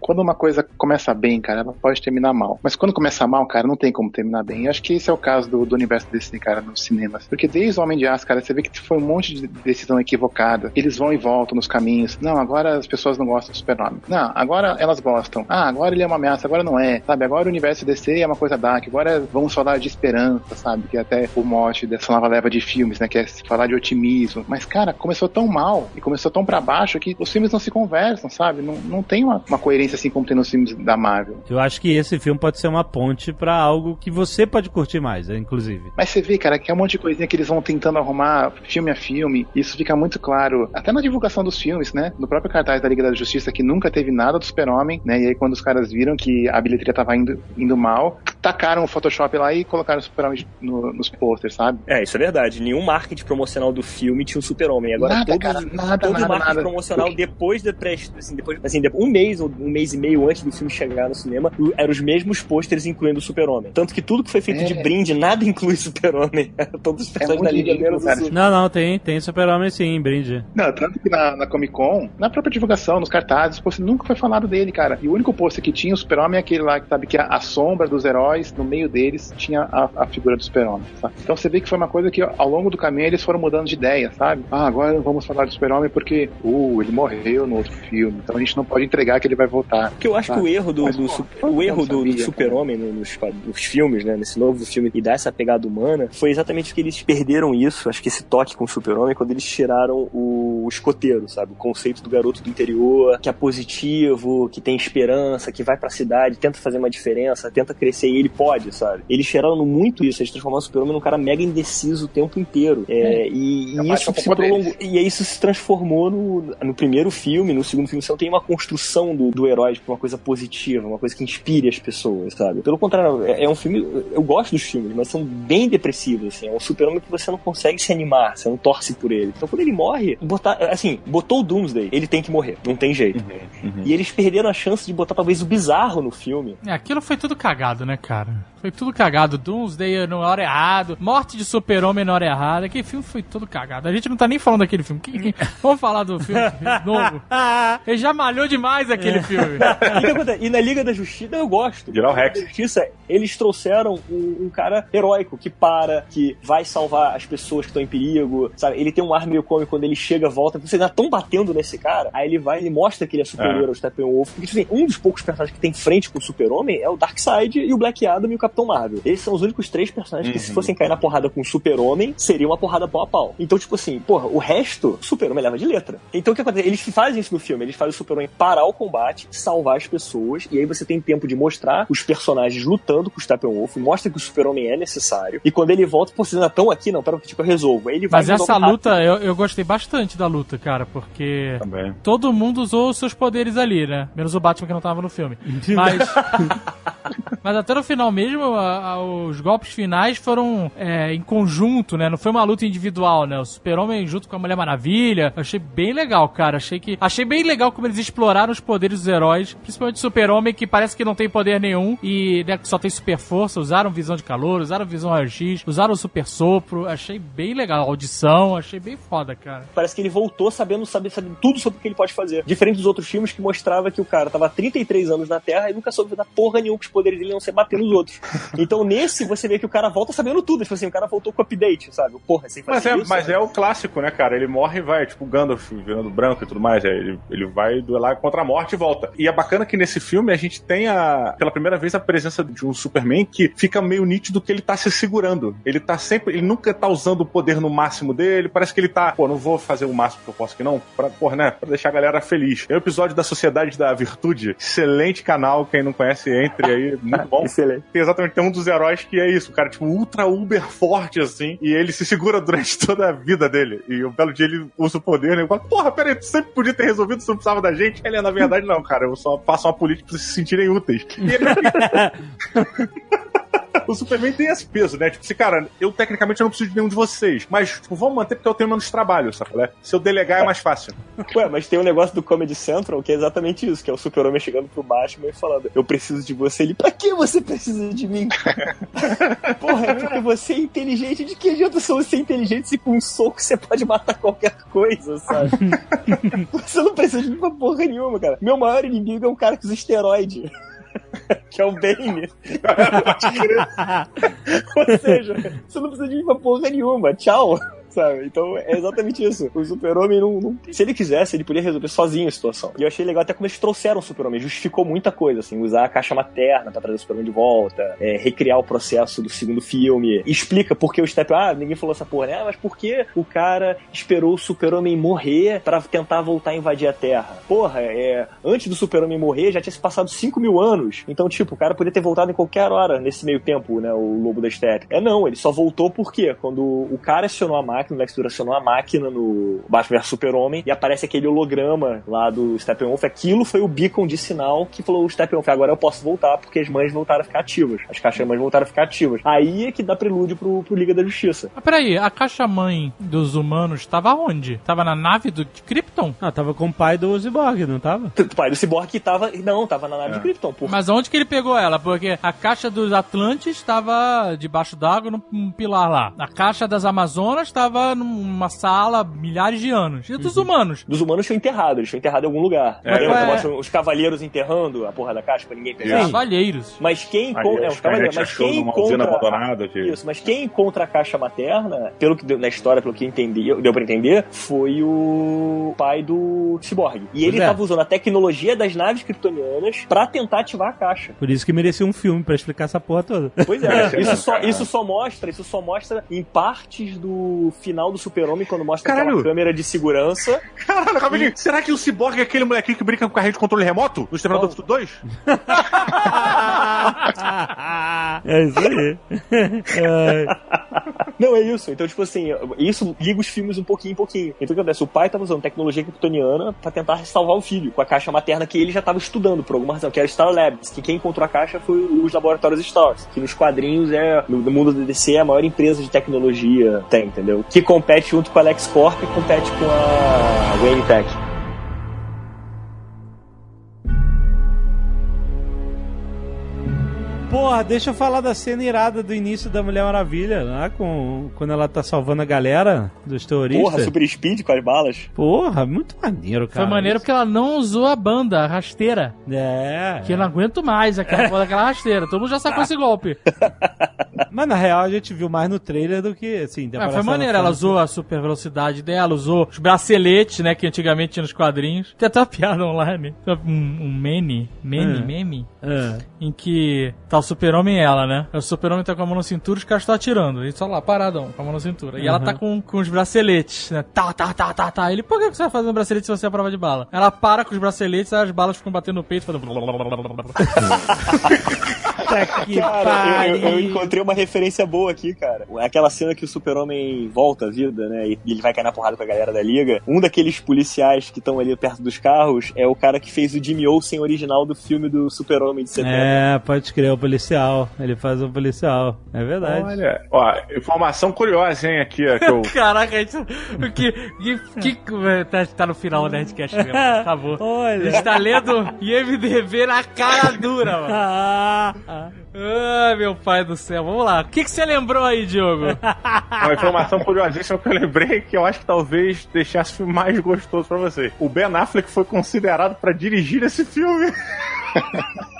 [SPEAKER 4] Quando uma coisa começa bem, cara, ela pode terminar mal. Mas quando começa mal, cara, não tem como terminar bem. Eu acho que esse é o caso do, do universo desse cara nos cinemas. Porque desde o Homem de Aço, cara, você vê que foi um monte de decisão equivocada. Eles vão e voltam nos caminhos. Não, agora as pessoas não gostam do Super-Homem. Não, agora elas gostam. Ah, agora ele é uma ameaça, agora não é. Sabe, agora o universo DC é uma coisa dark. Agora vamos falar de esperança, sabe? Que é até o mote dessa nova leva de filmes, né? Que é falar de otimismo. Mas, cara, começou tão mal e começou tão pra baixo que os filmes não se conversam, sabe? Não, não tem uma, uma coerência assim como tem nos filmes da Marvel.
[SPEAKER 2] Eu acho que esse filme pode ser uma ponte pra algo que você pode curtir mais, é, inclusive.
[SPEAKER 4] Mas você vê, cara, que é um monte de coisinha que eles vão tentando arrumar filme a filme. E isso fica muito claro, até na divulgação dos filmes, né? No próprio cartaz da Liga da Justiça, que nunca teve nada do Super-Homem, né? E aí, quando os caras viram que a bilheteria tava indo, indo mal, tacaram o Photoshop lá e colocaram o Super-Homem no- nos posters, sabe?
[SPEAKER 5] É, isso é verdade. Nenhum marketing promocional do filme tinha um super-homem. Agora
[SPEAKER 4] Nada,
[SPEAKER 5] todo,
[SPEAKER 4] cara, nada,
[SPEAKER 5] todo
[SPEAKER 4] nada,
[SPEAKER 5] marketing
[SPEAKER 4] nada.
[SPEAKER 5] promocional depois da pré, assim, depois, assim, depois- um mês ou um mês e meio antes do filme chegar no cinema, eram os mesmos pôsteres incluindo o super-homem. Tanto que tudo que foi feito
[SPEAKER 4] É.
[SPEAKER 5] de brinde, nada inclui super-homem. Todos os personagens
[SPEAKER 4] muito
[SPEAKER 5] da Liga menos o.
[SPEAKER 2] Não, não, tem, tem super-homem sim, brinde.
[SPEAKER 4] Não, tanto que na, na Comic Con, na própria divulgação, nos cartazes, pô, nunca foi falado dele, cara. E o único pôster que tinha o Super-Homem é aquele lá que sabe que a, a sombra dos heróis, no meio deles, tinha a, a figura do Super-Homem. Então você vê que foi uma coisa que ao longo do caminho eles foram mudando de ideia, sabe? Ah, agora não vamos falar do Super-Homem porque, uh, ele morreu no outro filme, então a gente não pode entregar que ele vai voltar.
[SPEAKER 5] Porque eu acho que o erro do,
[SPEAKER 4] Mas,
[SPEAKER 5] do
[SPEAKER 4] pô, todo
[SPEAKER 5] o erro do, do super-homem no- nos, nos filmes, né, nesse novo filme e dar essa pegada humana, foi exatamente que eles perderam isso, acho que esse toque com o super-homem, quando eles tiraram o, o escoteiro, sabe? O conceito do garoto do interior, que é positivo, que tem esperança, que vai pra cidade, tenta fazer uma diferença, tenta crescer e ele pode, sabe? Eles tiraram muito isso, eles transformaram o super-homem num cara mega indeciso o tempo inteiro. É, e,
[SPEAKER 4] É
[SPEAKER 5] e
[SPEAKER 4] mais
[SPEAKER 5] isso
[SPEAKER 4] com
[SPEAKER 5] se prolongou. E aí isso se transformou no, no primeiro filme, no segundo filme, você não tem uma construção do, do herói pra uma coisa positiva, uma coisa que inspire as pessoas, sabe? Pelo contrário, é, é um filme. Eu gosto dos filmes, mas são bem depressivos, assim. É um super-homem que você não consegue se animar, você não torce por ele. Então quando ele morre, botar. Assim, botou o Doomsday, ele tem que morrer, não tem jeito. E eles perderam a chance de botar talvez o bizarro no filme.
[SPEAKER 6] É, aquilo foi tudo cagado, né, cara? Foi tudo cagado. Doomsday na hora errada, Morte de Super-Homem na hora errada. Aquele filme foi tudo cagado. A gente não tá nem falando daquele filme. Vamos falar do filme novo. Ele já malhou demais aquele filme.
[SPEAKER 5] E? E na Liga da Justiça eu gosto. Liga
[SPEAKER 3] Rex.
[SPEAKER 5] da Justiça, eles trouxeram um, um cara heróico que para, que vai salvar as pessoas que estão em perigo, sabe? Ele tem um ar meio cômico quando ele chega, volta, vocês ainda estão batendo nesse cara. Aí ele vai, ele mostra que ele é superior
[SPEAKER 3] É.
[SPEAKER 5] ao Steppenwolf. Porque, tipo assim, um dos poucos personagens que tem frente com o Super-Homem é o Darkseid e o Black Adam e o Capitão Marvel. Eles são os únicos três personagens que, se fossem cair na porrada com o Super-Homem, seria uma porrada pau a pau. Então, tipo assim, porra, o resto, o Super-Homem leva de letra. Então, o que acontece? Eles fazem isso no filme. Eles fazem o Super-Homem parar o combate, salvar as pessoas, e aí você tem tempo de mostrar os personagens lutando com o Steppenwolf, mostra que o Super-Homem é necessário. E quando ele volta, pô, vocês ainda estão aqui? Não, pera, tipo, eu resolvo. Aí ele vai
[SPEAKER 6] Mas essa luta, eu, eu gostei bastante da luta, cara, porque
[SPEAKER 3] Também.
[SPEAKER 6] todo mundo usou os seus poderes ali, né? Menos o Batman que não tava no filme. Mas. Mas até no final mesmo, a- a- os golpes finais foram é, em conjunto, né? Não foi uma luta individual, né? O Super-Homem junto com a Mulher Maravilha. Achei bem legal, cara. Achei que. Achei bem legal como eles exploraram os poderes dos heróis. Principalmente o Super-Homem, que parece que não tem poder nenhum e né, só tem super força. Usaram visão de calor, usaram visão raio-x, usaram o super sopro. Achei bem legal. Audição, achei bem foda, cara.
[SPEAKER 5] Parece que ele voltou sabendo, sabe, sabendo tudo sobre o que ele pode fazer. Diferente dos outros filmes que mostrava que o cara tava há 33 anos na Terra e nunca soube dar porra nenhuma que os poderes dele iam ser bater nos outros. Então nesse você vê que o cara volta sabendo tudo. Tipo assim, o cara voltou com update, sabe? Porra, sem fazer
[SPEAKER 3] Mas é,
[SPEAKER 5] isso.
[SPEAKER 3] mas é o clássico, né, cara? Ele morre e vai, tipo, Gandalf virando branco e tudo mais. é, ele, ele vai duelar contra a morte e volta. E é bacana que nesse filme a gente tem a, pela primeira vez a presença de um Superman que fica meio nítido que ele tá se segurando. Ele tá sempre, ele nunca tá usando o poder no máximo dele. Parece que ele tá, pô, não vou fazer o máximo que eu posso aqui não, pra, porra, né, pra deixar a galera feliz. É o episódio da Sociedade da Virtude. Excelente canal, quem não conhece, entre aí. Muito muito bom.
[SPEAKER 5] Excelente.
[SPEAKER 3] Tem exatamente tem um dos heróis que é isso, o cara, tipo, ultra uber forte, assim, e ele se segura durante toda a vida dele. E um belo dia ele usa o poder, né? E fala, porra, peraí, tu sempre podia ter resolvido, tu não precisava da gente. Ele, na verdade, não, cara, eu só faço uma política pra vocês se sentirem úteis. E ele O Superman tem esse peso, né? Tipo assim, cara, eu tecnicamente não preciso de nenhum de vocês, mas tipo, vamos manter porque eu tenho menos trabalho, sabe? né? Se eu delegar é mais fácil.
[SPEAKER 5] Ué, mas tem um negócio do Comedy Central que é exatamente isso, que é o super-homem chegando pro Batman e falando, eu preciso de você. Ele, pra que você precisa de mim? Porra, é porque você é inteligente. De que adianta só você ser inteligente se com um soco você pode matar qualquer coisa, sabe? você não precisa de mim pra porra nenhuma, cara. Meu maior inimigo é um cara com os esteroides. que é o Bane. Ou seja, você não precisa de pra porra nenhuma. Tchau. Sabe? Então é exatamente isso. O Super-Homem não, não- Se ele quisesse, ele podia resolver sozinho a situação. E eu achei legal até como eles trouxeram o Super-Homem. Justificou muita coisa, assim, usar a caixa materna pra trazer o Super-Homem de volta, é, recriar o processo do segundo filme. Explica por que o Step. Ah, ninguém falou essa porra, né? Mas por que o cara esperou o Super-Homem morrer pra tentar voltar a invadir a Terra? Porra, é. Antes do Super-Homem morrer, já tinha se passado 5 mil anos. Então, tipo, o cara podia ter voltado em qualquer hora nesse meio tempo, né? O Lobo da Steppe. É não, ele só voltou por quê? Quando o cara acionou a máquina, o Lex Luthor acionou a máquina no Batman vs Super-Homem e aparece aquele holograma lá do Steppenwolf. Aquilo foi o beacon de sinal que falou o Steppenwolf, agora eu posso voltar porque as mães voltaram a ficar ativas. As caixas mães voltaram a ficar ativas. Aí é que dá prelúdio pro, pro Liga da Justiça.
[SPEAKER 6] Mas peraí, a caixa-mãe dos humanos tava onde? Tava na nave do de Krypton?
[SPEAKER 2] Ah, tava com o pai do Cyborg, não tava?
[SPEAKER 5] O pai do Cyborg que tava. Não, tava na nave de Krypton. Por...
[SPEAKER 6] Mas onde que ele pegou ela? Porque a caixa dos Atlantes estava debaixo d'água num, num pilar lá. A caixa das Amazonas estava numa sala milhares de anos. E dos humanos?
[SPEAKER 5] Dos humanos foi enterrado, eles foram enterrados em algum lugar.
[SPEAKER 3] É,
[SPEAKER 5] Lembra
[SPEAKER 6] é.
[SPEAKER 5] os cavalheiros enterrando a porra da caixa pra ninguém pegar?
[SPEAKER 6] Cavalheiros.
[SPEAKER 5] Mas quem encontra. É, os cavaleiros, mas
[SPEAKER 3] achou
[SPEAKER 5] quem encontra.
[SPEAKER 3] que...
[SPEAKER 5] Isso, mas quem encontra a caixa materna, pelo que deu na história, pelo que entendi, deu pra entender, foi o pai do Cyborg. E ele
[SPEAKER 2] Pois é.
[SPEAKER 5] tava usando a tecnologia das naves kryptonianas pra tentar ativar a caixa.
[SPEAKER 2] Por isso que merecia um filme pra explicar essa porra toda.
[SPEAKER 5] Pois é, isso só, isso só mostra, isso só mostra em partes do final do Super-Homem, quando mostra
[SPEAKER 3] Caralho.
[SPEAKER 5] aquela câmera de segurança.
[SPEAKER 3] Caralho, rapidinho. Será que o Cyborg é aquele molequinho que brinca com carrinho de controle remoto? No Exterminador do Futuro 2?
[SPEAKER 2] é isso aí.
[SPEAKER 5] Não, é isso. Então, tipo assim, isso liga os filmes um pouquinho em pouquinho. Então, o que acontece? O pai tava usando tecnologia kryptoniana pra tentar salvar o filho, com a caixa materna que ele já tava estudando, por alguma razão, que era Star Labs, que quem encontrou a caixa foi os laboratórios Stars, que nos quadrinhos é, no, no mundo do DC, é a maior empresa de tecnologia tem, entendeu? Que compete junto com a LexCorp e compete com a Wayne Tech.
[SPEAKER 2] Porra, deixa eu falar da cena irada do início da Mulher Maravilha, lá com quando ela tá salvando a galera dos terroristas.
[SPEAKER 5] Porra, super speed com as balas.
[SPEAKER 2] Porra, muito maneiro, cara.
[SPEAKER 6] Foi maneiro porque ela não usou a banda, a rasteira.
[SPEAKER 2] É.
[SPEAKER 6] Que eu não aguento mais aquela porra daquela rasteira. Todo mundo já sacou esse golpe.
[SPEAKER 2] Mas na real a gente viu mais no trailer do que, assim,
[SPEAKER 6] Ah, foi maneiro. Ela usou a super velocidade dela, usou os braceletes, né? Que antigamente tinha nos quadrinhos. Tem até uma piada online. Um, um meme, meme,
[SPEAKER 2] É.
[SPEAKER 6] meme.
[SPEAKER 2] É.
[SPEAKER 6] Em que tá o super-homem e ela, né? O super-homem tá com a mão na cintura e os caras estão atirando. E só lá, paradão, com a mão na cintura. E ela tá com, com os braceletes, né? Tá, tá, tá, tá, tá. Ele, por que você vai fazer um bracelete se você é a prova de bala? Ela para com os braceletes, aí as balas ficam batendo no peito, fazendo...
[SPEAKER 2] Puta que
[SPEAKER 5] Cara, eu, eu- encontrei uma referência boa aqui, cara. Aquela cena que o super-homem volta à vida, né? E ele vai cair na porrada com a galera da liga. Um daqueles policiais que estão ali perto dos carros é o cara que fez o Jimmy Olsen original do filme do super-homem de 70.
[SPEAKER 2] É, pode crer, o policial. Ele faz o policial. É verdade.
[SPEAKER 3] Olha, ó, informação curiosa, hein, aqui, ó, que eu...
[SPEAKER 6] Caraca, isso... O que... Que... que tá, tá no final o Nerdcast mesmo. Acabou. A gente
[SPEAKER 2] Olha.
[SPEAKER 6] tá lendo IMDB na cara dura, mano.
[SPEAKER 2] Ah, ah.
[SPEAKER 6] Ai, meu pai do céu. Vamos lá. O que, que você lembrou aí, Diogo?
[SPEAKER 3] Uma informação curiosíssima que eu lembrei que eu acho que talvez deixasse o filme mais gostoso pra você. O Ben Affleck foi considerado pra dirigir esse filme.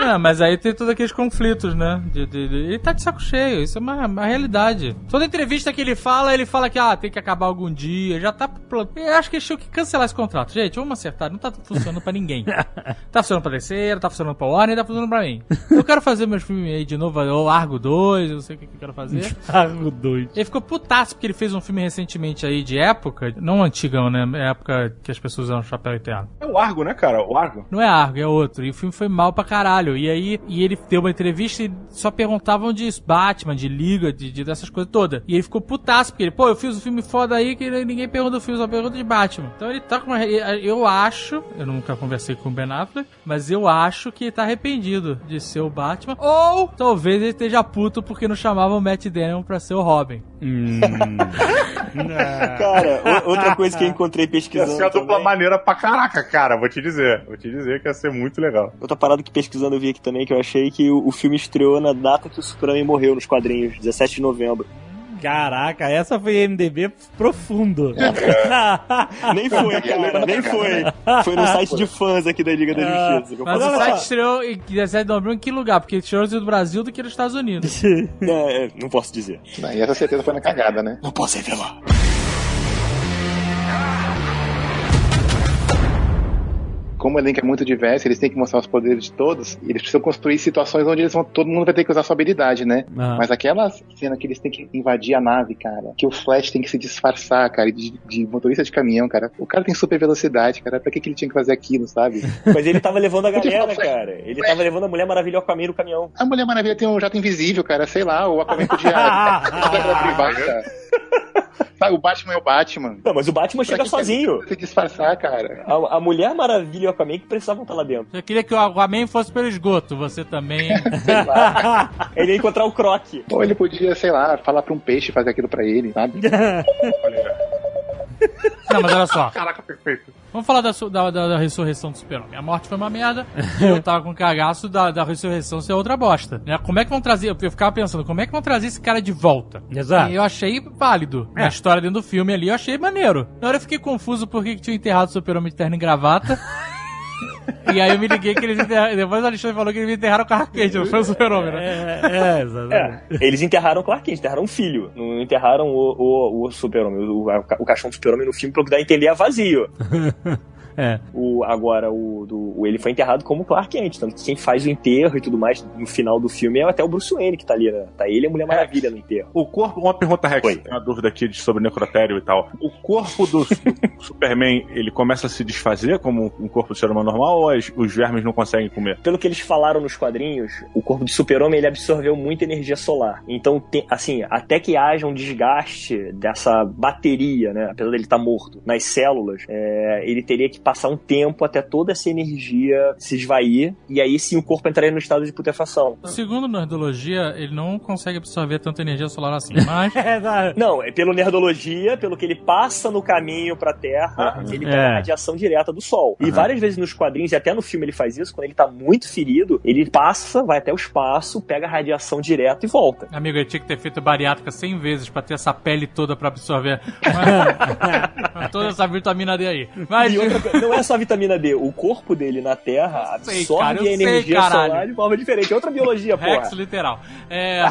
[SPEAKER 6] É, mas aí tem todos aqueles conflitos, né? De, de- de- Ele tá de saco cheio, isso é uma, uma realidade. Toda entrevista que ele fala, ele fala que ah, tem que acabar algum dia, já tá. pro- Eu acho que eles tinham que cancelar esse contrato. Gente, vamos acertar, não tá funcionando pra ninguém. Tá funcionando pra terceira, tá funcionando pra Warner, tá funcionando pra mim. Eu quero fazer meus filmes aí de novo, ou Argo 2, eu não sei o que que eu quero fazer.
[SPEAKER 2] Argo doido.
[SPEAKER 6] Ele ficou putaço porque ele fez um filme recentemente aí de época, não antigão, né? Época que as pessoas usavam chapéu eterno.
[SPEAKER 3] É o Argo, né, cara? O Argo.
[SPEAKER 6] Não é Argo, é outro. E o filme filme foi mal pra caralho. E aí, e ele deu uma entrevista e só perguntavam de Batman, de Liga, de, de dessas coisas todas. E ele ficou putaço, porque ele, pô, eu fiz um filme foda aí que ninguém pergunta do filme, só pergunta de Batman. Então ele tá com uma. Eu acho, eu nunca conversei com o Ben Affleck, mas eu acho que ele tá arrependido de ser o Batman. Ou talvez ele esteja puto porque não chamavam o Matt Damon pra ser o Robin.
[SPEAKER 5] Cara, o- outra coisa que eu encontrei pesquisando.
[SPEAKER 3] ser a dupla
[SPEAKER 5] também-
[SPEAKER 3] maneira pra caraca, cara. Vou te dizer. Vou te dizer que ia ser muito legal.
[SPEAKER 5] Outra parada que pesquisando eu vi aqui também, que eu achei que o, o filme estreou na data que o Superman morreu nos quadrinhos, 17 de novembro.
[SPEAKER 2] Caraca, essa foi MDB profundo.
[SPEAKER 5] Nem foi, cara, nem foi. Foi no site de fãs aqui da Liga da Justiça. que eu
[SPEAKER 6] Mas o site estreou em 17 de novembro em que lugar? Porque estreou no Brasil do que nos Estados Unidos.
[SPEAKER 5] É, é, não posso dizer.
[SPEAKER 4] Não, e essa certeza foi na cagada, né?
[SPEAKER 5] Não posso revelar.
[SPEAKER 4] Como o elenco é muito diverso, eles têm que mostrar os poderes de todos, e eles precisam construir situações onde eles vão, todo mundo vai ter que usar sua habilidade, né?
[SPEAKER 2] Ah.
[SPEAKER 4] Mas aquela cena que eles têm que invadir a nave, cara, que o Flash tem que se disfarçar, cara, de, de motorista de caminhão, cara. O cara tem super velocidade, cara. Pra que, que ele tinha que fazer aquilo, sabe?
[SPEAKER 5] Mas ele tava levando a galera, cara. Ele tava levando a Mulher Maravilha ao caminho do caminhão.
[SPEAKER 4] A Mulher Maravilha tem um jato invisível, cara, sei lá, o Aquaman podia o Batman é o Batman.
[SPEAKER 5] Não, mas o Batman
[SPEAKER 4] Pra
[SPEAKER 5] chega sozinho.
[SPEAKER 4] Se disfarçar, cara.
[SPEAKER 5] A, a Mulher Maravilha e o Aquaman que precisavam estar lá dentro.
[SPEAKER 6] Eu queria que o Aquaman fosse pelo esgoto, você também.
[SPEAKER 4] Sei lá.
[SPEAKER 5] Ele ia encontrar o Croc.
[SPEAKER 4] Ou ele podia, sei lá, falar pra um peixe fazer aquilo pra ele, sabe?
[SPEAKER 6] Não, mas olha só.
[SPEAKER 3] Caraca, perfeito.
[SPEAKER 6] Vamos falar da, da, da- da ressurreição do super-homem. A morte foi uma merda. e eu tava com cagaço da, da ressurreição ser outra bosta. Né? Como é que vão trazer... Eu ficava pensando, como é que vão trazer esse cara de volta?
[SPEAKER 2] Exato.
[SPEAKER 6] E eu achei válido. Na história dentro do filme ali, eu achei maneiro. Na hora eu fiquei confuso porque que tinha enterrado o super-homem de terno e gravata. e aí eu me liguei que eles enterraram... Depois o Alexandre falou que eles enterraram o Clark Kent, não foi o super-homem, né?
[SPEAKER 2] É, é, exatamente.
[SPEAKER 5] É, eles enterraram o Clark Kent, enterraram um filho. Não enterraram o, o, o super-homem. O, o caixão do super-homem no filme, que dá a entender, é vazio.
[SPEAKER 2] É.
[SPEAKER 5] O, agora, o, do, o- ele foi enterrado como Clark Kent. Tanto que quem faz o enterro e tudo mais no final do filme é até o Bruce Wayne que tá ali, né? Tá ele e a Mulher Maravilha no enterro.
[SPEAKER 3] O corpo, uma pergunta, Rex,
[SPEAKER 5] Oi.
[SPEAKER 3] tem uma dúvida aqui de- sobre necrotério e tal. O corpo do, do Superman, ele começa a se desfazer como um corpo de ser humano normal ou as- os vermes não conseguem comer?
[SPEAKER 5] Pelo que eles falaram nos quadrinhos, o corpo do super-homem ele absorveu muita energia solar. Então, tem- assim, até que haja um desgaste dessa bateria, né? Apesar dele estar morto, nas células, é, ele teria que passar um tempo até toda essa energia se esvair. E aí sim o corpo entraria no estado de putrefação.
[SPEAKER 6] Segundo Nerdologia, ele não consegue absorver tanta energia solar assim, mas...
[SPEAKER 2] É, tá.
[SPEAKER 5] Não, é pelo nerdologia, pelo que ele passa no caminho pra Terra, ele pega
[SPEAKER 2] É.
[SPEAKER 5] a radiação direta do Sol. E várias vezes nos quadrinhos, e até no filme ele faz isso, quando ele tá muito ferido, ele passa, vai até o espaço, pega a radiação direto e volta.
[SPEAKER 6] Amigo, ele tinha que ter feito bariátrica 100 vezes pra ter essa pele toda pra absorver Mas- toda essa vitamina D aí. Mas,
[SPEAKER 5] E outra coisa, não é só a vitamina D, o corpo dele na Terra
[SPEAKER 6] sei,
[SPEAKER 5] absorve
[SPEAKER 6] cara,
[SPEAKER 5] a
[SPEAKER 6] sei,
[SPEAKER 5] energia
[SPEAKER 6] caralho.
[SPEAKER 5] solar de forma diferente. É outra biologia, porra.
[SPEAKER 6] Rex literal. É.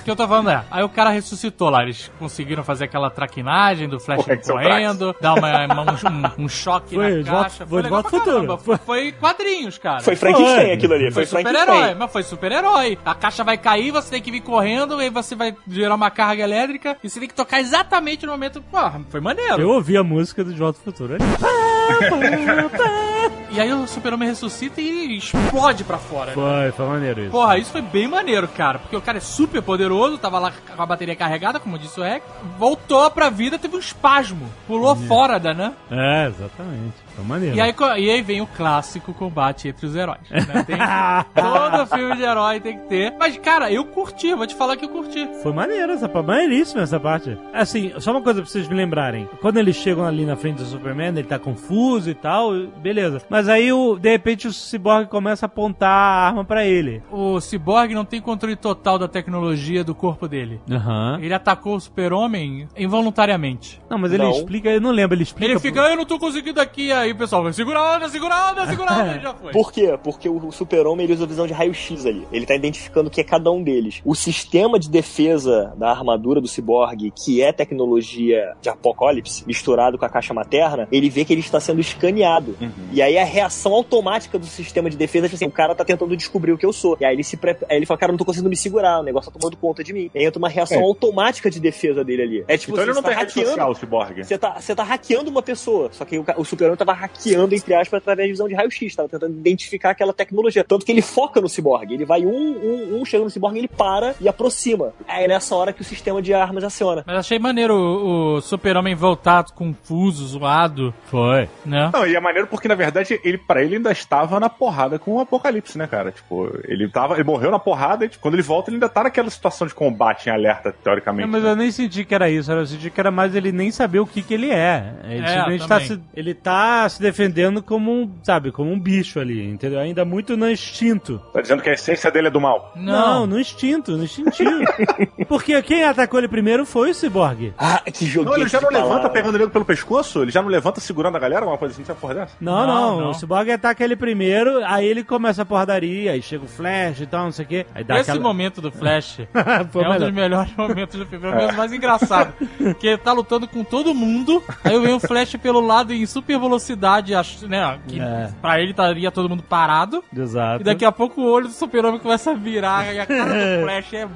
[SPEAKER 6] O que eu tô falando é, aí o cara ressuscitou lá, eles conseguiram fazer aquela traquinagem do Flash correndo, dar uma, uma- um, um choque
[SPEAKER 2] Foi,
[SPEAKER 6] na caixa.
[SPEAKER 2] foi de
[SPEAKER 6] legal
[SPEAKER 2] volta
[SPEAKER 6] pra
[SPEAKER 2] ao futuro.
[SPEAKER 6] caramba. Foi, foi quadrinhos, cara.
[SPEAKER 5] Foi Frankenstein
[SPEAKER 2] Foi.
[SPEAKER 5] aquilo ali,
[SPEAKER 6] Foi
[SPEAKER 5] foi,
[SPEAKER 6] super-herói, mas foi super-herói. A caixa vai cair, você tem que vir correndo, aí você vai gerar uma carga elétrica e você tem que tocar exatamente no momento. Porra, foi maneiro.
[SPEAKER 2] Eu ouvi a música do De Volta ao Futuro.
[SPEAKER 6] E aí o super-homem ressuscita e explode pra fora. né?
[SPEAKER 2] Foi, foi maneiro isso.
[SPEAKER 6] Porra, isso foi bem maneiro, cara. Porque o cara é super poderoso, tava lá com a bateria carregada, como disse o Rex. Voltou pra vida, teve um espasmo. Pulou fora da, né?
[SPEAKER 2] É, exatamente. Foi maneiro.
[SPEAKER 6] E aí, e aí vem o clássico combate entre os heróis. Né? Tem, todo filme de herói tem que ter. Mas, cara, eu curti, vou te falar que eu curti.
[SPEAKER 2] Foi maneiro essa parte, maneiríssima essa parte. Assim, só uma coisa pra vocês me lembrarem. Quando eles chegam ali na frente do Superman, ele tá confuso e tal, beleza. Mas aí, o, de repente, o Cyborg começa a apontar a arma pra ele.
[SPEAKER 6] O Cyborg não tem controle total da tecnologia do corpo dele.
[SPEAKER 2] Aham.
[SPEAKER 6] Ele atacou o super-homem involuntariamente.
[SPEAKER 2] Não, mas ele
[SPEAKER 5] Não.
[SPEAKER 2] explica, eu não lembro, ele explica.
[SPEAKER 6] Ele fica, "Ah, eu não tô conseguindo aqui. Aí o pessoal vai, segura a onda, segura a onda, segura a onda. E já foi.
[SPEAKER 5] Por quê? Porque o super-homem ele usa visão de raio-x ali. Ele tá identificando o que é cada um deles. O sistema de defesa da armadura do ciborgue, que é tecnologia de apocalipse, misturado com a caixa materna, ele vê que ele está sendo escaneado. E aí a reação automática do sistema de defesa, tipo assim, o cara tá tentando descobrir o que eu sou. E aí ele se pre... aí ele fala, cara, não tô conseguindo me segurar, o negócio tá tomando conta de mim. E aí entra uma reação
[SPEAKER 3] É.
[SPEAKER 5] automática de defesa dele ali. É tipo,
[SPEAKER 3] então ele
[SPEAKER 5] você
[SPEAKER 3] não
[SPEAKER 5] tá
[SPEAKER 3] tem
[SPEAKER 5] hackeando.
[SPEAKER 3] social, o Cyborg.
[SPEAKER 5] Você tá, você tá hackeando uma pessoa, só que o, o super-homem tava hackeando, entre aspas, através de visão de raio-x, tava tentando identificar aquela tecnologia. Tanto que ele foca no ciborgue. Ele vai um, um, um chega no ciborgue, ele para e aproxima. Aí é nessa hora que o sistema de armas aciona.
[SPEAKER 6] Mas achei maneiro o, o super-homem voltado, confuso, zoado. Foi. Né?
[SPEAKER 3] Não, e é maneiro porque, na verdade, ele, pra ele ainda estava na porrada com o Apocalipse, né, cara? Tipo, ele tava. Ele morreu na porrada e tipo, quando ele volta, ele ainda tá naquela situação de combate em alerta, teoricamente.
[SPEAKER 2] Não, mas eu nem senti que era isso, eu senti que era mais ele nem saber o que que ele é. Ele
[SPEAKER 6] É,
[SPEAKER 2] simplesmente tá se, ele tá se defendendo como um, sabe, como um bicho ali, entendeu? Ainda muito no instinto.
[SPEAKER 3] Tá dizendo que a essência dele é do mal.
[SPEAKER 2] Não, no instinto, no instintivo. Porque quem atacou ele primeiro foi o Cyborg.
[SPEAKER 5] Ah, que joguinho
[SPEAKER 3] Não, ele já não levanta
[SPEAKER 5] palavra.
[SPEAKER 3] pegando ele pelo pescoço? Ele já não levanta segurando a galera? Uma coisa assim, sabe porra dessa?
[SPEAKER 2] Não,
[SPEAKER 6] Não,
[SPEAKER 2] não,
[SPEAKER 6] não.
[SPEAKER 2] o Cyborg ataca ele primeiro, aí ele começa a porradaria, aí chega o Flash e tal, não sei o quê. Aí dá
[SPEAKER 6] Esse
[SPEAKER 2] aquela...
[SPEAKER 6] momento do Flash é um
[SPEAKER 2] melhor.
[SPEAKER 6] dos melhores momentos do filme, pelo menos mais engraçado. Porque ele tá lutando com todo mundo, aí vem o Flash pelo lado em super velocidade, acho, né? Que
[SPEAKER 2] É.
[SPEAKER 6] pra ele estaria todo mundo parado.
[SPEAKER 2] Exato.
[SPEAKER 6] E daqui a pouco o olho do super-homem começa a virar e a cara do Flash é,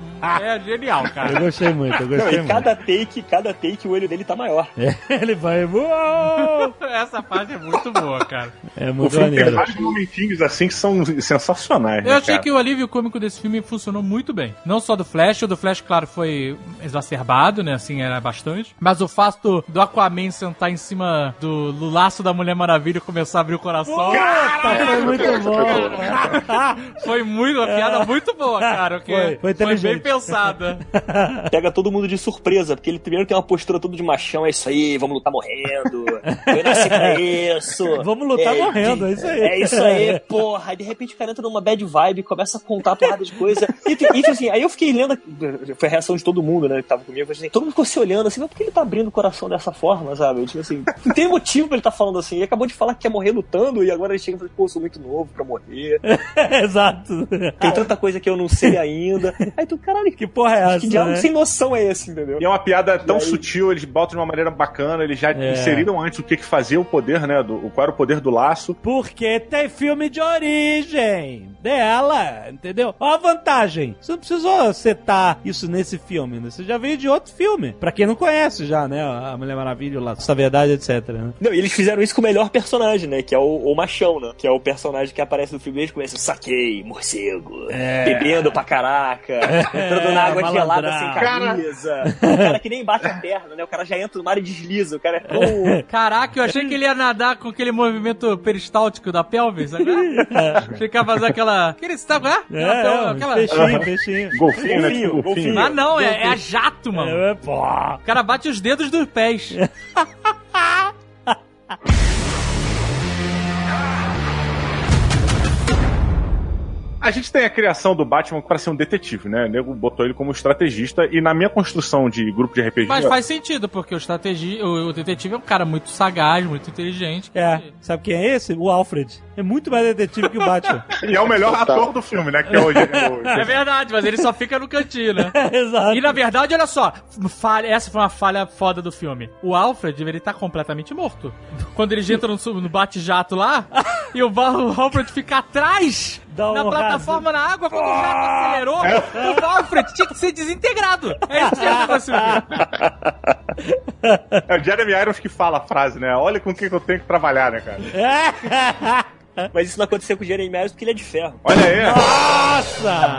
[SPEAKER 6] é genial,
[SPEAKER 2] Eu
[SPEAKER 6] cara.
[SPEAKER 2] gostei muito, eu
[SPEAKER 5] Não,
[SPEAKER 2] gostei
[SPEAKER 5] e
[SPEAKER 2] muito.
[SPEAKER 5] cada take, cada take, o olho dele tá maior.
[SPEAKER 2] ele vai... Uou!
[SPEAKER 6] Essa parte é muito boa, cara.
[SPEAKER 2] É muito
[SPEAKER 3] filme tem
[SPEAKER 2] maneiro.
[SPEAKER 3] vários momentinhos assim que são sensacionais.
[SPEAKER 6] Eu
[SPEAKER 3] né,
[SPEAKER 6] achei
[SPEAKER 3] cara?
[SPEAKER 6] que o alívio cômico desse filme funcionou muito bem. Não só do Flash, o do Flash, claro, foi exacerbado, né? Assim, era bastante. Mas o fato do Aquaman sentar em cima do, do laço da Mulher Maravilha e começar a abrir o coração.
[SPEAKER 2] Foi muito bom.
[SPEAKER 6] Foi muito, uma piada muito boa, cara. porque
[SPEAKER 2] Foi, foi
[SPEAKER 6] bem pensada.
[SPEAKER 5] Pega todo mundo de surpresa, porque ele primeiro tem uma postura toda de machão, é isso aí, vamos lutar morrendo. Eu nasci pra isso.
[SPEAKER 2] Vamos lutar morrendo, é isso aí.
[SPEAKER 5] É isso aí, porra. Aí de repente o cara entra numa bad vibe, começa a contar porrada de coisa. E, e tipo assim, aí eu fiquei lendo, foi a reação de todo mundo, né, que tava comigo, foi assim, todo mundo ficou se olhando assim, mas por que ele tá abrindo o coração dessa forma, sabe? Tipo assim, não tem motivo pra ele tá falando assim. Ele acabou de falar que quer morrer lutando e agora ele chega e fala, pô, eu sou muito novo pra morrer.
[SPEAKER 2] Exato.
[SPEAKER 5] Tem tanta coisa que eu não sei ainda. Aí tu, caralho, que
[SPEAKER 2] Que porra é essa,
[SPEAKER 5] que diabo
[SPEAKER 2] né?
[SPEAKER 5] sem noção é esse, entendeu?
[SPEAKER 3] E é uma piada tão
[SPEAKER 5] aí-
[SPEAKER 3] sutil, eles botam de uma maneira bacana, eles já
[SPEAKER 2] É.
[SPEAKER 3] inseriram antes o que, que fazia o poder, né? Do, qual era o poder do laço.
[SPEAKER 2] Porque tem filme de origem dela, entendeu? Olha a vantagem. Você não precisou setar isso nesse filme, né? Você já veio de outro filme. Pra quem não conhece já, né? A Mulher Maravilha, lá, essa verdade, etc. Né?
[SPEAKER 5] Não, e eles fizeram isso com o melhor personagem, né? Que é o, o machão, né? Que é o personagem que aparece no filme desde o começo. Saquei, morcego, bebendo pra caraca, entrando na água gelada
[SPEAKER 2] malandrão.
[SPEAKER 5] sem camisa. O cara que nem bate a perna, né? O cara já entra no mar e desliza. O cara é tão...
[SPEAKER 6] Caraca, eu achei que ele ia nadar com aquele movimento peristáltico da pelvis, sabe? Ficar fazendo aquela. Aquele sabe, né?
[SPEAKER 2] É,
[SPEAKER 6] Aquela-
[SPEAKER 2] é,
[SPEAKER 6] aquela-
[SPEAKER 2] peixinho, peixinho.
[SPEAKER 3] Golfinho, né?
[SPEAKER 5] Golfinho, golfinho.
[SPEAKER 6] Ah, não, é, é a jato, mano.
[SPEAKER 2] É, pô.
[SPEAKER 6] O cara bate os dedos dos pés.
[SPEAKER 3] A gente tem a criação do Batman para ser um detetive, né? O nego botou ele como estrategista e na minha construção de grupo de RPG.
[SPEAKER 6] Mas faz sentido, porque o, estrategi... o, detetive é um cara muito sagaz, muito inteligente.
[SPEAKER 2] É, sabe quem é esse? O Alfred. É muito mais detetive que o Batman.
[SPEAKER 3] E é o melhor ator do filme, né? Que é o-
[SPEAKER 6] É verdade, mas ele só fica no cantinho, né?
[SPEAKER 2] Exato.
[SPEAKER 6] E na verdade, olha só, falha- essa foi uma falha foda do filme. O Alfred, ele tá completamente morto. Quando eles entram no, no bate-jato lá, e o, o Alfred fica atrás,
[SPEAKER 2] Dá um
[SPEAKER 6] na plataforma na água, quando o jato acelerou, o Alfred tinha que ser desintegrado. É isso que aconteceu.
[SPEAKER 3] É o Jeremy Irons que fala a frase, né? Olha com quem que eu tenho que trabalhar, né, cara?
[SPEAKER 5] Mas isso não aconteceu com o Jeremy Irons porque ele é de ferro.
[SPEAKER 3] Olha aí.
[SPEAKER 2] Nossa!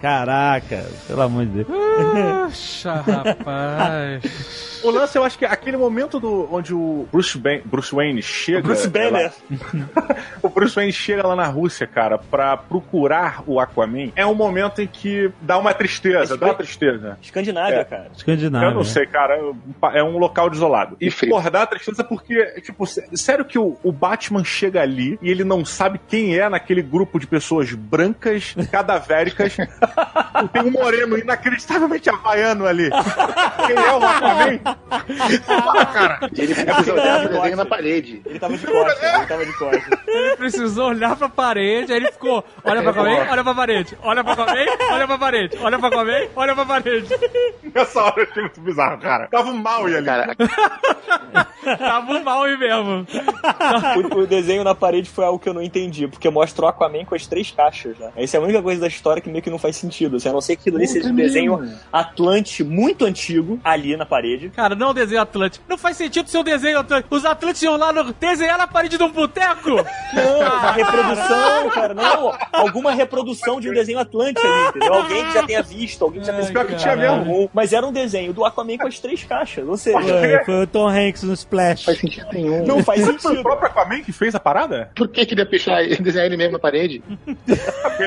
[SPEAKER 2] Caraca, pelo amor de Deus.
[SPEAKER 6] Puxa, rapaz.
[SPEAKER 3] O lance, eu acho que aquele momento do, onde o Bruce, Ben- Bruce Wayne chega.
[SPEAKER 5] Bruce Banner.
[SPEAKER 3] o Bruce Wayne chega lá na Rússia, cara, pra procurar o Aquaman, é um momento em que dá uma tristeza, dá uma tristeza.
[SPEAKER 5] Escandinávia,
[SPEAKER 3] É.
[SPEAKER 5] cara.
[SPEAKER 2] Escandinávia.
[SPEAKER 3] Eu não sei, cara. É um local desolado.
[SPEAKER 4] E frio.
[SPEAKER 3] porra, dá tristeza porque, tipo, sé- sério que o, o Batman chega ali e ele não sabe quem é naquele grupo de pessoas brancas, cadavéricas. Tem um moreno inacreditavelmente havaiano ali. Quem é o Aquaman?
[SPEAKER 4] E ele precisa olhar pro desenho na parede.
[SPEAKER 5] Ele tava de costas, ele tava de costas.
[SPEAKER 6] Ele precisou olhar pra parede, aí ele ficou, olha pra comer, olha pra parede, olha pra comer, olha pra parede, olha pra comer, olha pra parede.
[SPEAKER 3] Nessa hora eu achei muito bizarro, cara. Tava um mal ali.
[SPEAKER 4] Cara,
[SPEAKER 6] Tava mal aí mesmo.
[SPEAKER 5] O, o desenho na parede foi algo que eu não entendi, porque mostra o Aquaman com as três caixas, né? Essa é a única coisa da história que meio que não faz sentido. Assim, a não ser que aquilo ali seja um desenho Atlante muito antigo ali na parede.
[SPEAKER 6] Cara, não é desenho Atlântico. Não faz sentido ser um desenho Atlântico. Os Atlantes iam lá no, desenhar na parede de um boteco.
[SPEAKER 5] Não, uma reprodução, cara, não. Alguma reprodução de um desenho Atlante ali, entendeu? Alguém que já tenha visto, alguém que já tenha
[SPEAKER 3] Pior que tinha mesmo.
[SPEAKER 5] Mas era um desenho do Aquaman com as três caixas, ou seja,
[SPEAKER 2] Foi, foi o Tom Hanks no Splash.
[SPEAKER 4] faz sentido nenhum.
[SPEAKER 5] não faz
[SPEAKER 3] Foi o
[SPEAKER 5] sentido.
[SPEAKER 3] próprio Aquaman que fez a parada?
[SPEAKER 4] Por que queria deixar desenhar ele mesmo na parede?
[SPEAKER 3] Ele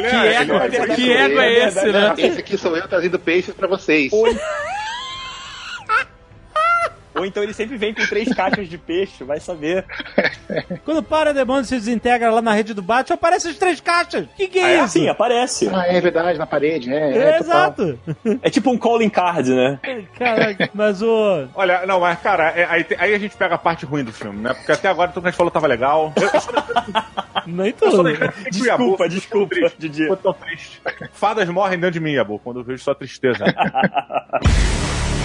[SPEAKER 6] Que
[SPEAKER 3] é,
[SPEAKER 6] ego,
[SPEAKER 3] é-
[SPEAKER 6] que ego é esse, né?
[SPEAKER 4] Esse aqui sou eu trazendo peixes pra vocês.
[SPEAKER 5] Ou então ele sempre vem com três caixas de peixe, vai saber.
[SPEAKER 2] Quando o Parademônio se desintegra lá na rede do Batman, aparecem as três caixas. Que que é isso?
[SPEAKER 5] Sim, aparece.
[SPEAKER 4] Ah, é verdade, na parede, é.
[SPEAKER 2] É,
[SPEAKER 4] é
[SPEAKER 2] exato.
[SPEAKER 5] É tipo um calling card, né?
[SPEAKER 2] Caraca, mas o.
[SPEAKER 3] Olha, não, mas cara, é- aí, aí a gente pega a parte ruim do filme, né? Porque até agora tudo que a gente falou tava legal. Eu, eu
[SPEAKER 2] Nem
[SPEAKER 3] eu
[SPEAKER 2] tudo.
[SPEAKER 5] Desculpa, desculpa, Didi.
[SPEAKER 3] ficou tão triste. Fadas morrem dentro de mim, Yabu, quando eu vejo sua tristeza.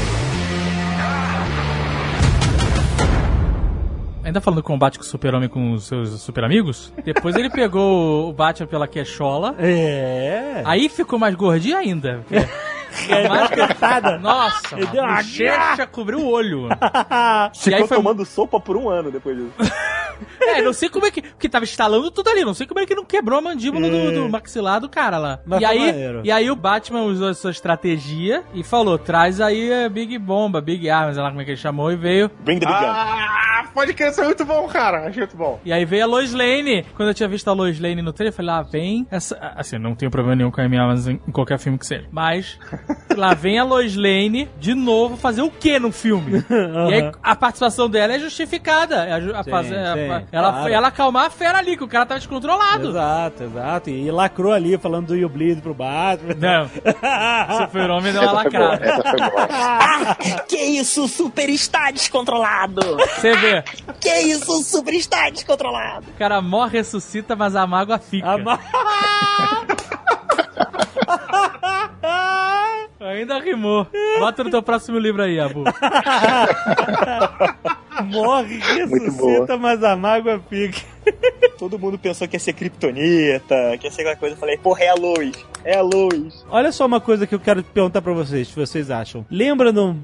[SPEAKER 6] Ainda falando do combate com o super-homem com os seus super amigos, depois ele pegou o Batman pela queixola,
[SPEAKER 2] É.
[SPEAKER 6] aí ficou mais gordinho ainda.
[SPEAKER 2] É mais.
[SPEAKER 6] Nossa,
[SPEAKER 2] Ele deu uma
[SPEAKER 6] a bochecha cobriu o olho.
[SPEAKER 5] Ficou
[SPEAKER 6] aí foi-
[SPEAKER 5] tomando sopa por um ano depois disso.
[SPEAKER 6] É, não sei como é que. Porque tava instalando tudo ali, não sei como é que não quebrou a mandíbula do, do maxilar do cara lá.
[SPEAKER 2] Mas
[SPEAKER 6] e aí,
[SPEAKER 2] maneiro.
[SPEAKER 6] e aí o Batman usou a sua estratégia e falou: traz aí a Big Bomba, Big Arms, sei lá como é que ele chamou, e veio.
[SPEAKER 5] Bring the big gun.
[SPEAKER 3] ah, pode crer, isso é muito bom, cara. Achei muito bom.
[SPEAKER 6] E aí veio a Lois Lane. Quando eu tinha visto a Lois Lane no trailer, eu falei, lá vem essa. Assim, não tenho problema nenhum com a Amy Adams em, em qualquer filme que seja. Mas lá vem a Lois Lane de novo fazer o que no filme? E aí a participação dela é justificada. É a a
[SPEAKER 2] Sim,
[SPEAKER 6] fazer, a-
[SPEAKER 2] sim,
[SPEAKER 6] ela,
[SPEAKER 2] claro.
[SPEAKER 6] ela acalmar a fera ali, que o cara tava descontrolado.
[SPEAKER 2] Exato, exato. E lacrou ali, falando do You Bleed pro Batman.
[SPEAKER 6] Não. Super-Homem deu uma lacrada.
[SPEAKER 4] boa.
[SPEAKER 5] Que isso, o super está descontrolado!
[SPEAKER 6] Você vê,
[SPEAKER 5] Que isso, o super está descontrolado!
[SPEAKER 6] o cara morre, ressuscita, mas a mágoa fica.
[SPEAKER 2] A ma-
[SPEAKER 6] Ainda rimou. Bota no teu próximo livro aí, Abu.
[SPEAKER 2] Morre, ressuscita, mas a mágoa fica.
[SPEAKER 5] Todo mundo pensou que ia ser Kryptonita, que ia ser aquela coisa. Eu falei, porra, é a luz, é a luz.
[SPEAKER 2] Olha só uma coisa que eu quero perguntar pra vocês, se vocês acham. Lembra do,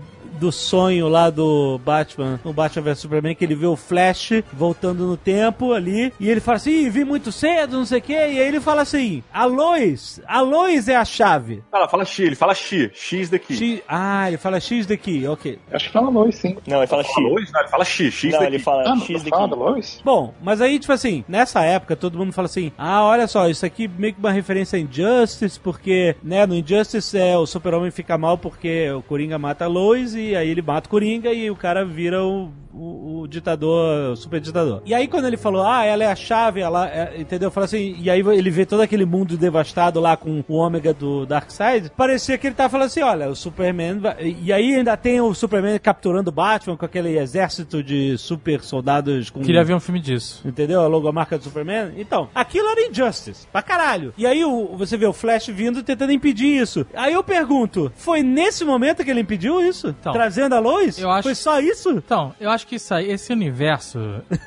[SPEAKER 2] do sonho lá do Batman, no Batman vs Superman, que ele vê o Flash voltando no tempo ali, e ele fala assim, "Ih, vi muito cedo, não sei o quê, e aí ele fala assim, a Lois, a Lois é a chave.
[SPEAKER 3] Fala, fala X, ele fala X, X daqui.
[SPEAKER 2] X, ah, ele fala X daqui, ok.
[SPEAKER 4] Acho que fala Lois, sim.
[SPEAKER 5] Não, ele fala X.
[SPEAKER 3] Fala Lois? Não, ele fala X, X
[SPEAKER 5] Não,
[SPEAKER 3] daqui.
[SPEAKER 5] ele fala
[SPEAKER 4] Ah,
[SPEAKER 5] X daqui.
[SPEAKER 4] Lois?
[SPEAKER 2] Bom, mas aí, tipo assim, nessa época todo mundo fala assim: ah, olha só, isso aqui meio que uma referência a Injustice, porque, né, no Injustice é, o Super-Homem fica mal porque o Coringa mata a Lois e aí ele mata o Coringa e o cara vira o, o, o ditador, o super ditador. E aí quando ele falou, ah, ela é a chave, ela, é, entendeu? Fala assim, e aí ele vê todo aquele mundo devastado lá com o ômega do Darkseid, parecia que ele tava falando assim: olha, o Superman. vai- E aí ainda tem o Superman capturando o Batman com aquele exército de super soldados com.
[SPEAKER 6] Queria ver um filme disso.
[SPEAKER 2] Entendeu? A logomarca do Superman. Então, aquilo era Injustice. Pra caralho. E aí o, você vê o Flash vindo tentando impedir isso. Aí eu pergunto, foi nesse momento que ele impediu isso?
[SPEAKER 6] Então,
[SPEAKER 2] Trazendo a Lois?
[SPEAKER 6] eu acho-
[SPEAKER 2] Foi só isso?
[SPEAKER 6] Então, eu acho que isso aí, esse universo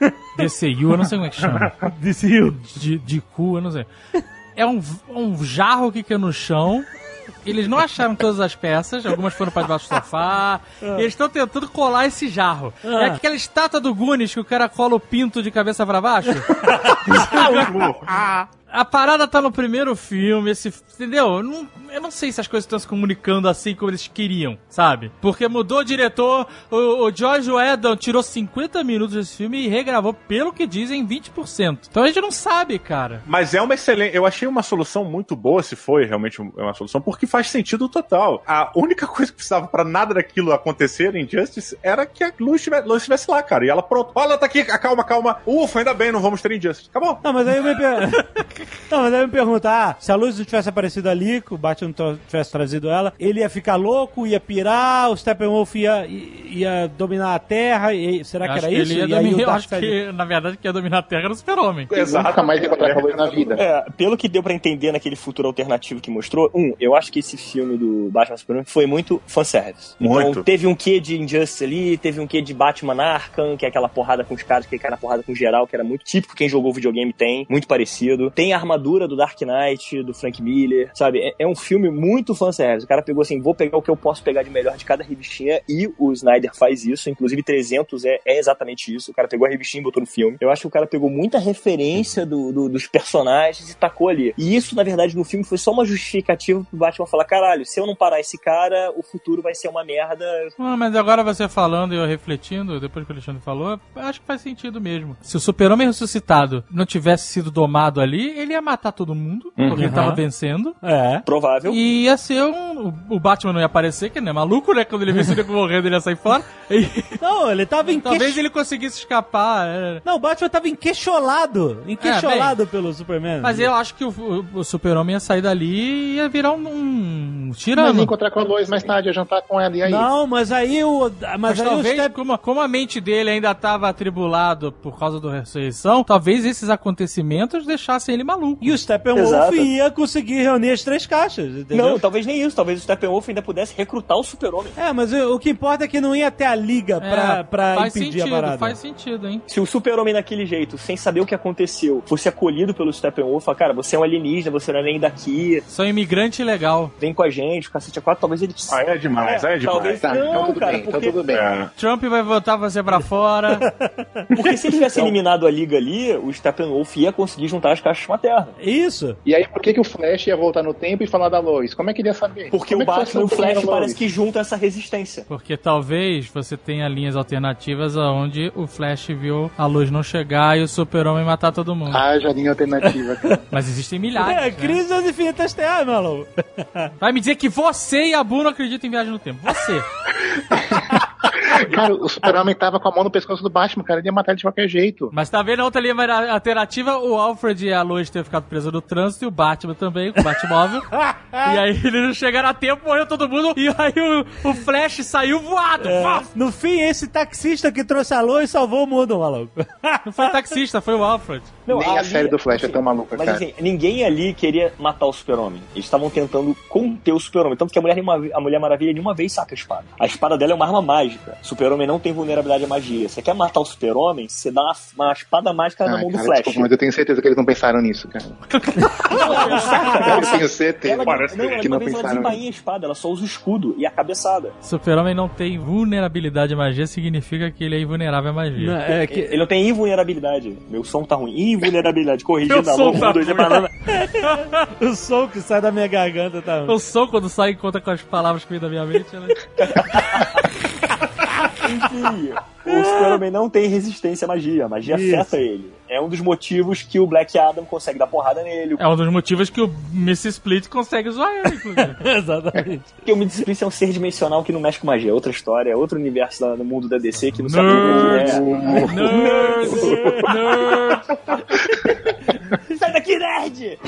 [SPEAKER 6] DCU, eu não sei como é que chama.
[SPEAKER 2] Decidiu.
[SPEAKER 6] De, de cu, eu não sei. É um, um jarro que caiu no chão. Eles não acharam todas as peças, algumas foram pra debaixo do sofá. e eles estão tentando colar esse jarro. É
[SPEAKER 2] Ah.
[SPEAKER 6] aquela estátua do Gunis que o cara cola o pinto de cabeça pra baixo. A parada tá no primeiro filme, esse, entendeu? Eu não, eu não sei se as coisas estão se comunicando assim como eles queriam, sabe? Porque mudou o diretor, o, o George Whedon tirou 50 minutos desse filme e regravou, pelo que dizem, 20%. Então a gente não sabe, cara.
[SPEAKER 3] Mas é uma excelente. Eu achei uma solução muito boa, se foi realmente uma solução, porque faz sentido total. A única coisa que precisava pra nada daquilo acontecer em Justice era que a Lois estivesse, estivesse lá, cara. E ela, pronto, olha, tá aqui, calma, calma. Ufa, ainda bem, não vamos ter Injustice. Acabou.
[SPEAKER 2] Não, mas aí eu me, per... não, mas aí eu me pergunto, ah, se a luz não tivesse aparecido ali, que o Batman não tivesse trazido ela, ele ia ficar louco, ia pirar, o Steppenwolf ia, ia dominar a Terra, e... será que era
[SPEAKER 6] que
[SPEAKER 2] isso?
[SPEAKER 6] ele ia
[SPEAKER 2] E
[SPEAKER 6] dominar- eu acho que, na verdade, quem ia dominar a Terra era o super-homem.
[SPEAKER 4] Nunca mais ia encontrar com a Lois na vida.
[SPEAKER 5] É, pelo que deu pra entender naquele futuro alternativo que mostrou, um, eu acho que esse filme do Batman Superman foi muito fanservice.
[SPEAKER 3] Muito.
[SPEAKER 5] Então, teve um quê de Injustice ali, teve um quê de Batman Arkham, que é aquela porrada com os caras, que cai na porrada com geral, que era muito típico quem jogou videogame tem, muito parecido. Tem a armadura do Dark Knight, do Frank Miller, sabe? É, é um filme muito fanservice. O cara pegou assim, vou pegar o que eu posso pegar de melhor de cada revistinha, e o Snyder faz isso, inclusive 300 é, é exatamente isso. O cara pegou a revistinha e botou no filme. Eu acho que o cara pegou muita referência do, do- dos personagens e tacou ali. E isso, na verdade, no filme foi só uma justificativa Batman falar: caralho, se eu não parar esse cara, o futuro vai ser uma merda.
[SPEAKER 6] Ah, mas agora você falando e eu refletindo, depois que o Alexandre falou, acho que faz sentido mesmo. Se o super-homem ressuscitado não tivesse sido domado ali, ele ia matar todo mundo, porque ele tava vencendo.
[SPEAKER 2] É.
[SPEAKER 5] Provável.
[SPEAKER 6] E ia ser um. O Batman não ia aparecer, que ele não é maluco, né? Quando ele visse ele morrendo, ele ia sair fora. E
[SPEAKER 2] Não, ele tava em
[SPEAKER 6] talvez ele conseguisse escapar. é.
[SPEAKER 2] Não, o Batman tava enqueixolado. Enqueixolado pelo Superman.
[SPEAKER 6] Mas eu acho que o, o- o super-homem ia sair dali e ia virar um, um
[SPEAKER 4] Mas
[SPEAKER 6] tirano.
[SPEAKER 4] ia encontrar com a Lois mais tarde, ia jantar com ela, e aí?
[SPEAKER 2] Não, mas aí o. Mas,
[SPEAKER 6] Mas
[SPEAKER 2] aí
[SPEAKER 6] talvez,
[SPEAKER 2] o Step...
[SPEAKER 6] como, como a mente dele ainda estava atribulado por causa da ressurreição, talvez esses acontecimentos deixassem ele maluco.
[SPEAKER 2] E o Steppenwolf
[SPEAKER 5] Exato.
[SPEAKER 2] ia conseguir reunir as três caixas, entendeu?
[SPEAKER 5] Não, talvez nem isso. Talvez o Steppenwolf ainda pudesse recrutar o super-homem.
[SPEAKER 2] É, mas o, que importa é que não ia ter a liga pra,
[SPEAKER 6] É,
[SPEAKER 2] pra
[SPEAKER 6] faz
[SPEAKER 2] impedir
[SPEAKER 6] sentido,
[SPEAKER 2] a parada.
[SPEAKER 6] faz sentido, hein?
[SPEAKER 5] Se o super-homem daquele jeito, sem saber o que aconteceu, fosse acolhido pelo Steppenwolf, fala, cara, você é um alienígena, você não é nem daqui,
[SPEAKER 6] Sou imigrante legal.
[SPEAKER 5] Vem com a gente, o cacete a quatro, talvez ele...
[SPEAKER 3] Aí é demais, aí é demais.
[SPEAKER 5] Talvez
[SPEAKER 4] Tá,
[SPEAKER 5] não,
[SPEAKER 4] então tudo
[SPEAKER 5] cara,
[SPEAKER 4] bem, então
[SPEAKER 5] porque,
[SPEAKER 4] tudo bem.
[SPEAKER 3] É.
[SPEAKER 6] Trump vai votar você pra fora.
[SPEAKER 5] porque se ele tivesse eliminado a liga ali, o Steppenwolf ia conseguir juntar as caixas com a Terra.
[SPEAKER 2] Isso.
[SPEAKER 4] E aí, por que, que o Flash ia voltar no tempo e falar da Lois? Como é que ele ia saber?
[SPEAKER 5] Porque
[SPEAKER 4] Como
[SPEAKER 5] o
[SPEAKER 4] é que
[SPEAKER 5] Batman e o
[SPEAKER 4] Flash
[SPEAKER 5] parece que juntam essa resistência.
[SPEAKER 6] Porque talvez você tenha linhas alternativas onde o Flash viu a luz não chegar e o super-homem matar todo mundo.
[SPEAKER 4] Haja linha alternativa, cara.
[SPEAKER 6] Mas existem milhares.
[SPEAKER 2] É,
[SPEAKER 6] né?
[SPEAKER 2] crise das infinitas terras, maluco.
[SPEAKER 6] Vai me dizer que você e a Bu não acreditam em viagem no tempo. Você.
[SPEAKER 4] cara, o super-homem tava com a mão no pescoço do Batman, cara. Ele ia matar ele de qualquer jeito.
[SPEAKER 6] Mas tá vendo a outra linha alternativa? O Alfred e a Lois ter ficado presos no trânsito e o Batman também, com o Batmóvel. e aí eles não chegaram a tempo, morreu todo mundo. E aí o, o Flash saiu voado. Vá!
[SPEAKER 2] No fim, esse taxista que trouxe a luz salvou o mundo, maluco.
[SPEAKER 6] Não foi o taxista, foi o Alfred.
[SPEAKER 5] Não,
[SPEAKER 4] Nem a
[SPEAKER 5] ali-
[SPEAKER 4] série do Flash é tão maluca,
[SPEAKER 5] Mas
[SPEAKER 4] cara.
[SPEAKER 5] assim, ninguém ali queria matar o super-homem. Eles estavam tentando conter o super-homem. Tanto que a mulher, ve- a mulher Maravilha de uma vez saca a espada. A espada dela é uma arma mágica. O super-homem não tem vulnerabilidade à magia. Você quer matar o super-homem, você dá uma, uma espada mágica na
[SPEAKER 4] Ai,
[SPEAKER 5] mão do
[SPEAKER 4] cara,
[SPEAKER 5] Flash.
[SPEAKER 4] desculpa, mas eu tenho certeza que eles não pensaram nisso, cara.
[SPEAKER 5] Não, ela não saca. Ela,
[SPEAKER 4] Eu tenho certeza.
[SPEAKER 5] ela,
[SPEAKER 3] Parece
[SPEAKER 5] não, ela,
[SPEAKER 4] que
[SPEAKER 5] uma
[SPEAKER 4] não
[SPEAKER 5] vez ela
[SPEAKER 4] pensaram
[SPEAKER 5] desembainha a espada. Ela só usa o escudo e a cabeçada.
[SPEAKER 6] Super-homem não tem vulnerabilidade à magia, significa que ele é invulnerável à magia.
[SPEAKER 2] Não, é que...
[SPEAKER 5] Ele não tem invulnerabilidade. Meu som tá ruim. Invulnerabilidade. Corrigindo a mão, um, dois, é banana.
[SPEAKER 2] O som que sai da minha garganta tá.
[SPEAKER 6] O som, quando sai, conta com as palavras que vem da minha mente. Né?
[SPEAKER 5] Enfim, o Super-Homem não tem resistência à magia. A magia
[SPEAKER 2] Isso.
[SPEAKER 5] afeta ele. É um dos motivos que o Black Adam consegue dar porrada nele.
[SPEAKER 6] É um dos motivos que o Miss Split consegue zoar ele, inclusive.
[SPEAKER 2] Exatamente.
[SPEAKER 5] Porque o Mid-Split é um ser dimensional que não mexe com magia. É outra história, é outro universo da- no mundo da DC que não sabe o que é.
[SPEAKER 6] Nerd! Nerd!
[SPEAKER 5] Sai daqui, nerd!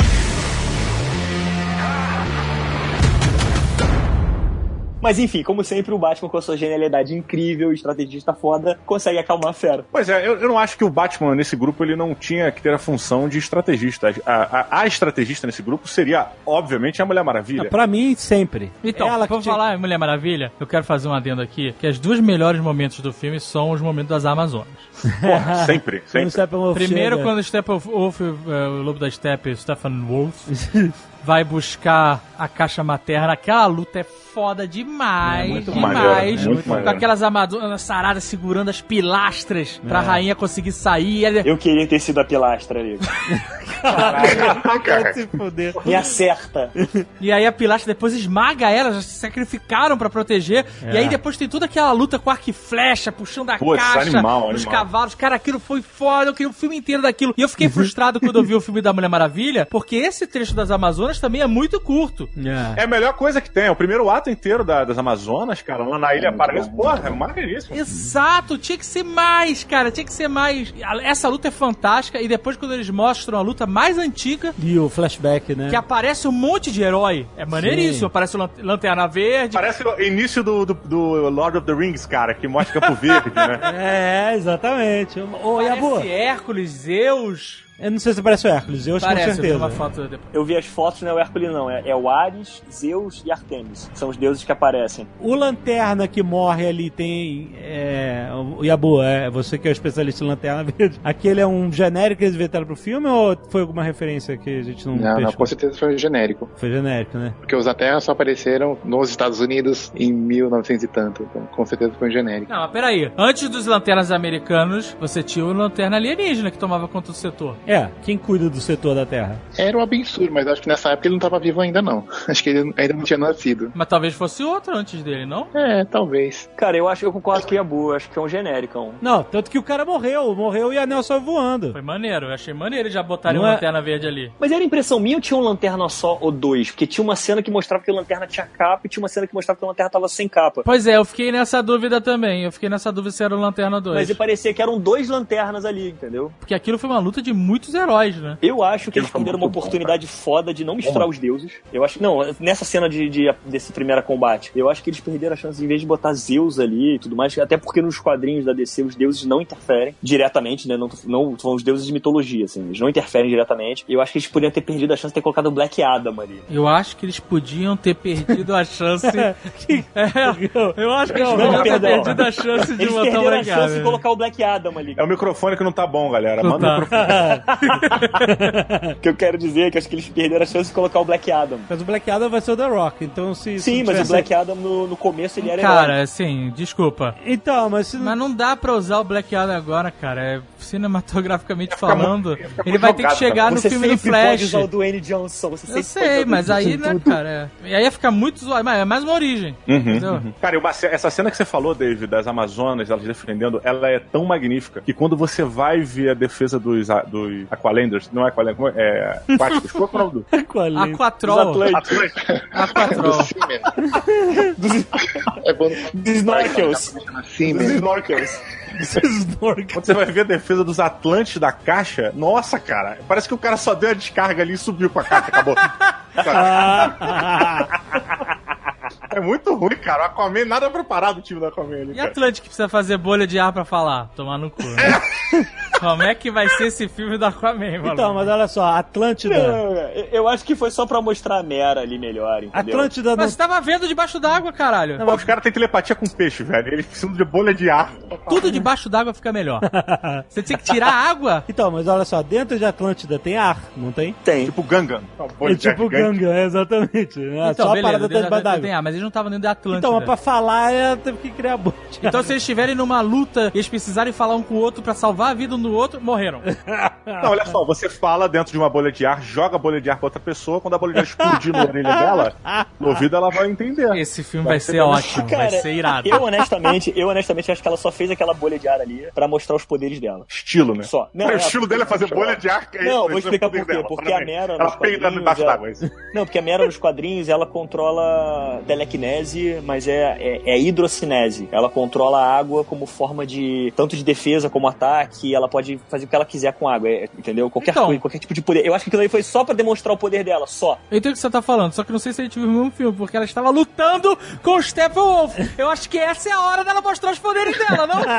[SPEAKER 5] Mas enfim, como sempre, o Batman, com a sua genialidade incrível, estrategista foda, consegue acalmar a fera.
[SPEAKER 3] Pois é, eu, eu não acho que o Batman nesse grupo ele não tinha que ter a função de estrategista. A, a, a estrategista nesse grupo seria, obviamente, a Mulher Maravilha.
[SPEAKER 2] Pra mim, sempre.
[SPEAKER 6] Então,
[SPEAKER 2] Ela
[SPEAKER 6] vou
[SPEAKER 2] tinha-
[SPEAKER 6] falar em Mulher Maravilha, eu quero fazer um adendo aqui, que os dois melhores momentos do filme são os momentos das Amazonas.
[SPEAKER 3] Porra, sempre, sempre.
[SPEAKER 6] Primeiro,
[SPEAKER 2] chega-
[SPEAKER 6] quando o Steppenwolf, eh, o lobo da steppe, Stephen Wolf, vai buscar a caixa materna, aquela luta é foda demais,
[SPEAKER 3] É muito
[SPEAKER 6] demais.
[SPEAKER 3] maneiro, é muito
[SPEAKER 6] com
[SPEAKER 3] maneiro.
[SPEAKER 6] aquelas amazonas saradas segurando as pilastras pra rainha conseguir sair. Ele-
[SPEAKER 5] Eu queria ter sido a pilastra ali.
[SPEAKER 2] Vai se fuder.
[SPEAKER 5] Me acerta.
[SPEAKER 6] E aí a pilastra depois esmaga ela, já se sacrificaram pra proteger. E aí depois tem toda aquela luta com arco e flecha, puxando a
[SPEAKER 3] Putz,
[SPEAKER 6] caixa,
[SPEAKER 3] animal,
[SPEAKER 6] os cavalos. Cara, aquilo foi foda, eu queria o filme inteiro daquilo. E eu fiquei frustrado quando eu vi o filme da Mulher Maravilha, porque esse trecho das Amazonas também é muito curto.
[SPEAKER 3] É a melhor coisa que tem. É o primeiro ato inteiro da- das Amazonas, cara, lá na Ilha Paraíso. Porra, é maneiríssimo.
[SPEAKER 6] Exato, tinha que ser mais, cara, tinha que ser mais. Essa luta é fantástica e depois quando eles mostram a luta mais antiga,
[SPEAKER 2] E o flashback, né?
[SPEAKER 6] que aparece um monte de herói, é maneiríssimo,
[SPEAKER 2] Sim.
[SPEAKER 6] aparece o Lan- Lanterna Verde.
[SPEAKER 3] Parece o início do, do, do Lord of the Rings, cara, que mostra Campo Verde, né?
[SPEAKER 2] É, exatamente. Ô, Yabu,
[SPEAKER 6] Aparece Hércules, Zeus.
[SPEAKER 2] Eu não sei se parece o Hércules, eu acho com
[SPEAKER 6] Parece, eu vi
[SPEAKER 2] certeza.
[SPEAKER 6] uma foto.
[SPEAKER 5] Eu vi as fotos, não é o Hércules, não. É, é o Ares, Zeus e Artemis. São os deuses que aparecem.
[SPEAKER 2] O Lanterna que morre ali tem. É, o Yabu, é você que é o especialista em Lanterna Verde. Aquele é um genérico que eles inventaram pro filme ou foi alguma referência que a gente não,
[SPEAKER 4] Não, não, com certeza foi genérico.
[SPEAKER 2] Foi genérico, né?
[SPEAKER 4] Porque os Terra só apareceram nos Estados Unidos em 1900 e tanto. Então, com certeza foi um genérico.
[SPEAKER 6] Não, mas peraí. Antes dos lanternas americanos, você tinha o lanterna alienígena que tomava conta do setor.
[SPEAKER 2] É, quem cuida do setor da Terra?
[SPEAKER 4] Era o Abensur, mas acho que nessa época ele não estava vivo ainda, não. Acho que ele ainda não tinha nascido.
[SPEAKER 6] Mas talvez fosse outro antes dele, não?
[SPEAKER 4] É, talvez.
[SPEAKER 5] Cara, eu acho eu concordo com o Yabu, acho que é um genérico.
[SPEAKER 2] Não, tanto que o cara morreu, morreu e a Nel saiu voando.
[SPEAKER 6] Foi maneiro, eu achei maneiro eles já botarem uma
[SPEAKER 2] é-
[SPEAKER 6] lanterna verde ali.
[SPEAKER 5] Mas era impressão minha ou tinha um lanterna só ou dois? Porque tinha uma cena que mostrava que o lanterna tinha capa e tinha uma cena que mostrava que o lanterna tava sem capa.
[SPEAKER 6] Pois é, eu fiquei nessa dúvida também. Eu fiquei nessa dúvida se era o Lanterna 2.
[SPEAKER 5] Mas parecia que eram dois lanternas ali, entendeu?
[SPEAKER 6] Porque aquilo foi uma luta de muitos heróis, né?
[SPEAKER 5] Eu acho que eles perderam uma oportunidade foda de não misturar os deuses. Eu acho que. Não, nessa cena de, de- desse primeiro combate, eu acho que eles perderam a chance, em vez de botar Zeus ali e tudo mais, até porque nos quadrinhos da DC os deuses não interferem diretamente, né? Não, não falando os deuses de mitologia, assim, eles não interferem diretamente. Eu acho que eles poderiam ter perdido a chance de ter colocado o Black Adam ali.
[SPEAKER 6] Eu acho que eles podiam ter perdido a chance. é, eu acho que eles
[SPEAKER 2] Não,
[SPEAKER 6] podiam ter perdido a chance de
[SPEAKER 5] Eles
[SPEAKER 6] botar o
[SPEAKER 5] perderam a
[SPEAKER 6] Black
[SPEAKER 5] chance de
[SPEAKER 6] Adam.
[SPEAKER 5] colocar o Black Adam ali.
[SPEAKER 3] É o microfone que não tá bom, galera. Manda
[SPEAKER 6] tá.
[SPEAKER 3] o microfone.
[SPEAKER 5] O que eu quero dizer é que acho que eles perderam a chance de colocar o Black Adam.
[SPEAKER 2] Mas o Black Adam vai ser o The Rock, então se. se
[SPEAKER 5] Sim, mas
[SPEAKER 2] tivesse-
[SPEAKER 5] o Black Adam no, no começo ele era
[SPEAKER 6] Cara,
[SPEAKER 5] herói.
[SPEAKER 6] assim, desculpa.
[SPEAKER 2] Então, mas se
[SPEAKER 6] Mas não dá pra usar o Black Adam agora, cara. É, cinematograficamente falando,
[SPEAKER 3] muito-
[SPEAKER 6] ele vai ter que chegar no filme do
[SPEAKER 5] sempre pode
[SPEAKER 6] Flash.
[SPEAKER 5] usar o Dwayne Johnson. Você
[SPEAKER 6] Eu sei, mas aí, né, cara? é- E aí ia ficar muito zoado. Mas é mais uma origem.
[SPEAKER 3] Uhum,
[SPEAKER 6] Entendeu?
[SPEAKER 3] uhum. Cara, uma essa cena que você falou, David, das Amazonas, elas defendendo, ela é tão magnífica que quando você vai ver a defesa dos, a- dos Aqualanders, não é Aqualanders, como é? é aquáticos, qual é o nome do?
[SPEAKER 2] com a lei.
[SPEAKER 5] Os
[SPEAKER 6] Aquatrol.
[SPEAKER 5] Atlantes.
[SPEAKER 6] Aquatrol.
[SPEAKER 4] Seaman. é bom.
[SPEAKER 5] Dos Snorkels.
[SPEAKER 4] Seaman.
[SPEAKER 5] Snorkels.
[SPEAKER 3] Quando você vai ver a defesa dos Atlantes da caixa, nossa, cara, parece que o cara só deu a descarga ali e subiu com a caixa, acabou. é muito ruim, cara. O Aquaman, nada preparado o time do Aquaman ali,
[SPEAKER 6] E. Atlântico que precisa fazer bolha de ar pra falar? Tomar no cu. Né? Como é que vai ser esse filme do Aquaman, mano?
[SPEAKER 2] Então, mas olha só, Atlântida.
[SPEAKER 5] Não, eu- acho que foi só pra mostrar a Mera ali melhor, entendeu?
[SPEAKER 2] Atlântida não.
[SPEAKER 6] Mas você tava vendo debaixo d'água, caralho.
[SPEAKER 3] Pô, os caras têm telepatia com peixe, velho. Eles precisam de bolha de ar.
[SPEAKER 6] Tudo debaixo d'água fica melhor. Você tem que tirar a água.
[SPEAKER 2] Então, mas olha só, dentro de Atlântida tem ar, não tem?
[SPEAKER 5] Tem.
[SPEAKER 3] Tipo Gangan. Bolha
[SPEAKER 2] É tipo. Ganga, é, exatamente. É,
[SPEAKER 6] Então,
[SPEAKER 2] só a
[SPEAKER 6] beleza.
[SPEAKER 2] parada tá debaixo d'água.
[SPEAKER 6] tem ar, mas eles não estavam dentro da Atlântida.
[SPEAKER 2] Então, mas pra falar, ela teve que criar ar.
[SPEAKER 6] Então, se eles estiverem numa luta e eles precisarem falar um com o outro pra salvar a vida um do outro, morreram.
[SPEAKER 3] Não, olha só, você fala dentro de uma bolha de ar, joga a bolha de ar pra outra pessoa, quando a bolha de ar explodir na orelha dela, no ouvido ela vai entender.
[SPEAKER 6] Esse filme vai ser ótimo, vai ser irado.
[SPEAKER 5] eu honestamente, eu honestamente acho que ela só fez aquela bolha de ar ali pra mostrar os poderes dela.
[SPEAKER 3] Estilo, né?
[SPEAKER 5] Só. Não,
[SPEAKER 3] o
[SPEAKER 5] ela-
[SPEAKER 3] estilo dele é fazer bolha de ar. é
[SPEAKER 5] Não,
[SPEAKER 3] isso,
[SPEAKER 5] vou
[SPEAKER 3] é
[SPEAKER 5] explicar por quê.
[SPEAKER 3] dela,
[SPEAKER 5] Porque a. Mera
[SPEAKER 3] Ela
[SPEAKER 5] nos
[SPEAKER 3] peida
[SPEAKER 5] ela-
[SPEAKER 3] d'água, é.
[SPEAKER 5] Não, porque a Mera nos quadrinhos ela controla telecinese, mas é, é, é hidrocinese. Ela controla a água como forma de tanto de defesa como ataque. Ela pode fazer o que ela quiser com água, é, entendeu? Qualquer
[SPEAKER 6] Então.
[SPEAKER 5] coisa, qualquer tipo de poder. Eu acho que aquilo aí foi só pra demonstrar o poder dela, só.
[SPEAKER 6] Eu entendo o que você tá falando, só que não sei se a gente viu o mesmo filme, porque ela estava lutando com o Steppenwolf. Eu acho que essa é a hora dela mostrar os poderes dela, não?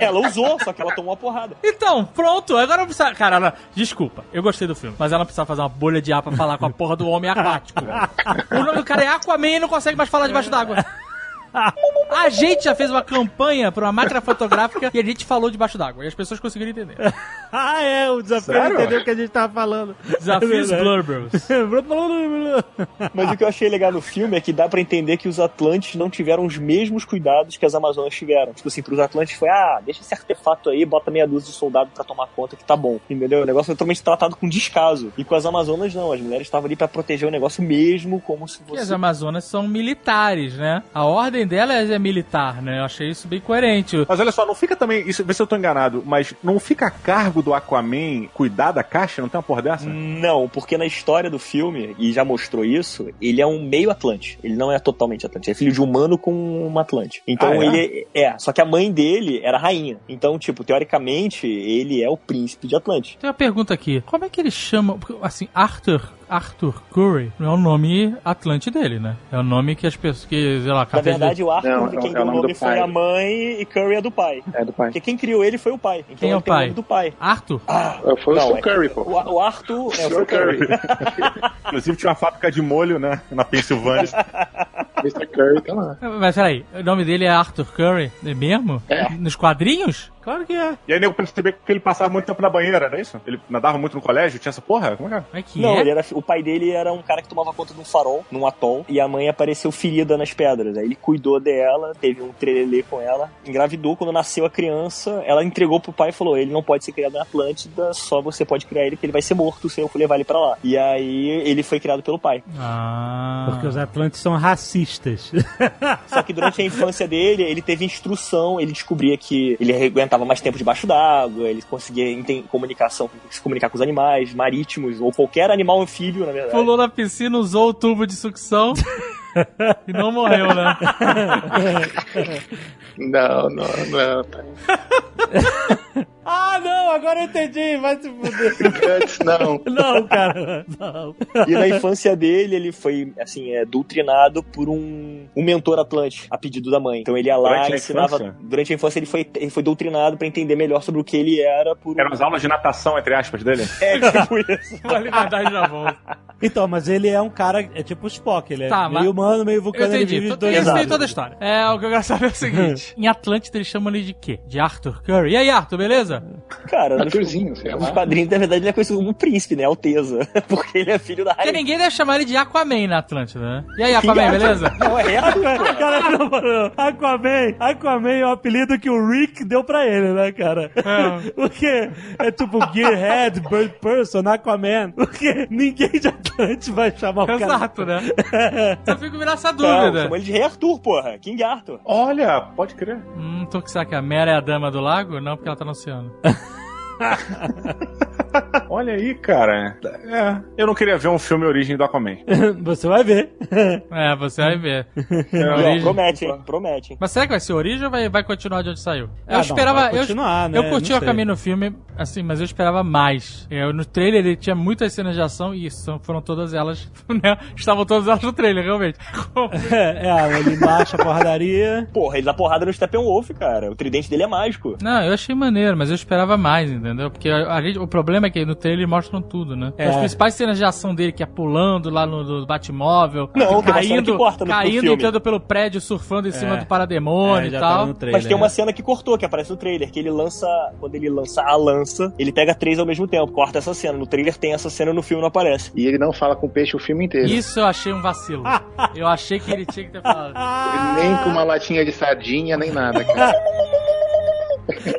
[SPEAKER 5] Ela usou, só que ela tomou uma porrada.
[SPEAKER 6] Então, pronto, agora não precisa. Cara, ela... desculpa, eu gostei do filme, mas ela não precisa fazer uma bolha de ar pra falar com a porra do homem aquático. o nome do cara é Aquaman e não consegue mais falar debaixo d'água. A gente já fez uma campanha pra uma máquina fotográfica e a gente falou debaixo d'água. E as pessoas conseguiram entender.
[SPEAKER 2] ah, é, o desafio
[SPEAKER 3] Sério?
[SPEAKER 2] entendeu o que a gente tava falando.
[SPEAKER 6] Desafios
[SPEAKER 2] É
[SPEAKER 6] Blurbers.
[SPEAKER 5] Mas o que eu achei legal no filme é que dá pra entender que os Atlantes não tiveram os mesmos cuidados que as Amazonas tiveram. Tipo assim, pros Atlantes foi, ah, deixa esse artefato aí, bota meia dúzia de soldado pra tomar conta que tá bom. Entendeu? O negócio foi totalmente tratado com descaso. E com as Amazonas não, as mulheres estavam ali pra proteger o negócio mesmo, como se
[SPEAKER 6] E as
[SPEAKER 5] fosse...
[SPEAKER 6] Amazonas são militares, né? A ordem ordem dela é, é militar, né? Eu achei isso bem coerente.
[SPEAKER 3] Mas olha só, não fica também. Isso, vê se eu tô enganado, mas não fica a cargo do Aquaman cuidar da caixa? Não tem uma porra dessa?
[SPEAKER 5] Não, porque na história do filme, e já mostrou isso, ele é um meio Atlante. Ele não é totalmente Atlante. É filho de humano com uma Atlante. Então
[SPEAKER 3] Ah, é?
[SPEAKER 5] ele é. Só que a mãe dele era rainha. Então, tipo, teoricamente, ele é o príncipe de Atlante.
[SPEAKER 6] Tem uma pergunta aqui. Como é que eles chamam. porque, Assim, Arthur. Arthur Curry não é o nome Atlante dele, né? É o nome que as pessoas. Que, sei lá,
[SPEAKER 5] Na
[SPEAKER 6] carteira de-
[SPEAKER 5] verdade, o Arthur,
[SPEAKER 4] Não,
[SPEAKER 5] quem
[SPEAKER 4] é
[SPEAKER 5] deu
[SPEAKER 4] o
[SPEAKER 5] o
[SPEAKER 4] nome
[SPEAKER 5] foi
[SPEAKER 4] pai.
[SPEAKER 5] a mãe e Curry é do pai.
[SPEAKER 4] É do pai.
[SPEAKER 5] Porque quem criou ele foi o pai. Então
[SPEAKER 6] Quem é o
[SPEAKER 5] tem o
[SPEAKER 6] pai?
[SPEAKER 5] nome do pai.
[SPEAKER 6] Arthur?
[SPEAKER 4] Foi o
[SPEAKER 5] Não,
[SPEAKER 4] Phil
[SPEAKER 5] é-
[SPEAKER 4] Curry, pô.
[SPEAKER 5] O, o Arthur é o Phil Curry.
[SPEAKER 3] Inclusive tinha uma fábrica de molho, né? Na Pensilvânia.
[SPEAKER 4] Mr. Curry tá lá.
[SPEAKER 6] Mas peraí, o nome dele é Arthur Curry? É mesmo?
[SPEAKER 4] É.
[SPEAKER 6] Nos quadrinhos?
[SPEAKER 2] Claro que é.
[SPEAKER 3] e aí nego percebeu que ele passava muito tempo na banheira, não é isso? Ele nadava muito no colégio, tinha essa porra? Como é que é?
[SPEAKER 6] Que
[SPEAKER 5] Não,
[SPEAKER 6] é?
[SPEAKER 5] ele era, o pai dele era um cara que tomava conta de um farol, num atol, e a mãe apareceu ferida nas pedras. Aí ele cuidou dela, teve um trelelê com ela, engravidou. Quando nasceu a criança, ela entregou pro pai e falou: ele não pode ser criado na Atlântida, só você pode criar ele, porque ele vai ser morto se eu for levar ele pra lá. E aí ele foi criado pelo pai.
[SPEAKER 6] Ah.
[SPEAKER 2] Porque os Atlantes são racistas.
[SPEAKER 5] Só que durante a infância dele, ele teve instrução, ele descobria que ele aguentava mais tempo debaixo d'água, ele conseguia comunicação, se comunicar com os animais marítimos, ou qualquer animal anfíbio, na verdade.
[SPEAKER 6] Pulou na piscina, usou o tubo de sucção e não morreu, né?
[SPEAKER 4] Não, não, não.
[SPEAKER 2] ah, não, agora eu entendi. Vai se fuder.
[SPEAKER 4] Guts, não.
[SPEAKER 2] Não, cara. Não.
[SPEAKER 5] E na infância dele, ele foi, assim, é, doutrinado por um, um mentor Atlante, a pedido da mãe. Então ele ia lá
[SPEAKER 3] Durante
[SPEAKER 5] e
[SPEAKER 3] a
[SPEAKER 5] ensinava.
[SPEAKER 3] infância?
[SPEAKER 5] Durante a infância, ele foi, ele foi doutrinado pra entender melhor sobre o que ele era por.
[SPEAKER 3] Eram as aulas de natação, entre aspas, dele?
[SPEAKER 5] É, tipo isso.
[SPEAKER 6] Vale nadar e já volta.
[SPEAKER 2] Então, mas ele é um cara, é tipo o Spock, ele é
[SPEAKER 6] Tá,
[SPEAKER 2] meio
[SPEAKER 6] mas-
[SPEAKER 2] humano, meio
[SPEAKER 6] Eu
[SPEAKER 2] vulcano, ele
[SPEAKER 6] entendi.
[SPEAKER 2] vive
[SPEAKER 6] Tô-
[SPEAKER 2] dois
[SPEAKER 6] Eu sei
[SPEAKER 2] lados.
[SPEAKER 6] toda a história. É, o que eu quero saber é o seguinte. em Atlântida eles chamam ele de quê? De Arthur Curry. E aí, Arthur, beleza?
[SPEAKER 5] Cara,
[SPEAKER 4] Arthurzinho, sei
[SPEAKER 5] nos
[SPEAKER 4] lá.
[SPEAKER 5] quadrinhos, na verdade, ele é conhecido como príncipe, né? Alteza. Porque ele é filho da
[SPEAKER 6] Porque
[SPEAKER 5] rainha.
[SPEAKER 6] ninguém deve chamar ele de Aquaman na Atlântida, né? E aí, Aquaman, beleza?
[SPEAKER 5] Não, é reto, pô.
[SPEAKER 2] Cara, não, mano, Aquaman, Aquaman é o apelido que o Rick deu pra ele, né, cara?
[SPEAKER 6] É.
[SPEAKER 2] Porque é tipo Gearhead, Bird Person, Aquaman. Porque ninguém de Atlante vai chamar o cara.
[SPEAKER 6] Exato, né? Eu fico virando essa dúvida.
[SPEAKER 5] chama ele de Rei Arthur, porra. King Arthur.
[SPEAKER 3] Olha, pode crer.
[SPEAKER 6] Hum, tô que será que a Mera é a dama do lago? Não, porque ela tá no oceano.
[SPEAKER 3] Olha aí, cara. É, eu não queria ver um filme Origem do Aquaman.
[SPEAKER 2] Você vai ver.
[SPEAKER 6] É, você vai ver.
[SPEAKER 5] Não,
[SPEAKER 6] Origem.
[SPEAKER 5] promete, hein? Promete, hein?
[SPEAKER 6] Mas será que vai ser origem ou vai, vai continuar de onde saiu?
[SPEAKER 2] Ah,
[SPEAKER 6] Eu
[SPEAKER 2] não,
[SPEAKER 6] esperava.
[SPEAKER 2] vai continuar,
[SPEAKER 6] eu,
[SPEAKER 2] né?
[SPEAKER 6] eu curti
[SPEAKER 2] Não
[SPEAKER 6] o caminho no filme, assim, mas eu esperava mais. Eu, no trailer ele tinha muitas cenas de ação e são, foram todas elas, né? Estavam todas elas no trailer, realmente.
[SPEAKER 2] É, é, ele baixa a porradaria.
[SPEAKER 5] Porra, ele dá porrada no Steppenwolf, cara. O tridente dele é mágico.
[SPEAKER 6] Não, eu achei maneiro, mas eu esperava mais, entendeu? Porque a, a gente, o problema é que no trailer mostram tudo, né?
[SPEAKER 2] É.
[SPEAKER 6] As principais cenas de ação dele, que é pulando lá no, no Batmóvel,
[SPEAKER 5] Não,
[SPEAKER 6] caindo,
[SPEAKER 5] corta no-
[SPEAKER 6] caindo entrando pelo prédio, surfando em cima
[SPEAKER 2] É.
[SPEAKER 6] do parademônio
[SPEAKER 2] É,
[SPEAKER 6] e
[SPEAKER 2] já
[SPEAKER 6] tal.
[SPEAKER 2] tá trailer.
[SPEAKER 5] Mas tem uma cena que cortou, que aparece no trailer, que ele lança. Quando ele lança a lança, ele pega três ao mesmo tempo. Corta essa cena. No trailer tem essa cena, no filme não aparece.
[SPEAKER 4] E ele não fala com o peixe o filme inteiro.
[SPEAKER 6] Isso eu achei um vacilo. eu achei que ele tinha que ter falado.
[SPEAKER 4] Nem com uma latinha de sardinha, nem nada, cara.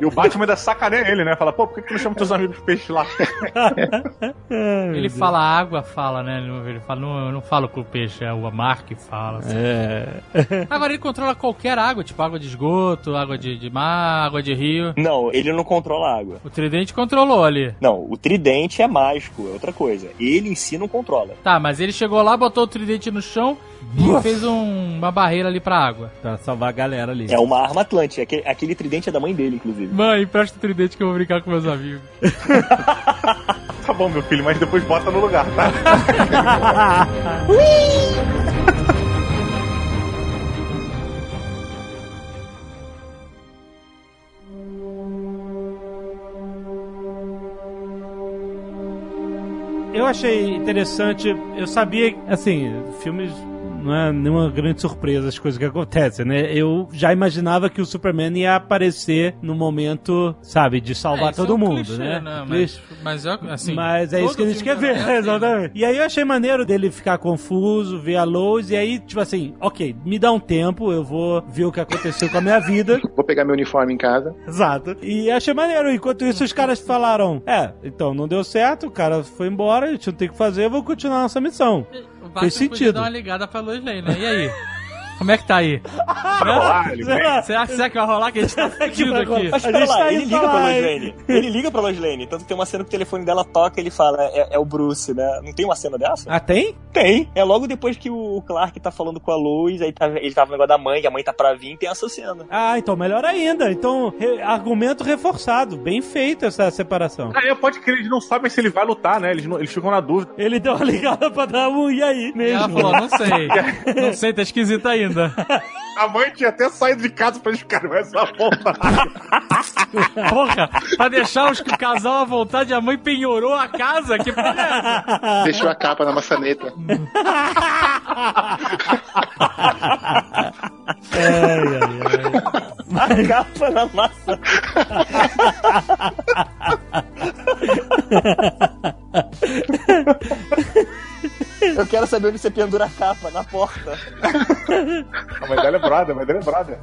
[SPEAKER 3] E o Batman ainda sacaneia ele, né? Fala, pô, por que que tu não chama teus amigos peixe lá?
[SPEAKER 6] Ele fala água, fala, né? Ele fala, não, eu não falo com o peixe, é o Amar que fala. assim.
[SPEAKER 2] É.
[SPEAKER 6] Agora ele controla qualquer água, tipo água de esgoto, água de, de mar, água de rio.
[SPEAKER 5] Não, ele não controla a água.
[SPEAKER 6] O tridente controlou ali.
[SPEAKER 5] Não, o tridente é mágico, é outra coisa. Ele em si não controla.
[SPEAKER 6] Tá, mas ele chegou lá, botou o tridente no chão e fez um- uma barreira ali pra água.
[SPEAKER 2] Pra salvar a galera ali.
[SPEAKER 5] É uma arma atlântica. Aquele, aquele tridente é da mãe dele, inclusive.
[SPEAKER 6] Mãe, empresta o tridente que eu vou brincar com meus amigos.
[SPEAKER 3] Tá bom, meu filho, mas depois bota no lugar, tá?
[SPEAKER 2] Eu achei interessante, eu sabia, assim, filmes não é nenhuma grande surpresa as coisas que acontecem, né? Eu já imaginava que o Superman ia aparecer no momento, sabe, de salvar
[SPEAKER 6] É, isso
[SPEAKER 2] todo
[SPEAKER 6] é um
[SPEAKER 2] mundo,
[SPEAKER 6] clichê,
[SPEAKER 2] né?
[SPEAKER 6] Mas,
[SPEAKER 2] Clichê.
[SPEAKER 6] mas eu, assim.
[SPEAKER 2] Mas é isso que a gente quer ver,
[SPEAKER 6] é assim, né?
[SPEAKER 2] exatamente. E aí eu achei maneiro dele ficar confuso, ver a Lois, e aí, tipo assim, ok, me dá um tempo, eu vou ver o que aconteceu com a minha vida.
[SPEAKER 4] Vou pegar meu uniforme em casa.
[SPEAKER 2] Exato. E achei maneiro. Enquanto isso, os caras falaram: É, então não deu certo, o cara foi embora, a gente não tem o que fazer, eu vou continuar nossa missão.
[SPEAKER 6] Batman
[SPEAKER 2] Fez sentido.
[SPEAKER 6] dar uma ligada pra Lois Lane, né? E aí? Como é que tá aí?
[SPEAKER 3] rolar, ele vem.
[SPEAKER 2] Será?
[SPEAKER 6] Será, será que vai rolar que a gente tá fudido aqui?
[SPEAKER 2] rolar?
[SPEAKER 5] Mas
[SPEAKER 2] A gente
[SPEAKER 5] lá,
[SPEAKER 2] tá
[SPEAKER 5] ele liga
[SPEAKER 2] pra
[SPEAKER 5] pra
[SPEAKER 2] lá,
[SPEAKER 5] Lois
[SPEAKER 2] hein?
[SPEAKER 5] Lane. Ele liga pra Lois Lane. Tanto que tem uma cena que o telefone dela toca ele fala, é, é o Bruce, né? Não tem uma cena dessa?
[SPEAKER 2] Ah, tem?
[SPEAKER 5] Tem. É logo depois que o Clark tá falando com a Lois, aí tá, ele tava no negócio da mãe, que a mãe tá pra vir, tem essa cena.
[SPEAKER 2] Ah, então melhor ainda. Então, re- argumento reforçado. Bem feito essa separação.
[SPEAKER 3] Ah, é, pode crer, eles não sabem se ele vai lutar, né? Eles, não- eles ficam na dúvida.
[SPEAKER 2] Ele deu uma ligada pra dar um e aí
[SPEAKER 6] E ela
[SPEAKER 2] mesmo.
[SPEAKER 6] falou, não sei. Não sei, tá esquisito ainda.
[SPEAKER 3] A mãe tinha até saído de casa pra eles ficarem com essa porra.
[SPEAKER 6] Porra, pra deixar os, o casal à vontade, a mãe penhorou a casa? Que porra é essa?
[SPEAKER 4] Deixou a capa na maçaneta.
[SPEAKER 2] Ai, ai, ai.
[SPEAKER 5] A capa na massa. Eu quero saber onde você pendura a capa, na porta.
[SPEAKER 3] A mãe dela é brother, a mãe dela é brother.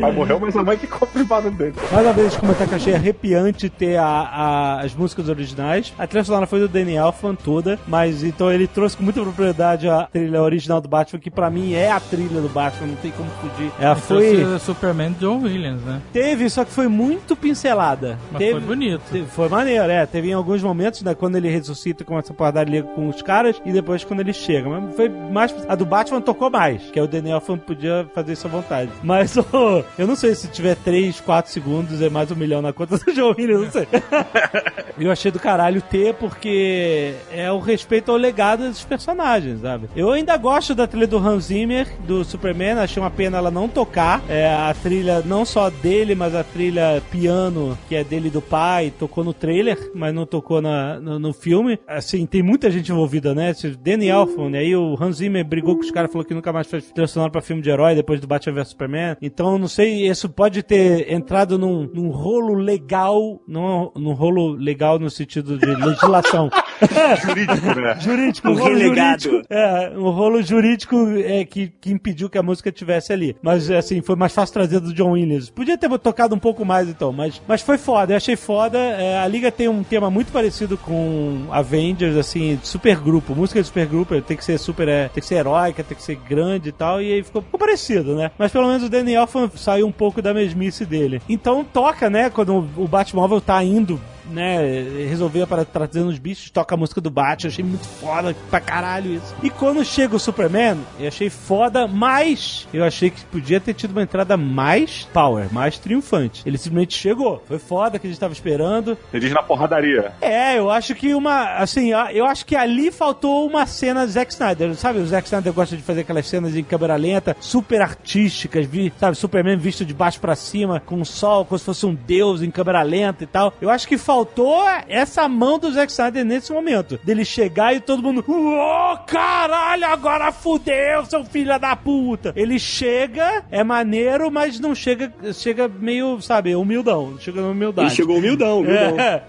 [SPEAKER 3] Pai morreu, mas a mãe que compra o barulho dele.
[SPEAKER 2] Mais uma vez, comentar que eu achei arrepiante ter a- a- as músicas originais. A trilha sonora foi do Danny Elfman toda, mas então ele trouxe com muita propriedade a trilha original do Batman, que pra mim é a trilha do Batman, não tem como fugir. Ela foi.
[SPEAKER 6] Trouxe o Superman John Williams, né?
[SPEAKER 2] Teve, só que foi muito pincelada.
[SPEAKER 6] Mas
[SPEAKER 2] Teve-
[SPEAKER 6] foi bonito.
[SPEAKER 2] Teve- Foi maneiro, é. Teve em alguns momentos, né, quando ele ressuscita com essa porradaria com os caras e depois quando ele chega. Mas foi mais. A do Batman tocou mais, que é o Daniel Elfman podia fazer isso à vontade. Mas ô, eu não sei se tiver 3, 4 segundos, é mais um milhão na conta do Joe Williams, não sei. eu achei do caralho ter, porque é o respeito ao legado dos personagens, sabe? Eu ainda gosto da trilha do Hans Zimmer, do Superman, achei uma pena ela não tocar. É, a trilha não só dele, mas a trilha piano, que é dele e do pai, tocou no trailer, mas não tocou na, no, no filme. Assim, tem muita gente envolvida, né? Esse Danny Elfman, aí o Hans Zimmer brigou com os caras, falou que nunca mais fez trilha sonora pra filme de herói depois do Batman vs Superman. Então, não sei, isso pode ter entrado num, num rolo legal, não num rolo legal no sentido de legislação.
[SPEAKER 3] Jurídico, né?
[SPEAKER 2] jurídico,
[SPEAKER 5] Um
[SPEAKER 2] um rolo
[SPEAKER 5] relegado.
[SPEAKER 2] jurídico. É, um rolo jurídico é, que, que impediu que a música tivesse ali. Mas, assim, foi mais fácil trazer do John Williams. Podia ter tocado um pouco mais, então, mas, mas foi foda, eu achei foda. É, a Liga tem um tema muito parecido com Avengers, assim, super grupo. Música de super grupo tem que ser super, é, tem que ser heróica, tem que ser grande e tal, e aí ficou, parecido, né? Mas pelo menos o Elfman saiu um pouco da mesmice dele. Então toca, né, quando o Batmóvel tá indo né, resolver para trazer os bichos, toca a música do Batman, eu achei muito foda pra caralho isso. E quando chega o Superman, eu achei foda, mas eu achei que podia ter tido uma entrada mais power, mais triunfante. Ele simplesmente chegou, foi foda que a gente tava esperando.
[SPEAKER 3] Ele diz na porradaria.
[SPEAKER 2] É, eu acho que uma, assim, eu acho que ali faltou uma cena do Zack Snyder, sabe? O Zack Snyder gosta de fazer aquelas cenas em câmera lenta, super artísticas, vi, sabe? Superman visto de baixo pra cima, com o sol, como se fosse um deus em câmera lenta e tal. Eu acho que faltou essa mão do Zack Snyder nesse momento, dele chegar e todo mundo, ô caralho, agora fudeu, seu filho da puta. Ele chega, é maneiro, mas não chega, chega meio, sabe, humildão, chega na humildade.
[SPEAKER 5] Ele chegou humildão, humildão.
[SPEAKER 2] É.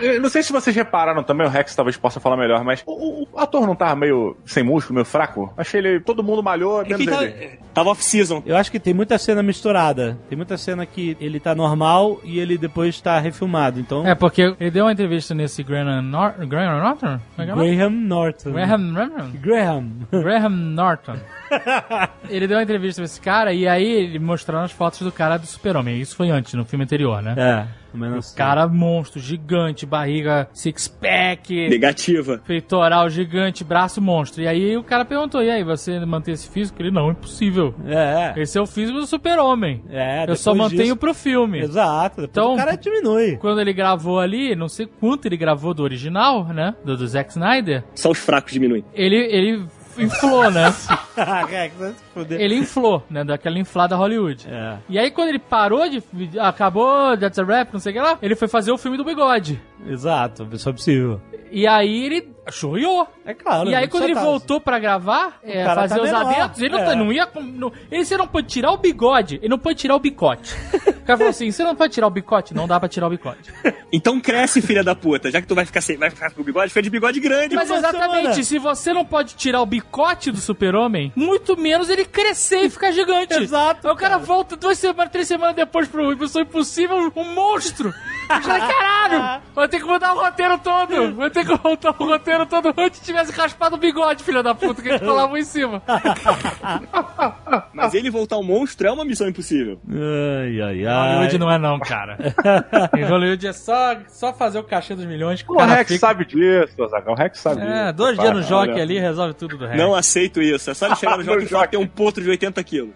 [SPEAKER 3] Eu não sei se vocês repararam também, o Rex talvez possa falar melhor, mas o, o ator não tava meio sem músculo, meio fraco? Achei ele. Todo mundo malhou,
[SPEAKER 5] É que
[SPEAKER 3] menos
[SPEAKER 5] tá-
[SPEAKER 3] ele.
[SPEAKER 5] Tava off-season.
[SPEAKER 2] Eu acho que tem muita cena misturada. Tem muita cena que ele tá normal e ele depois tá refilmado. Então,
[SPEAKER 6] É, porque ele deu uma entrevista nesse Graham, Nor Graham Norton? É é o?
[SPEAKER 2] Graham Norton.
[SPEAKER 6] Graham, Graham,
[SPEAKER 2] Graham.
[SPEAKER 6] Graham Norton. ele deu uma entrevista pra esse cara e aí ele mostrando as fotos do cara do super-homem. Isso foi antes, no filme anterior, né?
[SPEAKER 2] É, menos
[SPEAKER 6] Cara monstro, gigante, barriga six-pack,
[SPEAKER 5] Negativa.
[SPEAKER 6] peitoral gigante, braço monstro. E aí o cara perguntou, e aí, você mantém esse físico? Ele, não, impossível.
[SPEAKER 2] É,
[SPEAKER 6] Esse é o físico do super-homem.
[SPEAKER 2] é.
[SPEAKER 6] Eu só mantenho
[SPEAKER 2] disso-
[SPEAKER 6] pro filme.
[SPEAKER 2] Exato. Depois
[SPEAKER 6] Então-
[SPEAKER 2] o cara diminui.
[SPEAKER 6] Quando ele gravou ali, não sei quanto ele gravou do original, né? Do, do Zack Snyder,
[SPEAKER 5] Só os fracos diminuem.
[SPEAKER 6] ele, ele inflou, né? Ele inflou, né? Daquela inflada Hollywood.
[SPEAKER 2] É.
[SPEAKER 6] E aí, quando ele parou de. Acabou, That's a Rap, não sei o que lá, ele foi fazer o filme do bigode.
[SPEAKER 2] Exato, isso é possível.
[SPEAKER 6] E aí ele chorreou.
[SPEAKER 2] É claro.
[SPEAKER 6] E aí, quando ele
[SPEAKER 2] saudável.
[SPEAKER 6] voltou pra gravar, é,
[SPEAKER 2] cara
[SPEAKER 6] fazer
[SPEAKER 2] tá
[SPEAKER 6] os
[SPEAKER 2] menor,
[SPEAKER 6] adentos, ele não,
[SPEAKER 2] é.
[SPEAKER 6] tá- não ia. Não, ele você não pode tirar o bigode, ele não pode tirar o bicote. O cara falou assim: você não pode tirar o bicote? Não dá pra tirar o bicote.
[SPEAKER 5] Então cresce, filha da puta. Já que tu vai ficar sem, vai ficar com o bigode, fica de bigode grande.
[SPEAKER 6] Mas exatamente, se você não pode tirar o bicote do super-homem, muito menos ele crescer e ficar gigante.
[SPEAKER 2] Exato,
[SPEAKER 6] Aí o cara volta duas semanas, três semanas depois pro Missão Impossível, um monstro. Eu falei, caralho! Vai ter que mudar o roteiro todo! Vai ter que voltar o roteiro todo antes tivesse raspado o bigode, filha da puta, que eles colavam em cima.
[SPEAKER 5] Mas ele voltar um monstro é uma missão impossível.
[SPEAKER 2] Ai, ai, ai.
[SPEAKER 6] Hollywood não é não, cara. em Hollywood é só, só fazer o cachê dos milhões que o
[SPEAKER 3] O Rex
[SPEAKER 6] fica...
[SPEAKER 3] sabe disso, Azaghal. O Rex sabe disso.
[SPEAKER 6] É, dois dias no jockey ali resolve tudo do Rex.
[SPEAKER 5] Não aceito isso. É só ele chegar no jogo e falar
[SPEAKER 3] jockey.
[SPEAKER 5] que tem um potro de 80 quilos.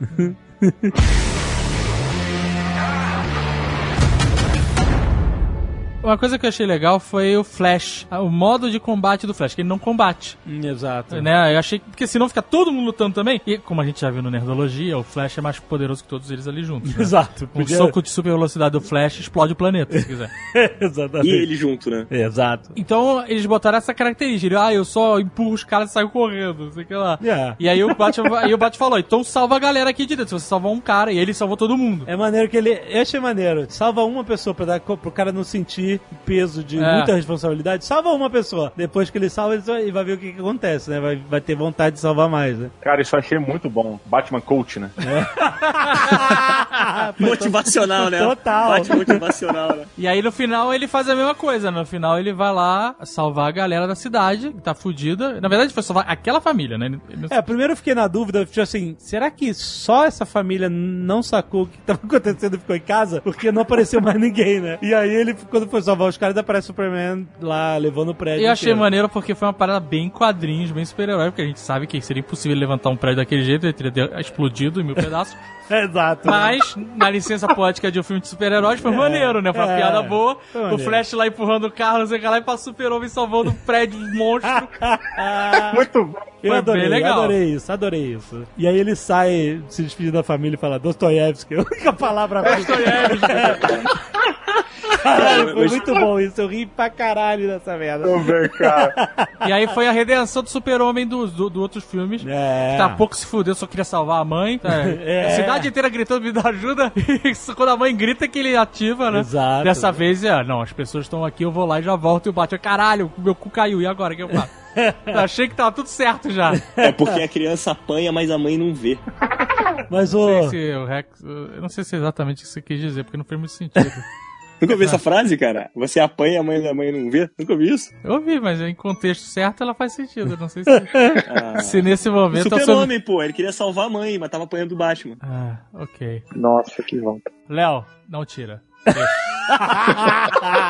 [SPEAKER 6] Uma coisa que eu achei legal foi o Flash, o modo de combate do Flash, que ele não combate.
[SPEAKER 2] Exato.
[SPEAKER 6] Né? Eu achei que, porque senão fica todo mundo lutando também. E como a gente já viu no Nerdologia, o Flash é mais poderoso que todos eles ali juntos. Né?
[SPEAKER 2] Exato.
[SPEAKER 6] Um soco de super velocidade do Flash explode o planeta, se quiser.
[SPEAKER 2] Exatamente.
[SPEAKER 5] E ele junto, né?
[SPEAKER 2] Exato.
[SPEAKER 6] Então eles botaram essa característica. Ele, ah, eu só empurro os caras e saio correndo, não sei o que lá.
[SPEAKER 2] É.
[SPEAKER 6] E aí o Batman, aí o Batman falou, então salva a galera aqui de dentro. Se você salvar um cara, e ele salvou todo mundo.
[SPEAKER 2] É maneiro que ele. Eu achei maneiro. Salva uma pessoa pra dar, pro cara não sentir peso de
[SPEAKER 6] É.
[SPEAKER 2] muita responsabilidade. Salva uma pessoa. Depois que ele salva, ele vai- ver o que, que acontece, né? Vai, vai ter vontade de salvar mais, né?
[SPEAKER 3] Cara, isso eu achei muito bom. Batman Coach, né?
[SPEAKER 5] Motivacional, né?
[SPEAKER 2] Total.
[SPEAKER 5] Bate motivacional, né?
[SPEAKER 6] E aí no final ele faz a mesma coisa. No final ele vai lá salvar a galera da cidade, que tá fudida. Na verdade foi salvar aquela família, né? Ele-
[SPEAKER 2] É, primeiro eu fiquei na dúvida, tipo assim, será que só essa família não sacou o que tava acontecendo e ficou em casa? Porque não apareceu mais ninguém, né? E aí ele, quando foi salvar os caras, aparece o Superman lá levando o prédio.
[SPEAKER 6] Eu achei
[SPEAKER 2] inteiro.
[SPEAKER 6] maneiro porque foi uma parada bem quadrinhos, bem super-herói, porque a gente sabe que seria impossível levantar um prédio daquele jeito, ele teria explodido em mil pedaços.
[SPEAKER 2] Exato.
[SPEAKER 6] Mas, na licença poética de um filme de super-heróis, foi maneiro, né? Foi uma
[SPEAKER 2] é,
[SPEAKER 6] piada boa. O. Flash lá empurrando o carro, não sei o que lá, e pra super-homem salvando um prédio monstro.
[SPEAKER 3] Muito bom.
[SPEAKER 2] Eu
[SPEAKER 6] Foi
[SPEAKER 2] adorei,
[SPEAKER 6] bem legal.
[SPEAKER 2] adorei isso, adorei isso. E aí ele sai se despedindo da família e fala Dostoiévski, a única palavra Caralho, foi muito bom isso, eu ri pra caralho dessa merda.
[SPEAKER 6] E aí foi a redenção do super-homem dos do, do outros filmes.
[SPEAKER 2] É.
[SPEAKER 6] Tá pouco se fudeu, só queria salvar a mãe. Tá?
[SPEAKER 2] É.
[SPEAKER 6] A cidade inteira gritando me dá ajuda. E isso, quando a mãe grita é que ele ativa, né?
[SPEAKER 2] Exato.
[SPEAKER 6] Dessa vez é, não, as pessoas estão aqui, eu vou lá e já volto e o bate. Caralho, meu cu caiu, e agora o que eu faço? Eu achei que tava tudo certo já.
[SPEAKER 5] É porque a criança apanha, mas a mãe não vê.
[SPEAKER 2] Mas
[SPEAKER 6] Não
[SPEAKER 2] o.
[SPEAKER 6] sei se o Rex. Eu não sei se é exatamente o que você quis dizer, porque não fez muito sentido.
[SPEAKER 5] Nunca ouviu essa frase, cara? Você apanha, a mãe, a mãe não vê? Nunca ouvi isso?
[SPEAKER 6] Eu ouvi, mas em contexto certo ela faz sentido. Não sei se,
[SPEAKER 5] Ah.
[SPEAKER 6] se nesse momento.
[SPEAKER 5] Super-homem, pô. Ele queria salvar a mãe, mas tava apanhando o Batman.
[SPEAKER 6] Ah, ok.
[SPEAKER 4] Nossa, que volta.
[SPEAKER 6] Léo, não tira.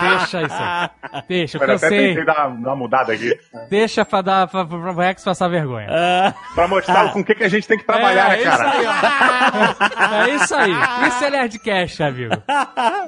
[SPEAKER 6] Deixa. Isso aí. Deixa, eu
[SPEAKER 3] Pera, até
[SPEAKER 6] cansei.
[SPEAKER 3] tentei dar, uma mudada aqui.
[SPEAKER 6] Deixa pra dar pra, pra, pro Rex passar vergonha.
[SPEAKER 2] Ah,
[SPEAKER 3] Pra mostrar com o que, que a gente tem que trabalhar,
[SPEAKER 6] é,
[SPEAKER 3] cara?
[SPEAKER 6] É isso aí, ó. É isso aí. Isso é Nerdcast, amigo.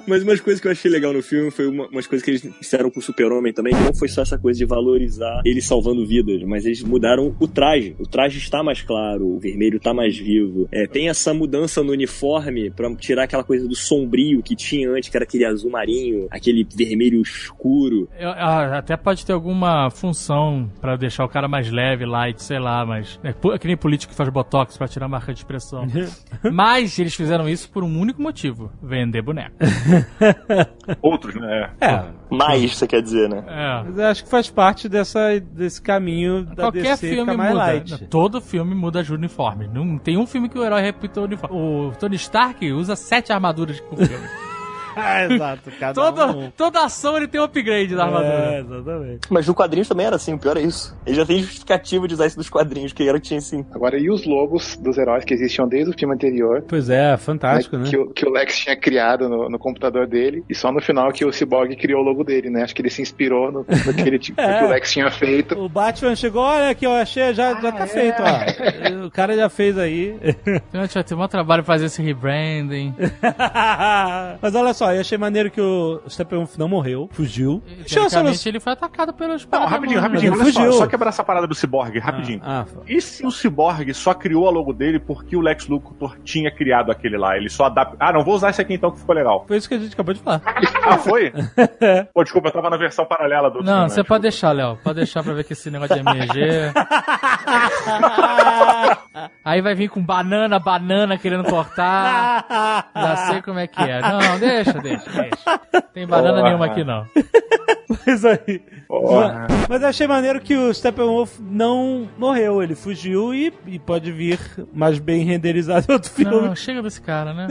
[SPEAKER 5] Mas umas coisas que eu achei legal no filme foi uma- umas coisas que eles fizeram com o Super-Homem também, que não foi só essa coisa de valorizar ele salvando vidas, mas eles mudaram o traje. O traje está mais claro, o vermelho tá mais vivo. É, tem essa mudança no uniforme pra tirar aquela coisa do sombrio que tinha antes, que era aquele azul marinho, aquele vermelho escuro.
[SPEAKER 6] Eu- ah, até pode ter alguma função pra deixar o cara mais leve, light, sei lá, mas. É, é que nem político que faz botox pra tirar marca de expressão. mas eles fizeram isso por um único motivo: vender boneco.
[SPEAKER 3] Outros, né?
[SPEAKER 2] é.
[SPEAKER 5] Mais, você quer dizer, né?
[SPEAKER 6] É.
[SPEAKER 2] Mas eu acho que faz parte dessa, desse caminho da
[SPEAKER 6] Qualquer
[SPEAKER 2] DC
[SPEAKER 6] filme
[SPEAKER 2] mais
[SPEAKER 6] muda.
[SPEAKER 2] light.
[SPEAKER 6] Todo filme muda de uniforme. Não tem um filme que o herói repita o uniforme. O Tony Stark usa sete armaduras por filme.
[SPEAKER 2] Ah, exato. Cada
[SPEAKER 6] toda,
[SPEAKER 2] um.
[SPEAKER 6] toda ação ele tem um upgrade da armadura.
[SPEAKER 2] É, exatamente.
[SPEAKER 5] Mas no quadrinhos também era assim, o pior é isso. Ele já tem justificativa de usar isso dos quadrinhos, que era o que tinha assim.
[SPEAKER 4] Agora, e os logos dos heróis que existiam desde o filme anterior?
[SPEAKER 2] Pois é, fantástico, né?
[SPEAKER 4] Que, o, que o Lex tinha criado no, no computador dele, e só no final que o Cyborg criou o logo dele, né? Acho que ele se inspirou no, no que, ele,
[SPEAKER 2] É.
[SPEAKER 4] que o Lex tinha feito.
[SPEAKER 2] O Batman chegou, olha aqui, ó, achei, já, já tá feito, ó. O cara já fez aí.
[SPEAKER 6] Então vai ter um trabalho fazer esse rebranding.
[SPEAKER 2] Mas olha só, eu achei maneiro que o Steppenwolf não morreu, fugiu.
[SPEAKER 6] Teoricamente ele foi atacado pelos
[SPEAKER 3] Não, rapidinho, rapidinho.
[SPEAKER 2] Ele
[SPEAKER 3] Olha só,
[SPEAKER 2] fugiu.
[SPEAKER 3] só quebrar essa parada do Cyborg, rapidinho.
[SPEAKER 2] Ah,
[SPEAKER 3] E se o Cyborg só criou a logo dele porque o Lex Luthor tinha criado aquele lá? Ele só adapta. Ah, não, vou usar esse aqui então que ficou legal.
[SPEAKER 2] foi isso que a gente acabou de falar.
[SPEAKER 3] Ah, foi? Pô, desculpa, eu tava na versão paralela do outro
[SPEAKER 6] Não, você
[SPEAKER 3] né?
[SPEAKER 6] pode deixar, Léo. Pode deixar pra ver que esse negócio de MG. Aí vai vir com banana, banana querendo cortar. Já sei como é que é. Não, deixa, deixa, deixa. Tem banana
[SPEAKER 3] Porra.
[SPEAKER 6] nenhuma aqui, não.
[SPEAKER 2] Mas aí.
[SPEAKER 3] Porra.
[SPEAKER 2] Mas, eu achei maneiro que o Steppenwolf não morreu. Ele fugiu e, e pode vir mais bem renderizado em outro filme.
[SPEAKER 6] Não, chega desse cara, né?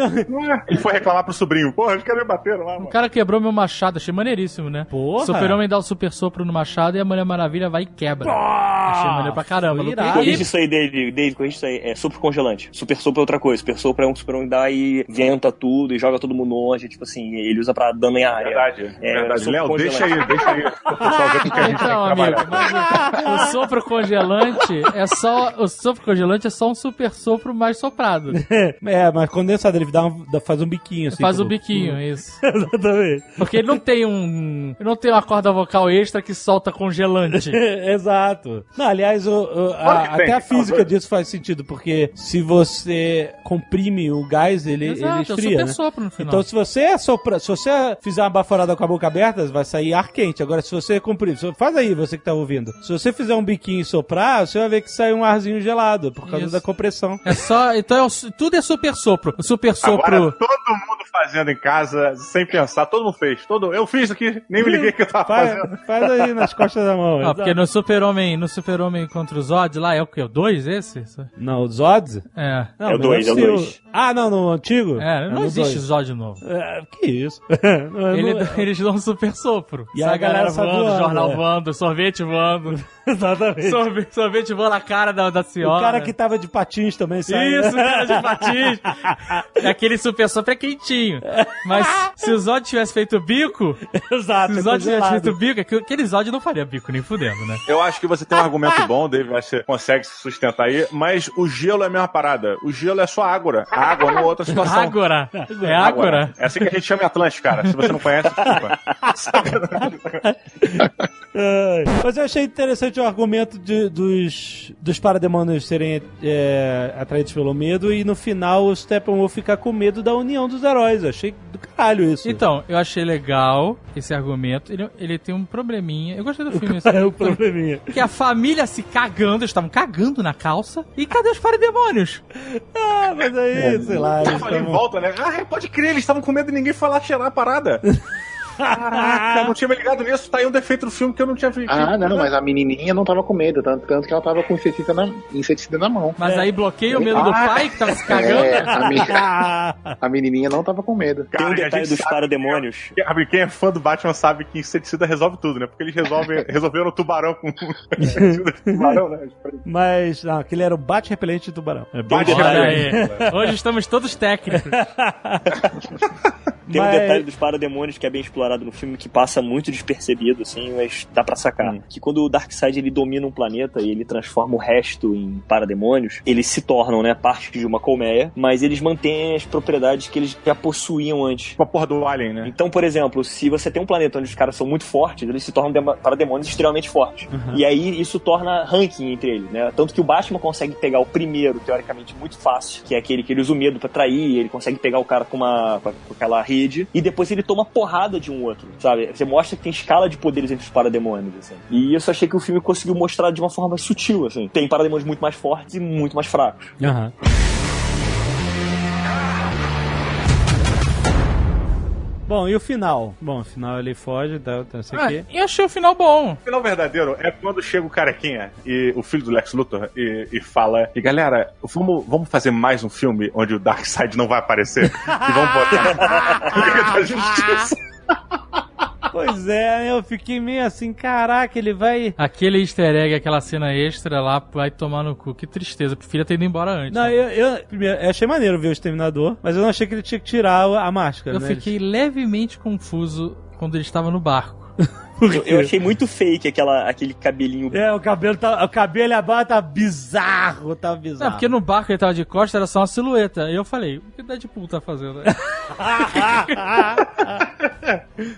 [SPEAKER 3] Ele foi reclamar pro sobrinho. Porra, os caras me bateram lá,
[SPEAKER 6] O
[SPEAKER 3] mano.
[SPEAKER 6] cara quebrou meu machado, achei maneiríssimo, né?
[SPEAKER 2] Porra.
[SPEAKER 6] O super-homem dá o super sopro no machado e a Mulher Maravilha vai e quebra. achei maneiro pra caramba. Não
[SPEAKER 5] Corrige isso aí, David. David, corrige isso aí. É sopro congelante. Super sopro é outra coisa. Super sopro é um super que dá e venta tudo e joga todo mundo longe. Tipo assim, ele usa pra dano em área.
[SPEAKER 3] Verdade,
[SPEAKER 5] É,
[SPEAKER 3] verdade. Léo, deixa aí, deixa aí.
[SPEAKER 6] Então, amigo, mas o, sopro congelante é só. O sopro congelante é só um super sopro mais soprado.
[SPEAKER 2] É, mas condensado, ele dá um- dá- faz um biquinho assim.
[SPEAKER 6] Faz
[SPEAKER 2] como-
[SPEAKER 6] biquinho, isso.
[SPEAKER 2] Exatamente.
[SPEAKER 6] Porque ele não tem um. Ele não tem uma corda vocal extra que solta congelante.
[SPEAKER 2] Exato. Não, aliás, o- o- a- até
[SPEAKER 3] tem.
[SPEAKER 2] a física disso faz sentido, porque se você comprime o gás, ele, ele
[SPEAKER 6] Exato, é o
[SPEAKER 2] esfria,
[SPEAKER 6] super
[SPEAKER 2] né?
[SPEAKER 6] sopro no final.
[SPEAKER 2] Então, se você assopra, se você fizer uma baforada com a boca aberta, vai sair ar quente. Agora, se você comprimir, se- faz aí, você que tá ouvindo. Se você fizer um biquinho e soprar, você vai ver que sai um arzinho gelado, por causa
[SPEAKER 6] Isso.
[SPEAKER 2] da compressão.
[SPEAKER 6] É só. Então é o tudo é super sopro. O super sopro.
[SPEAKER 3] Agora, todo mundo fazendo em casa, sem pensar, todo mundo fez. Todo... Eu fiz aqui, nem me liguei que eu tava
[SPEAKER 2] Faz,
[SPEAKER 3] fazendo.
[SPEAKER 2] faz aí nas costas da mão.
[SPEAKER 6] Ah, porque no Super-Homem, no Super-Homem contra os Zod lá é o quê? O 2 esse?
[SPEAKER 2] Não, o Zods?
[SPEAKER 6] É.
[SPEAKER 2] Não,
[SPEAKER 5] É o
[SPEAKER 2] mas
[SPEAKER 5] dois, é o
[SPEAKER 2] possível.
[SPEAKER 5] dois.
[SPEAKER 2] Ah, não, no antigo?
[SPEAKER 6] É, não
[SPEAKER 2] no
[SPEAKER 6] existe
[SPEAKER 2] dois.
[SPEAKER 6] Zod novo.
[SPEAKER 2] É, que isso? Não,
[SPEAKER 6] Ele-
[SPEAKER 2] não-
[SPEAKER 6] eles dão um super sopro.
[SPEAKER 2] E
[SPEAKER 6] Sai
[SPEAKER 2] a galera sai
[SPEAKER 6] voando,
[SPEAKER 2] voando,
[SPEAKER 6] jornal
[SPEAKER 2] é.
[SPEAKER 6] voando, sorvete voando,
[SPEAKER 2] Exatamente.
[SPEAKER 6] sorvete, sorvete voando na cara da, da senhora.
[SPEAKER 2] O cara que tava de patins também saiu.
[SPEAKER 6] Isso, cara de patins. E Aquele super sopro é quentinho. Mas se o Zod tivesse feito bico,
[SPEAKER 2] Exato.
[SPEAKER 6] se o
[SPEAKER 2] é
[SPEAKER 6] Zod tivesse
[SPEAKER 2] congelado.
[SPEAKER 6] feito bico, aquele- Zod não faria bico nem fudendo, né?
[SPEAKER 3] Eu acho que você tem um argumento bom, David, você consegue se sustentar aí, mas o gelo é a mesma parada. O gelo é só água. A água não é outra situação.
[SPEAKER 6] Ágora. É ágora.
[SPEAKER 3] É assim que a gente chama em Atlântico, cara. Se você não conhece, desculpa.
[SPEAKER 2] Mas eu achei interessante o argumento de- dos, dos parademônios serem é, atraídos pelo medo e no final o Steppenwolf ficar com medo da união dos heróis. Eu achei do caralho isso.
[SPEAKER 6] Então, eu achei legal esse argumento. Ele, ele tem um probleminha. Eu gostei do filme. assim,
[SPEAKER 2] é o probleminha.
[SPEAKER 6] Que a família se cagando, eles estavam cagando na calça. E cadê os parademônios?
[SPEAKER 2] Ah, mas aí, sei lá.
[SPEAKER 3] Falei em volta, né? Ah, pode crer, eles estavam com medo de ninguém falar cheirar a parada. Caraca, não tinha me ligado nisso. Tá aí um defeito do filme que eu não tinha visto.
[SPEAKER 4] Ah, não, mas a menininha não tava com medo, tanto, tanto que ela tava com inseticida na, inseticida na mão.
[SPEAKER 6] Mas aí bloqueia o medo do pai que tava se cagando.
[SPEAKER 4] É, a, me- a menininha não tava com medo.
[SPEAKER 5] Tem um
[SPEAKER 3] Cara, e a
[SPEAKER 5] detalhe dos parademônios.
[SPEAKER 3] que- sabe, Quem é fã do Batman sabe que inseticida resolve tudo, né? Porque eles resolvem, resolveram o tubarão com inseticida de tubarão, né?
[SPEAKER 2] Mas, não, aquele era o bate repelente de tubarão. É bem
[SPEAKER 3] Bate
[SPEAKER 6] Olha
[SPEAKER 3] repelente.
[SPEAKER 6] aí. Hoje estamos todos técnicos.
[SPEAKER 5] Tem um
[SPEAKER 2] Mas-
[SPEAKER 5] detalhe dos parademônios que é bem explorado no filme que passa muito despercebido, assim, mas dá pra sacar. Que quando o Darkseid ele domina um planeta e ele transforma o resto em parademônios, eles se tornam, né, parte de uma colmeia, mas eles mantêm as propriedades que eles já possuíam antes.
[SPEAKER 3] Tipo a porra do Alien, né?
[SPEAKER 5] Então, por exemplo, se você tem um planeta onde os caras são muito fortes, eles se tornam parademônios extremamente fortes. E aí isso torna ranking entre eles, né? Tanto que o Batman consegue pegar o primeiro, teoricamente, muito fácil, que é aquele que ele usa o medo pra trair, ele consegue pegar o cara com, uma, com aquela rede, e depois ele toma porrada de um outro, sabe? Você mostra que tem escala de poderes entre os parademônios, assim. E isso eu achei que o filme conseguiu mostrar de uma forma sutil, assim. Tem parademônios muito mais fortes e muito mais fracos.
[SPEAKER 2] Aham. Bom, e o final? Bom, o final ele foge, tá, tá, não sei o
[SPEAKER 6] Ah,
[SPEAKER 2] quê.
[SPEAKER 6] e achei o final bom.
[SPEAKER 3] O final verdadeiro é quando chega o carequinha e o filho do Lex Luthor e, e fala: e galera, vamos, vamos fazer mais um filme onde o Darkseid não vai aparecer e vamos botar Liga da Justiça.
[SPEAKER 2] Pois é, eu fiquei meio assim, caraca, ele vai.
[SPEAKER 6] Aquele easter egg, aquela cena extra lá, vai tomar no cu. Que tristeza. Eu preferia ter ido embora antes.
[SPEAKER 2] Não, eu, eu, primeiro, eu achei maneiro ver o Exterminador, mas eu não achei que ele tinha que tirar a máscara.
[SPEAKER 6] Eu
[SPEAKER 2] né?
[SPEAKER 6] fiquei levemente confuso quando ele estava no barco.
[SPEAKER 5] Eu, eu achei muito fake aquela, aquele cabelinho
[SPEAKER 2] É, o cabelo tá. O cabelo e a barba tá bizarro, tá bizarro.
[SPEAKER 6] Não, porque no barco ele tava de costas, era só uma silhueta. E eu falei, o que o Deadpool tá fazendo?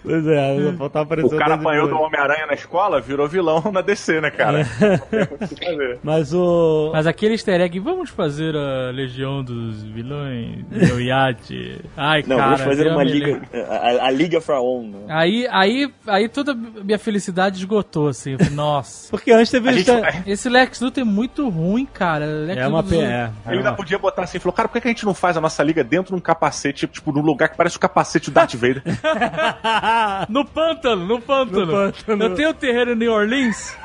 [SPEAKER 2] pois é, só
[SPEAKER 3] O cara
[SPEAKER 2] Deadpool.
[SPEAKER 3] apanhou do Homem-Aranha na escola, virou vilão na DC, né, cara?
[SPEAKER 2] Mas o.
[SPEAKER 6] Mas aquele easter egg, vamos fazer a legião dos vilões, meu iate. Ai,
[SPEAKER 5] Não,
[SPEAKER 6] cara.
[SPEAKER 5] vamos fazer uma liga. A, a Liga Fraon. Né?
[SPEAKER 6] Aí, aí, aí tudo minha felicidade esgotou, assim. Falei, Nossa.
[SPEAKER 2] Porque antes teve
[SPEAKER 3] gente-
[SPEAKER 6] Esse Lex Luthor é muito ruim, cara. Lex
[SPEAKER 2] É uma pena.
[SPEAKER 3] Ele ainda podia botar assim, falou, cara, por que que a gente não faz a nossa liga dentro de um capacete, tipo, num lugar que parece o capacete do Darth Vader?
[SPEAKER 6] No pântano, no pântano.
[SPEAKER 2] No pântano.
[SPEAKER 6] Eu tenho terreno em New Orleans.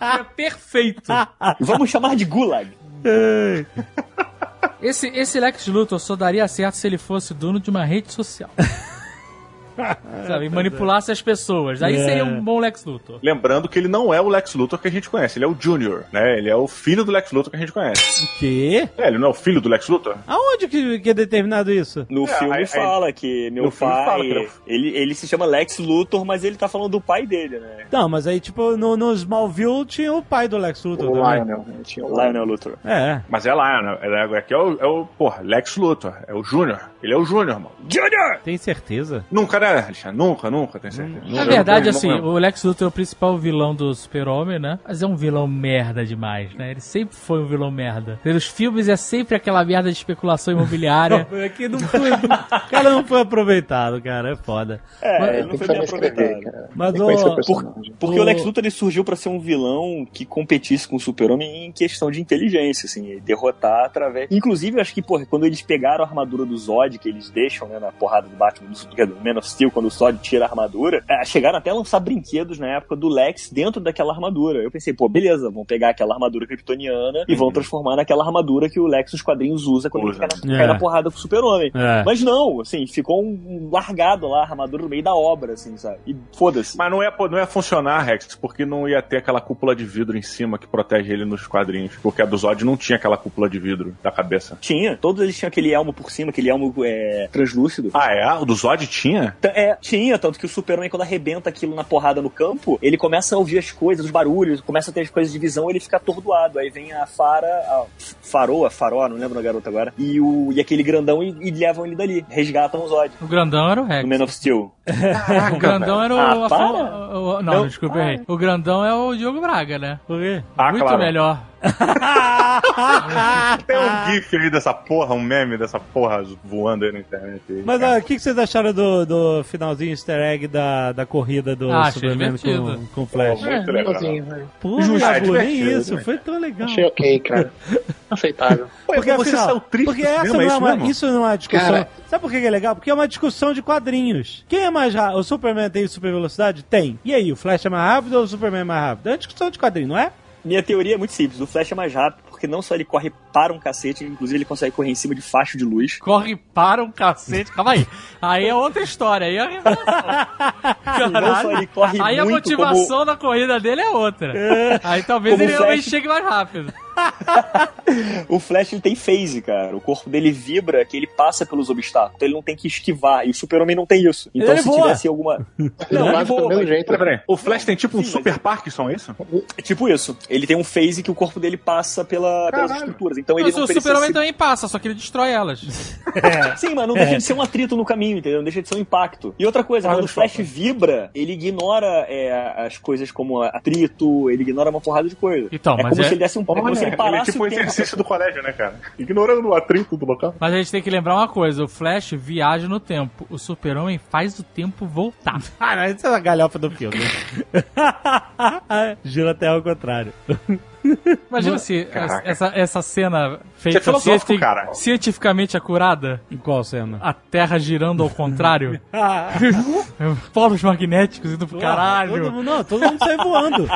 [SPEAKER 6] é perfeito.
[SPEAKER 5] Vamos chamar de Gulag.
[SPEAKER 6] Esse, esse Lex Luthor só daria certo se ele fosse dono de uma rede social. Sabe, manipulasse as pessoas. Aí
[SPEAKER 2] É.
[SPEAKER 6] seria um bom Lex Luthor.
[SPEAKER 3] Lembrando que ele não é o Lex Luthor que a gente conhece, ele é o Junior, né? Ele é o filho do Lex Luthor que a gente conhece.
[SPEAKER 2] O quê?
[SPEAKER 3] É, ele não é o filho do Lex Luthor?
[SPEAKER 2] Aonde que, que é determinado isso?
[SPEAKER 5] No
[SPEAKER 3] É,
[SPEAKER 5] filme
[SPEAKER 3] aí- aí-
[SPEAKER 5] fala que meu
[SPEAKER 3] no filme
[SPEAKER 5] pai.
[SPEAKER 3] fala que ele é
[SPEAKER 5] ele, ele se chama Lex Luthor, mas ele tá falando do pai dele, né?
[SPEAKER 2] Não, mas aí, tipo, no, no Smallville tinha o pai do Lex Luthor
[SPEAKER 4] O
[SPEAKER 2] também.
[SPEAKER 4] Lionel. né? Tinha o Lionel.
[SPEAKER 5] Lionel Luthor.
[SPEAKER 2] É.
[SPEAKER 3] Mas é lá, né? É, aqui é o, é o, porra, Lex Luthor, é o Junior. Ele é o Junior, mano.
[SPEAKER 5] Junior!
[SPEAKER 2] Tem certeza?
[SPEAKER 3] Nunca, né, Alexandre? Nunca, nunca, tem certeza.
[SPEAKER 6] Na
[SPEAKER 3] Nunca,
[SPEAKER 6] verdade,
[SPEAKER 3] não
[SPEAKER 6] assim, o Lex Luthor é o principal vilão do Super-Homem, né? Mas é um vilão merda demais, né? Ele sempre foi um vilão merda. Pelos filmes é sempre aquela merda de especulação imobiliária.
[SPEAKER 2] É que não foi. o cara não foi aproveitado, cara. É foda.
[SPEAKER 5] É,
[SPEAKER 6] Mas-
[SPEAKER 5] ele não foi bem aproveitado.
[SPEAKER 4] cara.
[SPEAKER 2] Mas o-
[SPEAKER 4] o personagem.
[SPEAKER 5] Porque
[SPEAKER 2] O-
[SPEAKER 5] o Lex Luthor ele surgiu pra ser um vilão que competisse com o Super-Homem em questão de inteligência, assim, derrotar através. Inclusive, eu acho que, porra, quando eles pegaram a armadura do Zod, que eles deixam, né, na porrada do Batman, do, do Man of Steel, quando o Zod tira a armadura, é, chegaram até a lançar brinquedos na época do Lex dentro daquela armadura. Eu pensei, pô, beleza, vão pegar aquela armadura kryptoniana e vão transformar naquela armadura que o Lex nos quadrinhos usa quando
[SPEAKER 3] Usa.
[SPEAKER 5] ele cai na,
[SPEAKER 2] É.
[SPEAKER 5] cai na porrada com o Super-Homem.
[SPEAKER 2] É.
[SPEAKER 5] Mas não, assim, ficou um, um largado lá, a armadura no meio da obra, assim, sabe? E foda-se.
[SPEAKER 3] Mas não ia, não ia funcionar, Rex, porque não ia ter aquela cúpula de vidro em cima que protege ele nos quadrinhos. Porque a do Zod não tinha aquela cúpula de vidro da cabeça.
[SPEAKER 5] Tinha, todos eles tinham aquele elmo por cima, aquele elmo é, translúcido.
[SPEAKER 3] Ah, é? O do Zod tinha?
[SPEAKER 5] T- É, tinha, tanto que o Superman, quando arrebenta aquilo na porrada no campo, ele começa a ouvir as coisas, os barulhos, começa a ter as coisas de visão, ele fica atordoado. Aí vem a Fara, a Faroa, Faró, não lembro a garota agora, e, o, e aquele grandão e, e levam ele dali, resgatam o Zod.
[SPEAKER 6] O grandão era o Rex.
[SPEAKER 5] No Man of Steel.
[SPEAKER 6] O grandão era o.
[SPEAKER 5] Ah,
[SPEAKER 6] a- o- o- não,
[SPEAKER 5] Não.
[SPEAKER 6] desculpa, errei. O grandão é o Diogo Braga, né?
[SPEAKER 2] Por quê?
[SPEAKER 3] Ah,
[SPEAKER 6] Muito
[SPEAKER 3] claro.
[SPEAKER 6] melhor.
[SPEAKER 3] Tem um gif aí dessa porra, um meme dessa porra voando aí na internet. aí,
[SPEAKER 2] Mas ah, o que, que vocês acharam do, do finalzinho easter egg da, da corrida do
[SPEAKER 6] Ah,
[SPEAKER 2] Superman com, com o Flash?
[SPEAKER 3] Muito legal.
[SPEAKER 4] Legalzinho, velho.
[SPEAKER 2] Porra,
[SPEAKER 3] Justo.
[SPEAKER 2] Gabu,
[SPEAKER 3] É
[SPEAKER 2] nem
[SPEAKER 3] divertido,
[SPEAKER 2] isso.
[SPEAKER 3] né?
[SPEAKER 2] Foi tão legal.
[SPEAKER 4] Achei ok, cara. Aceitável.
[SPEAKER 3] Pô,
[SPEAKER 2] Porque
[SPEAKER 3] você
[SPEAKER 2] afinal,
[SPEAKER 3] saiu triste
[SPEAKER 2] porque essa
[SPEAKER 3] cinema,
[SPEAKER 2] não
[SPEAKER 3] é
[SPEAKER 2] é
[SPEAKER 3] isso
[SPEAKER 2] uma,
[SPEAKER 3] mesmo?
[SPEAKER 2] isso não é uma discussão.
[SPEAKER 4] Cara-
[SPEAKER 2] Sabe por que que é legal? Porque é uma discussão de quadrinhos. Quem é mais rápido? O Superman tem super velocidade? Tem. E aí, o Flash é mais rápido ou o Superman é mais rápido? É uma discussão de quadrinho, não é?
[SPEAKER 5] Minha teoria é muito simples, o Flash é mais rápido, porque não só ele corre para um cacete, inclusive ele consegue correr em cima de facho de luz.
[SPEAKER 6] Corre para um cacete. Calma aí. Aí é outra história. Aí é a revelação.
[SPEAKER 5] Não só ele corre
[SPEAKER 6] Aí a motivação da corrida dele é outra. Aí talvez
[SPEAKER 5] Como
[SPEAKER 6] ele realmente chegue mais rápido.
[SPEAKER 5] O Flash ele tem phase, cara. O corpo dele vibra que ele passa pelos obstáculos. Então ele não tem que esquivar. E o Super-Homem não tem isso. Então
[SPEAKER 2] Ele
[SPEAKER 5] se
[SPEAKER 2] voa.
[SPEAKER 5] tivesse alguma.
[SPEAKER 4] Ele
[SPEAKER 5] Não,
[SPEAKER 4] vai
[SPEAKER 5] ele voa,
[SPEAKER 4] mesmo
[SPEAKER 5] mas-
[SPEAKER 4] jeito.
[SPEAKER 3] Peraí, peraí. O Flash tem tipo um
[SPEAKER 5] Sim,
[SPEAKER 3] super Parkinson, é isso?
[SPEAKER 5] É tipo isso. Ele tem um phase que o corpo dele passa pela, pelas estruturas. Então ele
[SPEAKER 6] Mas
[SPEAKER 5] não
[SPEAKER 6] o Super-Homem
[SPEAKER 5] se-
[SPEAKER 6] também passa, só que ele destrói elas.
[SPEAKER 5] Sim, mas não deixa de ser um atrito no caminho, entendeu? Não deixa de ser um impacto. E outra coisa,
[SPEAKER 3] Olha
[SPEAKER 5] quando o
[SPEAKER 3] só,
[SPEAKER 5] Flash
[SPEAKER 3] cara.
[SPEAKER 5] vibra, ele ignora é, as coisas como atrito, ele ignora uma porrada de coisa.
[SPEAKER 6] Então,
[SPEAKER 5] é
[SPEAKER 6] mas
[SPEAKER 5] como
[SPEAKER 6] é-
[SPEAKER 5] se ele desse um. é como se ele
[SPEAKER 3] é tipo o exercício do colégio, né, cara? Ignorando o atrito do local.
[SPEAKER 6] Mas a gente tem que lembrar uma coisa: o Flash viaja no tempo. O Super-Homem faz o tempo voltar.
[SPEAKER 2] Ah, não, isso é uma galhofa do filme. Gira até ao contrário.
[SPEAKER 6] Imagina se
[SPEAKER 3] Caraca.
[SPEAKER 6] essa, essa cena feita
[SPEAKER 3] Isso é filosófico,
[SPEAKER 6] cienti-
[SPEAKER 3] cara.
[SPEAKER 6] cientificamente acurada,
[SPEAKER 2] Em qual cena?
[SPEAKER 6] a Terra girando ao contrário, polos magnéticos indo pro
[SPEAKER 2] Todo
[SPEAKER 6] caralho.
[SPEAKER 2] mundo, não, todo mundo sai voando.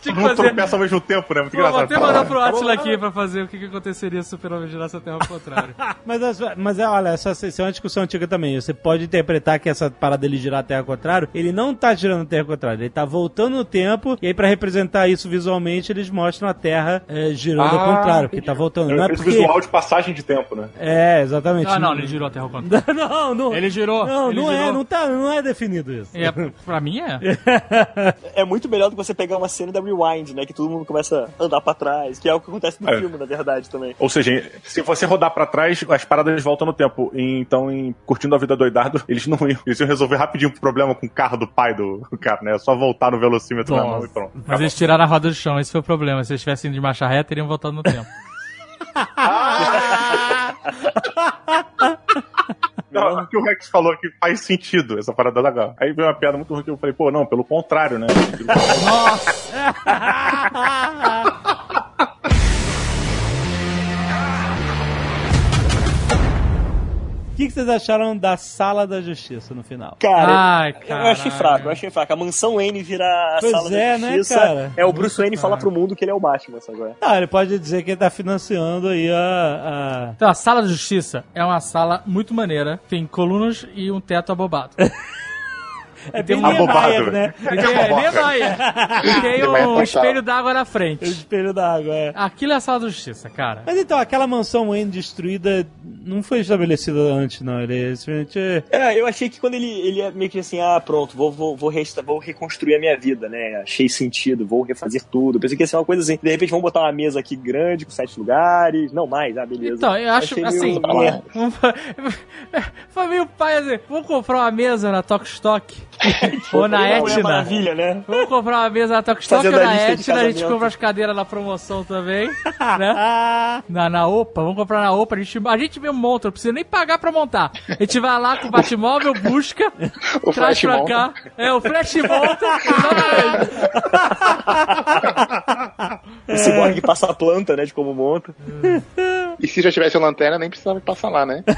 [SPEAKER 6] Tinha que
[SPEAKER 3] Não
[SPEAKER 6] fazer.
[SPEAKER 3] tropeça ao mesmo tempo, né? Muito
[SPEAKER 6] Pô, vou
[SPEAKER 3] engraçado.
[SPEAKER 6] até mandar pro Atila aqui pra fazer o que, que aconteceria se o Super-Homem girasse a Terra ao contrário.
[SPEAKER 2] Mas, as- mas é, olha, essa, essa é uma discussão antiga também. Você pode interpretar que essa parada dele girar a Terra ao contrário, ele não tá girando a Terra ao contrário, ele tá voltando no tempo, e aí pra representar isso visualmente, eles mostram a Terra é, girando ao
[SPEAKER 3] Ah,
[SPEAKER 2] contrário, porque tá voltando. Não é
[SPEAKER 3] Esse
[SPEAKER 2] porque...
[SPEAKER 3] visual de passagem de tempo, né?
[SPEAKER 2] É, exatamente.
[SPEAKER 6] Ah, não, ele girou a Terra ao contrário.
[SPEAKER 2] não, não.
[SPEAKER 6] Ele girou.
[SPEAKER 2] Não,
[SPEAKER 6] ele
[SPEAKER 2] não é,
[SPEAKER 6] girou.
[SPEAKER 2] não, tá, não é definido isso.
[SPEAKER 6] É, pra mim é.
[SPEAKER 5] É muito melhor do que você pegar uma cena da Rewind, né? Que todo mundo começa a andar pra trás, que é o que acontece no
[SPEAKER 3] É.
[SPEAKER 5] filme, na verdade, também.
[SPEAKER 3] Ou seja, se você rodar pra trás, as paradas voltam no tempo. Então, em Curtindo a Vida Doidado, eles não iam. Eles iam resolver rapidinho o problema com o carro do pai do cara, né? É só voltar no velocímetro na mão e pronto.
[SPEAKER 6] Mas eles tiraram a roda do chão, esse foi o problema. Se eles tivessem de marcha reta, teriam voltado no tempo.
[SPEAKER 3] Não, o que o Rex falou que faz sentido essa parada legal. Aí veio uma piada muito ruim que eu falei, pô, não, pelo contrário, né?
[SPEAKER 2] O que, que vocês acharam da Sala da Justiça no final?
[SPEAKER 5] Cara,
[SPEAKER 6] Ai,
[SPEAKER 5] eu achei fraco, eu achei fraco. A mansão Wayne vira a
[SPEAKER 2] Pois
[SPEAKER 5] sala
[SPEAKER 2] é,
[SPEAKER 5] da
[SPEAKER 2] né,
[SPEAKER 5] justiça.
[SPEAKER 2] cara?
[SPEAKER 5] É o Bruce Wayne falar pro mundo que ele é o Batman, agora?
[SPEAKER 2] Ah, ele pode dizer que ele tá financiando aí a.
[SPEAKER 6] Então, a sala da justiça é uma sala muito maneira. Tem colunas e um teto abobado.
[SPEAKER 2] É bem
[SPEAKER 3] Abobado.
[SPEAKER 2] Niemeyer, né?
[SPEAKER 6] E tem, é, nóia. E tem
[SPEAKER 4] Niemeyer
[SPEAKER 6] um espelho d'água na
[SPEAKER 2] O
[SPEAKER 6] frente.
[SPEAKER 2] espelho da água, é.
[SPEAKER 6] Aquilo é a sala da justiça, cara.
[SPEAKER 2] Mas então, aquela mansão Wayne destruída não foi estabelecida antes, não. Ele simplesmente.
[SPEAKER 5] É, eu achei que quando ele, ele é meio que assim, ah, pronto, vou, vou, vou, resta- vou reconstruir a minha vida, né? Achei sentido, vou refazer tudo. Pensei que ia ser uma coisa assim, de repente vamos botar uma mesa aqui grande, com sete lugares. Não, mais, ah, beleza.
[SPEAKER 6] Então, eu acho
[SPEAKER 5] Achei
[SPEAKER 6] assim.
[SPEAKER 5] meio-
[SPEAKER 6] Foi meio pai assim: vamos comprar uma mesa na Tok Stock. ou na
[SPEAKER 5] Mulher
[SPEAKER 6] Etna.
[SPEAKER 5] Maravilha, né?
[SPEAKER 6] Vamos comprar uma mesa na Tok Stock ou na Etna. A gente compra as cadeiras na promoção também. né? Na, na OPA, vamos comprar na OPA. A gente, a gente mesmo monta, não precisa nem pagar pra montar. A gente vai lá com o Batmóvel, busca,
[SPEAKER 4] O
[SPEAKER 6] traz
[SPEAKER 4] Flash
[SPEAKER 6] pra
[SPEAKER 4] monta.
[SPEAKER 6] cá. É, o Flash monta. exatamente.
[SPEAKER 5] O Cyborg passa a planta, né, de como monta.
[SPEAKER 4] E se já tivesse uma lanterna, nem precisava passar lá, né?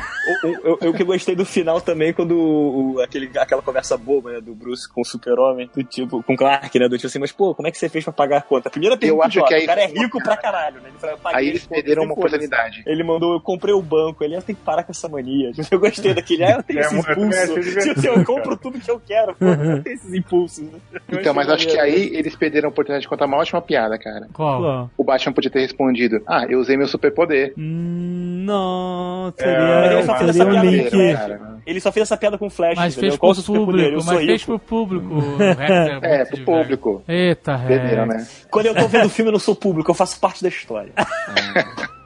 [SPEAKER 5] Eu, eu que gostei do final também, quando o, aquele, aquela conversa boba, né, do Bruce com o super-homem, do tipo, com o Clark, né, do tipo assim, mas pô, como é que você fez pra pagar a conta? A primeira pergunta,
[SPEAKER 4] acho
[SPEAKER 5] idiota,
[SPEAKER 4] que aí-
[SPEAKER 5] o cara é rico pra caralho, né? Ele falou, eu
[SPEAKER 4] Aí eles perderam uma oportunidade.
[SPEAKER 5] Ele mandou, eu comprei o banco, ele, ah, tem que parar com essa mania. Eu gostei daquele, ah, eu tenho
[SPEAKER 3] É,
[SPEAKER 5] esse
[SPEAKER 3] eu
[SPEAKER 5] impulso.
[SPEAKER 3] divertido.
[SPEAKER 5] Tipo, eu compro tudo que eu quero, pô, eu tenho esses impulsos. né? Eu
[SPEAKER 4] Então, mas acho que aí eles perderam a oportunidade de contar uma ótima piada, cara.
[SPEAKER 6] Qual?
[SPEAKER 4] O Batman podia ter respondido: Ah, eu usei meu superpoder.
[SPEAKER 2] Hum, Não,
[SPEAKER 3] É,
[SPEAKER 2] seria,
[SPEAKER 5] ele só fez
[SPEAKER 2] seria
[SPEAKER 5] essa
[SPEAKER 2] um
[SPEAKER 5] piada
[SPEAKER 2] link.
[SPEAKER 5] né,
[SPEAKER 4] cara.
[SPEAKER 5] Ele só fez essa piada com Flash,
[SPEAKER 6] Mas
[SPEAKER 5] entendeu?
[SPEAKER 6] fez
[SPEAKER 5] o
[SPEAKER 6] pro público, mas fez
[SPEAKER 5] rico.
[SPEAKER 6] pro público. é,
[SPEAKER 4] É, pro público.
[SPEAKER 6] Eita, Rex.
[SPEAKER 4] né?
[SPEAKER 5] Quando eu tô vendo o filme, eu não sou público, eu faço parte da história.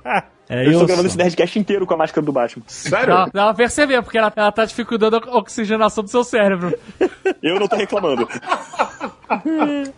[SPEAKER 2] É,
[SPEAKER 5] Eu estou gravando esse Nerdcast inteiro com a máscara do Batman.
[SPEAKER 3] Sério?
[SPEAKER 6] Dá, dá pra perceber, porque ela, ela tá dificultando a oxigenação do seu cérebro.
[SPEAKER 5] Eu não tô reclamando.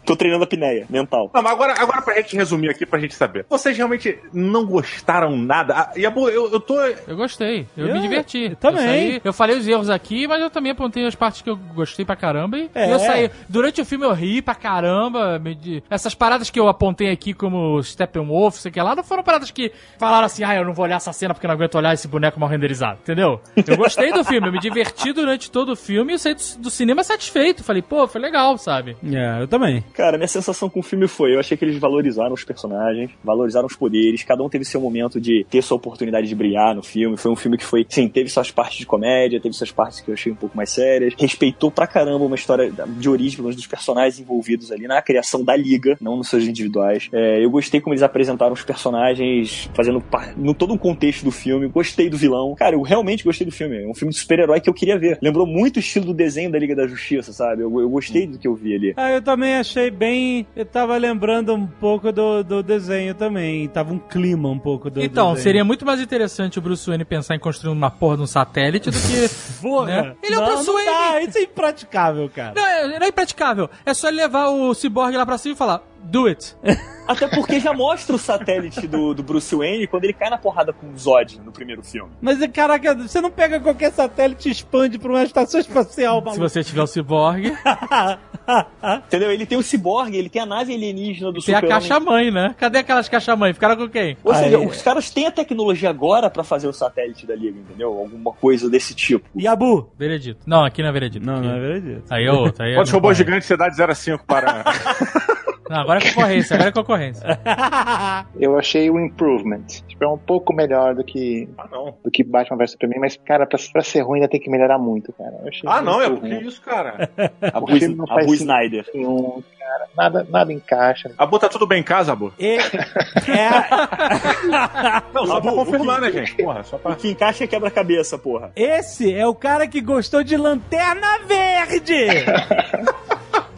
[SPEAKER 5] tô treinando a apneia mental.
[SPEAKER 3] Não, mas agora, agora pra gente resumir aqui, pra gente saber. Vocês realmente não gostaram nada? Ah, e a boa, eu, eu tô.
[SPEAKER 6] Eu gostei, eu,
[SPEAKER 2] Eu-
[SPEAKER 6] me diverti.
[SPEAKER 2] eu também.
[SPEAKER 6] Eu, saí- eu falei os erros aqui, mas eu também apontei as partes que eu gostei pra caramba. E
[SPEAKER 2] É.
[SPEAKER 6] eu saí. Durante o filme eu ri pra caramba. Essas paradas que eu apontei aqui como Steppenwolf, sei que lá, não foram paradas que falaram assim, ah, eu não vou olhar essa cena porque não aguento olhar esse boneco mal renderizado, entendeu? Eu gostei do filme, eu me diverti durante todo o filme e eu saí do, do cinema satisfeito. Falei, pô, foi legal, sabe?
[SPEAKER 2] É, eu também.
[SPEAKER 5] Cara, minha sensação com o filme foi: eu achei que eles valorizaram os personagens, valorizaram os poderes, cada um teve seu momento de ter sua oportunidade de brilhar no filme. Foi um filme que foi, sim, teve suas partes de comédia, teve suas partes que eu achei um pouco mais sérias. Respeitou pra caramba uma história de origem, dos personagens envolvidos ali na criação da liga, não nos seus individuais. É, eu gostei como eles apresentaram os personagens, fazendo par- no todo um contexto do filme. Gostei do vilão. Cara, eu realmente gostei do filme. É um filme de super-herói que eu queria ver. Lembrou muito o estilo do desenho da Liga da Justiça, sabe? Eu, eu gostei do que eu vi ali.
[SPEAKER 2] Ah, eu também achei bem. Eu tava lembrando um pouco do, do desenho também. Tava um clima um pouco do
[SPEAKER 6] Então,
[SPEAKER 2] desenho.
[SPEAKER 6] seria muito mais interessante o Bruce Wayne pensar em construir uma porra de um satélite do que.
[SPEAKER 2] Porra!
[SPEAKER 6] né? Ele é o
[SPEAKER 2] não,
[SPEAKER 6] Bruce
[SPEAKER 2] não
[SPEAKER 6] Wayne!
[SPEAKER 2] dá, isso é impraticável, cara.
[SPEAKER 6] Não, é, não é impraticável. É só ele levar o Cyborg lá pra cima e falar, do it.
[SPEAKER 5] Até porque já mostra o satélite do, do Bruce Wayne quando ele cai na porrada com o Zod no primeiro filme.
[SPEAKER 2] Mas, caraca, você não pega qualquer satélite e expande pra uma estação espacial,
[SPEAKER 6] Se
[SPEAKER 2] maluco.
[SPEAKER 6] você tiver o Cyborg,
[SPEAKER 5] Entendeu? Ele tem o ciborgue, ele tem a nave alienígena do
[SPEAKER 6] tem a
[SPEAKER 5] super
[SPEAKER 6] caixa mãe, né? Cadê aquelas caixa mãe? Ficaram com quem?
[SPEAKER 5] Ou seja,
[SPEAKER 2] Aí.
[SPEAKER 5] os caras têm a tecnologia agora pra fazer o satélite da Liga, entendeu? Alguma coisa desse tipo.
[SPEAKER 2] Yabu.
[SPEAKER 6] Veredito. Não, aqui não é veredito.
[SPEAKER 2] Não,
[SPEAKER 6] Aqui-
[SPEAKER 2] não é verdade.
[SPEAKER 6] Aí é outro. Aí é
[SPEAKER 3] Quantos robôs
[SPEAKER 6] concorrência.
[SPEAKER 3] gigantes você dá de 0 a 5 para.
[SPEAKER 6] Não, agora é concorrência, agora é concorrência.
[SPEAKER 4] Eu achei o improvement. Tipo, é um pouco melhor do que,
[SPEAKER 3] ah, não.
[SPEAKER 4] do que Batman vs Superman, mas, cara, pra, pra ser ruim ainda tem que melhorar muito, cara. Eu achei
[SPEAKER 3] Ah, não, é porque isso, cara.
[SPEAKER 5] A
[SPEAKER 4] O
[SPEAKER 5] Boo,
[SPEAKER 4] filme não
[SPEAKER 5] a
[SPEAKER 4] sentido.
[SPEAKER 5] Snyder.
[SPEAKER 4] Nenhum, cara. Nada, nada encaixa.
[SPEAKER 3] A Boa tá tudo bem em casa, Boa?
[SPEAKER 2] E, é,
[SPEAKER 3] Não, só
[SPEAKER 5] Ah,
[SPEAKER 3] pra
[SPEAKER 5] Bu,
[SPEAKER 3] confirmar,
[SPEAKER 5] o
[SPEAKER 3] né, gente? Porra, só pra.
[SPEAKER 5] O que encaixa é quebra-cabeça, porra.
[SPEAKER 2] esse é o cara que gostou de Lanterna Verde.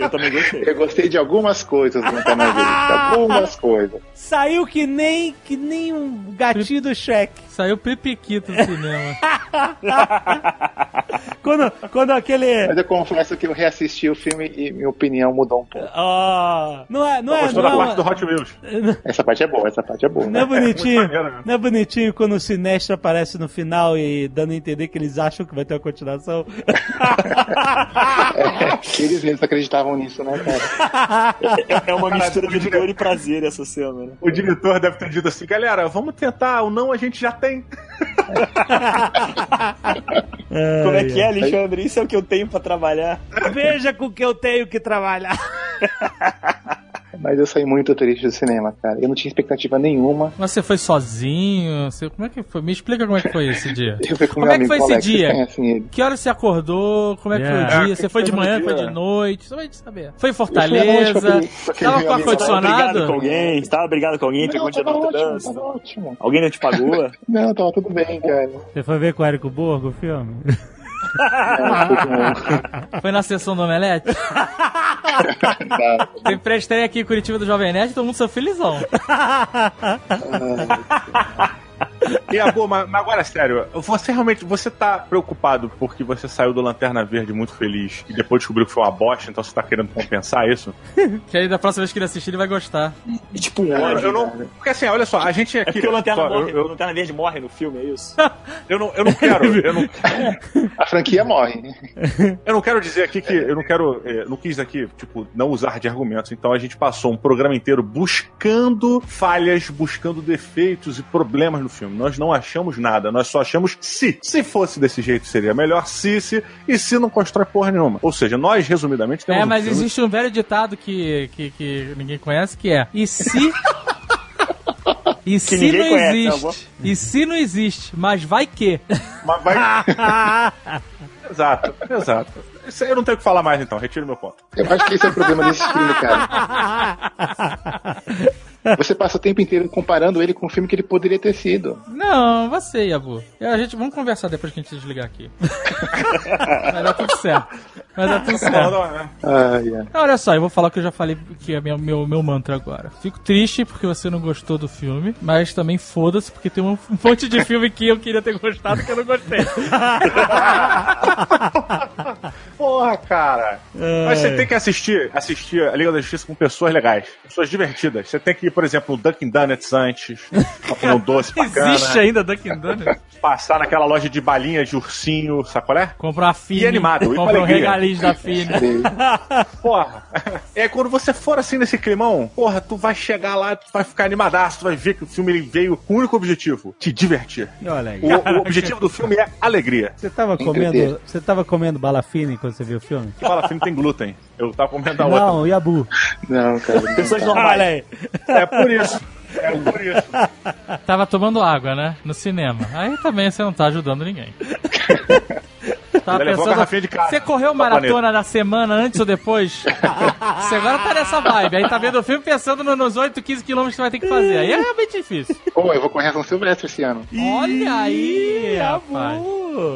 [SPEAKER 5] Eu também gostei.
[SPEAKER 4] Eu gostei de algumas coisas do Lanterna Verde. Algumas coisas.
[SPEAKER 2] Saiu que nem, que nem um gatinho do Shrek.
[SPEAKER 6] Saiu Pipiquito do cinema.
[SPEAKER 2] quando, quando aquele.
[SPEAKER 4] Mas eu confesso que eu reassisti o filme e minha opinião mudou um pouco.
[SPEAKER 2] Ah, não é, não é,
[SPEAKER 3] Gostou
[SPEAKER 2] não
[SPEAKER 3] da
[SPEAKER 2] é,
[SPEAKER 3] parte do
[SPEAKER 2] uma-
[SPEAKER 3] Hot Wheels?
[SPEAKER 4] Essa parte é boa, essa parte é boa.
[SPEAKER 2] não é bonitinho,
[SPEAKER 3] Muito maneiro, né?
[SPEAKER 2] não é bonitinho quando o Sinestro aparece no final e dando a entender que eles acham que vai ter uma continuação.
[SPEAKER 4] É, eles mesmos acreditavam nisso, né, cara?
[SPEAKER 5] É, é uma mistura de dor e prazer essa cena, né?
[SPEAKER 3] O diretor deve ter dito assim, galera, vamos tentar, o não a gente já tem.
[SPEAKER 5] Como é que é, Alexandre? Isso é o que eu tenho pra trabalhar.
[SPEAKER 2] Veja com que eu tenho que trabalhar.
[SPEAKER 4] Mas eu saí muito triste do cinema, cara. Eu não tinha expectativa nenhuma.
[SPEAKER 6] Mas você foi sozinho? Você- como é que foi? Me explica como é que foi esse dia.
[SPEAKER 4] Eu fui com
[SPEAKER 6] Como
[SPEAKER 4] meu
[SPEAKER 6] é que foi esse
[SPEAKER 4] Alex,
[SPEAKER 6] dia? Que hora você acordou? Como é que
[SPEAKER 2] Yeah.
[SPEAKER 6] foi o
[SPEAKER 3] É,
[SPEAKER 6] dia? Você foi de manhã,
[SPEAKER 3] dia?
[SPEAKER 6] foi de noite? Só pra gente saber. Foi em Fortaleza? Tava com
[SPEAKER 5] brigado com
[SPEAKER 6] ar-condicionado?
[SPEAKER 5] alguém? Você tava brigado com alguém?
[SPEAKER 4] Não, tava ótimo, tava ótimo.
[SPEAKER 5] Alguém não te pagou?
[SPEAKER 4] Não, tava tudo bem, cara.
[SPEAKER 2] Você foi ver com o Érico Borgo o filme?
[SPEAKER 6] Foi na sessão do Omelete? Tem pré-estreia aqui em Curitiba do Jovem Nerd, todo mundo saiu felizão.
[SPEAKER 3] E a boa, mas, mas agora sério, você realmente, você tá preocupado porque você saiu do Lanterna Verde muito feliz e depois descobriu que foi uma bosta, então você tá querendo compensar isso?
[SPEAKER 6] Que aí da próxima vez que ele assistir, ele vai gostar.
[SPEAKER 5] E tipo um
[SPEAKER 3] Eu,
[SPEAKER 5] ódio.
[SPEAKER 3] eu não,
[SPEAKER 5] cara.
[SPEAKER 3] porque assim, olha só, a gente
[SPEAKER 5] É
[SPEAKER 3] aqui...
[SPEAKER 5] porque o Lanterna,
[SPEAKER 3] só,
[SPEAKER 5] morre,
[SPEAKER 3] eu, eu,
[SPEAKER 5] o Lanterna Verde morre no filme, é isso?
[SPEAKER 3] eu não, eu não quero, eu não,
[SPEAKER 4] A franquia morre.
[SPEAKER 3] eu não quero dizer aqui que, eu não quero, eh, não quis aqui, tipo, não usar de argumentos, então a gente passou um programa inteiro buscando falhas, buscando defeitos e problemas no filme. Nós não achamos nada, nós só achamos se. Se fosse desse jeito seria melhor, se, se, e se não constrói porra nenhuma. Ou seja, nós, resumidamente, temos
[SPEAKER 6] É,
[SPEAKER 3] um
[SPEAKER 6] mas
[SPEAKER 3] filme-
[SPEAKER 6] existe um velho ditado que, que, que ninguém conhece, que é E se... E se
[SPEAKER 5] ninguém
[SPEAKER 6] não
[SPEAKER 5] conhece,
[SPEAKER 6] existe?
[SPEAKER 5] né,
[SPEAKER 6] E se não existe? Mas vai que?
[SPEAKER 3] Mas vai... exato, exato. Isso aí Eu não tenho o que falar mais então, retiro meu ponto.
[SPEAKER 4] Eu acho que esse é o problema desse filme, cara. Você passa o tempo inteiro comparando ele com o filme que ele poderia ter sido.
[SPEAKER 6] Não, você, Yabu. E A gente, vamos conversar depois que a gente desligar aqui. Vai dar tudo certo. Vai dar tudo certo.
[SPEAKER 3] Não, não, é.
[SPEAKER 4] Ai, ai.
[SPEAKER 6] Olha só, eu vou falar o que eu já falei que é meu, meu, meu mantra agora. Fico triste porque você não gostou do filme, mas também foda-se porque tem um monte de filme que eu queria ter gostado que eu não gostei.
[SPEAKER 3] Porra, cara. Mas você tem que assistir, assistir a Liga da Justiça com pessoas legais, pessoas divertidas. Você tem que ir, por exemplo, no Dunkin' Donuts antes, pra comer um doce bacana.
[SPEAKER 6] Existe ainda Dunkin' Donuts?
[SPEAKER 3] Passar naquela loja de balinha de ursinho, sabe qual é?
[SPEAKER 6] Compra uma Fini,
[SPEAKER 3] E animado, e com
[SPEAKER 6] compra um
[SPEAKER 3] alegria.
[SPEAKER 6] regalinho da Fini.
[SPEAKER 3] Porra. É quando você for assim nesse climão, porra, tu vai chegar lá, tu vai ficar animadaço, tu vai ver que o filme ele veio com o único objetivo, te divertir.
[SPEAKER 2] Olha aí.
[SPEAKER 3] O, o objetivo do filme é alegria.
[SPEAKER 2] Você tava comendo, você tava comendo bala fine quando você viu o filme?
[SPEAKER 3] Que fala filme tem glúten. Eu tava comendo a outra.
[SPEAKER 2] Não, Yabu.
[SPEAKER 4] Não, cara. não
[SPEAKER 5] Pessoas normais.
[SPEAKER 2] Olha aí.
[SPEAKER 3] É por isso. É por isso.
[SPEAKER 6] Tava tomando água, né? No cinema. Aí também você não tá ajudando ninguém. Tava
[SPEAKER 3] Ainda levou a garrafinha de casa
[SPEAKER 6] você correu maratona na semana antes ou depois? Você agora tá nessa vibe. Aí tá vendo o filme pensando no- nos 8, 15 quilômetros que você vai ter que fazer. Aí é realmente difícil.
[SPEAKER 4] Pô, eu vou correr a São Silvestre esse ano.
[SPEAKER 6] Olha aí, rapaz.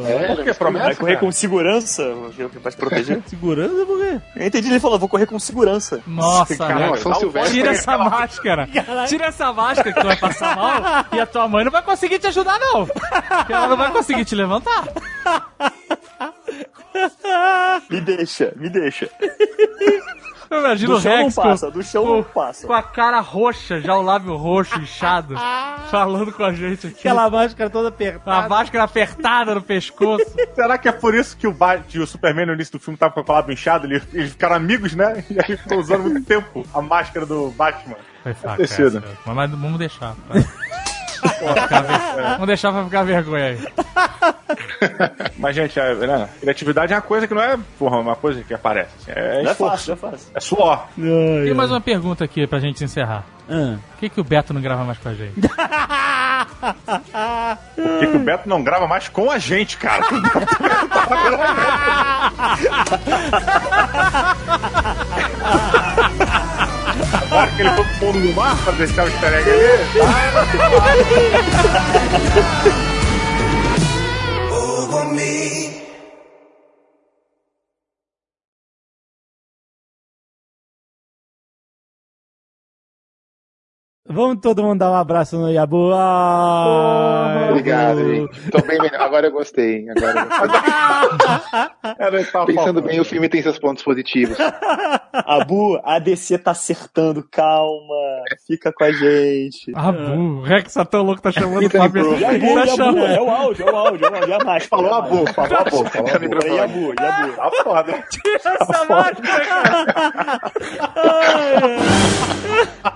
[SPEAKER 4] É,
[SPEAKER 3] Por que promessa?
[SPEAKER 5] Vai correr
[SPEAKER 3] cara?
[SPEAKER 5] com segurança pra te proteger?
[SPEAKER 2] Segurança por quê?
[SPEAKER 5] Eu entendi, ele falou, vou correr com segurança.
[SPEAKER 6] Nossa.
[SPEAKER 4] São
[SPEAKER 3] um
[SPEAKER 4] Silvestre.
[SPEAKER 6] Tira essa máscara. Tira essa máscara que tu vai passar mal e a tua mãe não vai conseguir te ajudar, não. Porque ela não vai conseguir te levantar.
[SPEAKER 5] Me deixa, me deixa.
[SPEAKER 6] Eu imagino
[SPEAKER 5] Do
[SPEAKER 6] o
[SPEAKER 5] chão não
[SPEAKER 6] Rex
[SPEAKER 5] passa,
[SPEAKER 6] com,
[SPEAKER 5] do chão não passa.
[SPEAKER 6] com a cara roxa, já o lábio roxo, inchado, falando com a gente aqui.
[SPEAKER 2] Aquela máscara toda
[SPEAKER 6] Com a
[SPEAKER 2] apertada.
[SPEAKER 6] máscara apertada no pescoço.
[SPEAKER 3] Será que é por isso que o, Bat- que o Superman no início do filme tava com o lábio inchado? Ele- Eles ficaram amigos, né? E aí ficou usando muito tempo a máscara do Batman.
[SPEAKER 6] Foi faca
[SPEAKER 3] Tecido.
[SPEAKER 6] essa, mas, mas vamos deixar. Pra... Vamos deixar pra ficar vergonha aí.
[SPEAKER 3] Mas, gente, é, né? criatividade é uma coisa que não é, porra, uma coisa que aparece. assim, é
[SPEAKER 5] Não é fácil, é fácil.
[SPEAKER 3] É suor.
[SPEAKER 6] Tem mais uma pergunta aqui pra gente encerrar.
[SPEAKER 2] Ah.
[SPEAKER 6] Por que, que o Beto não grava mais com a gente?
[SPEAKER 3] Por que, que o Beto não grava mais com a gente, cara? Agora que ele foi pro fundo do mar pra deixar o easter egg ali.
[SPEAKER 2] Vamos todo mundo dar um abraço no Yabu. Ah,
[SPEAKER 4] Obrigado, gente. Tô bem melhor. Agora eu gostei. Agora eu gostei. Pensando bem, o filme tem seus pontos positivos.
[SPEAKER 5] Abu, a DC tá acertando, calma. Fica com a gente.
[SPEAKER 6] Abu, o Rex tá tão louco, tá chamando o Fábio.
[SPEAKER 5] Yabu,
[SPEAKER 6] Tá
[SPEAKER 5] Yabu, é o áudio, é o áudio, é o áudio. É a máscara.
[SPEAKER 3] Falou
[SPEAKER 5] é
[SPEAKER 3] falou a boca, falou a boca.
[SPEAKER 5] máscara. É Yabu, Yabu.
[SPEAKER 3] Tá foda.
[SPEAKER 2] essa máscara, cara.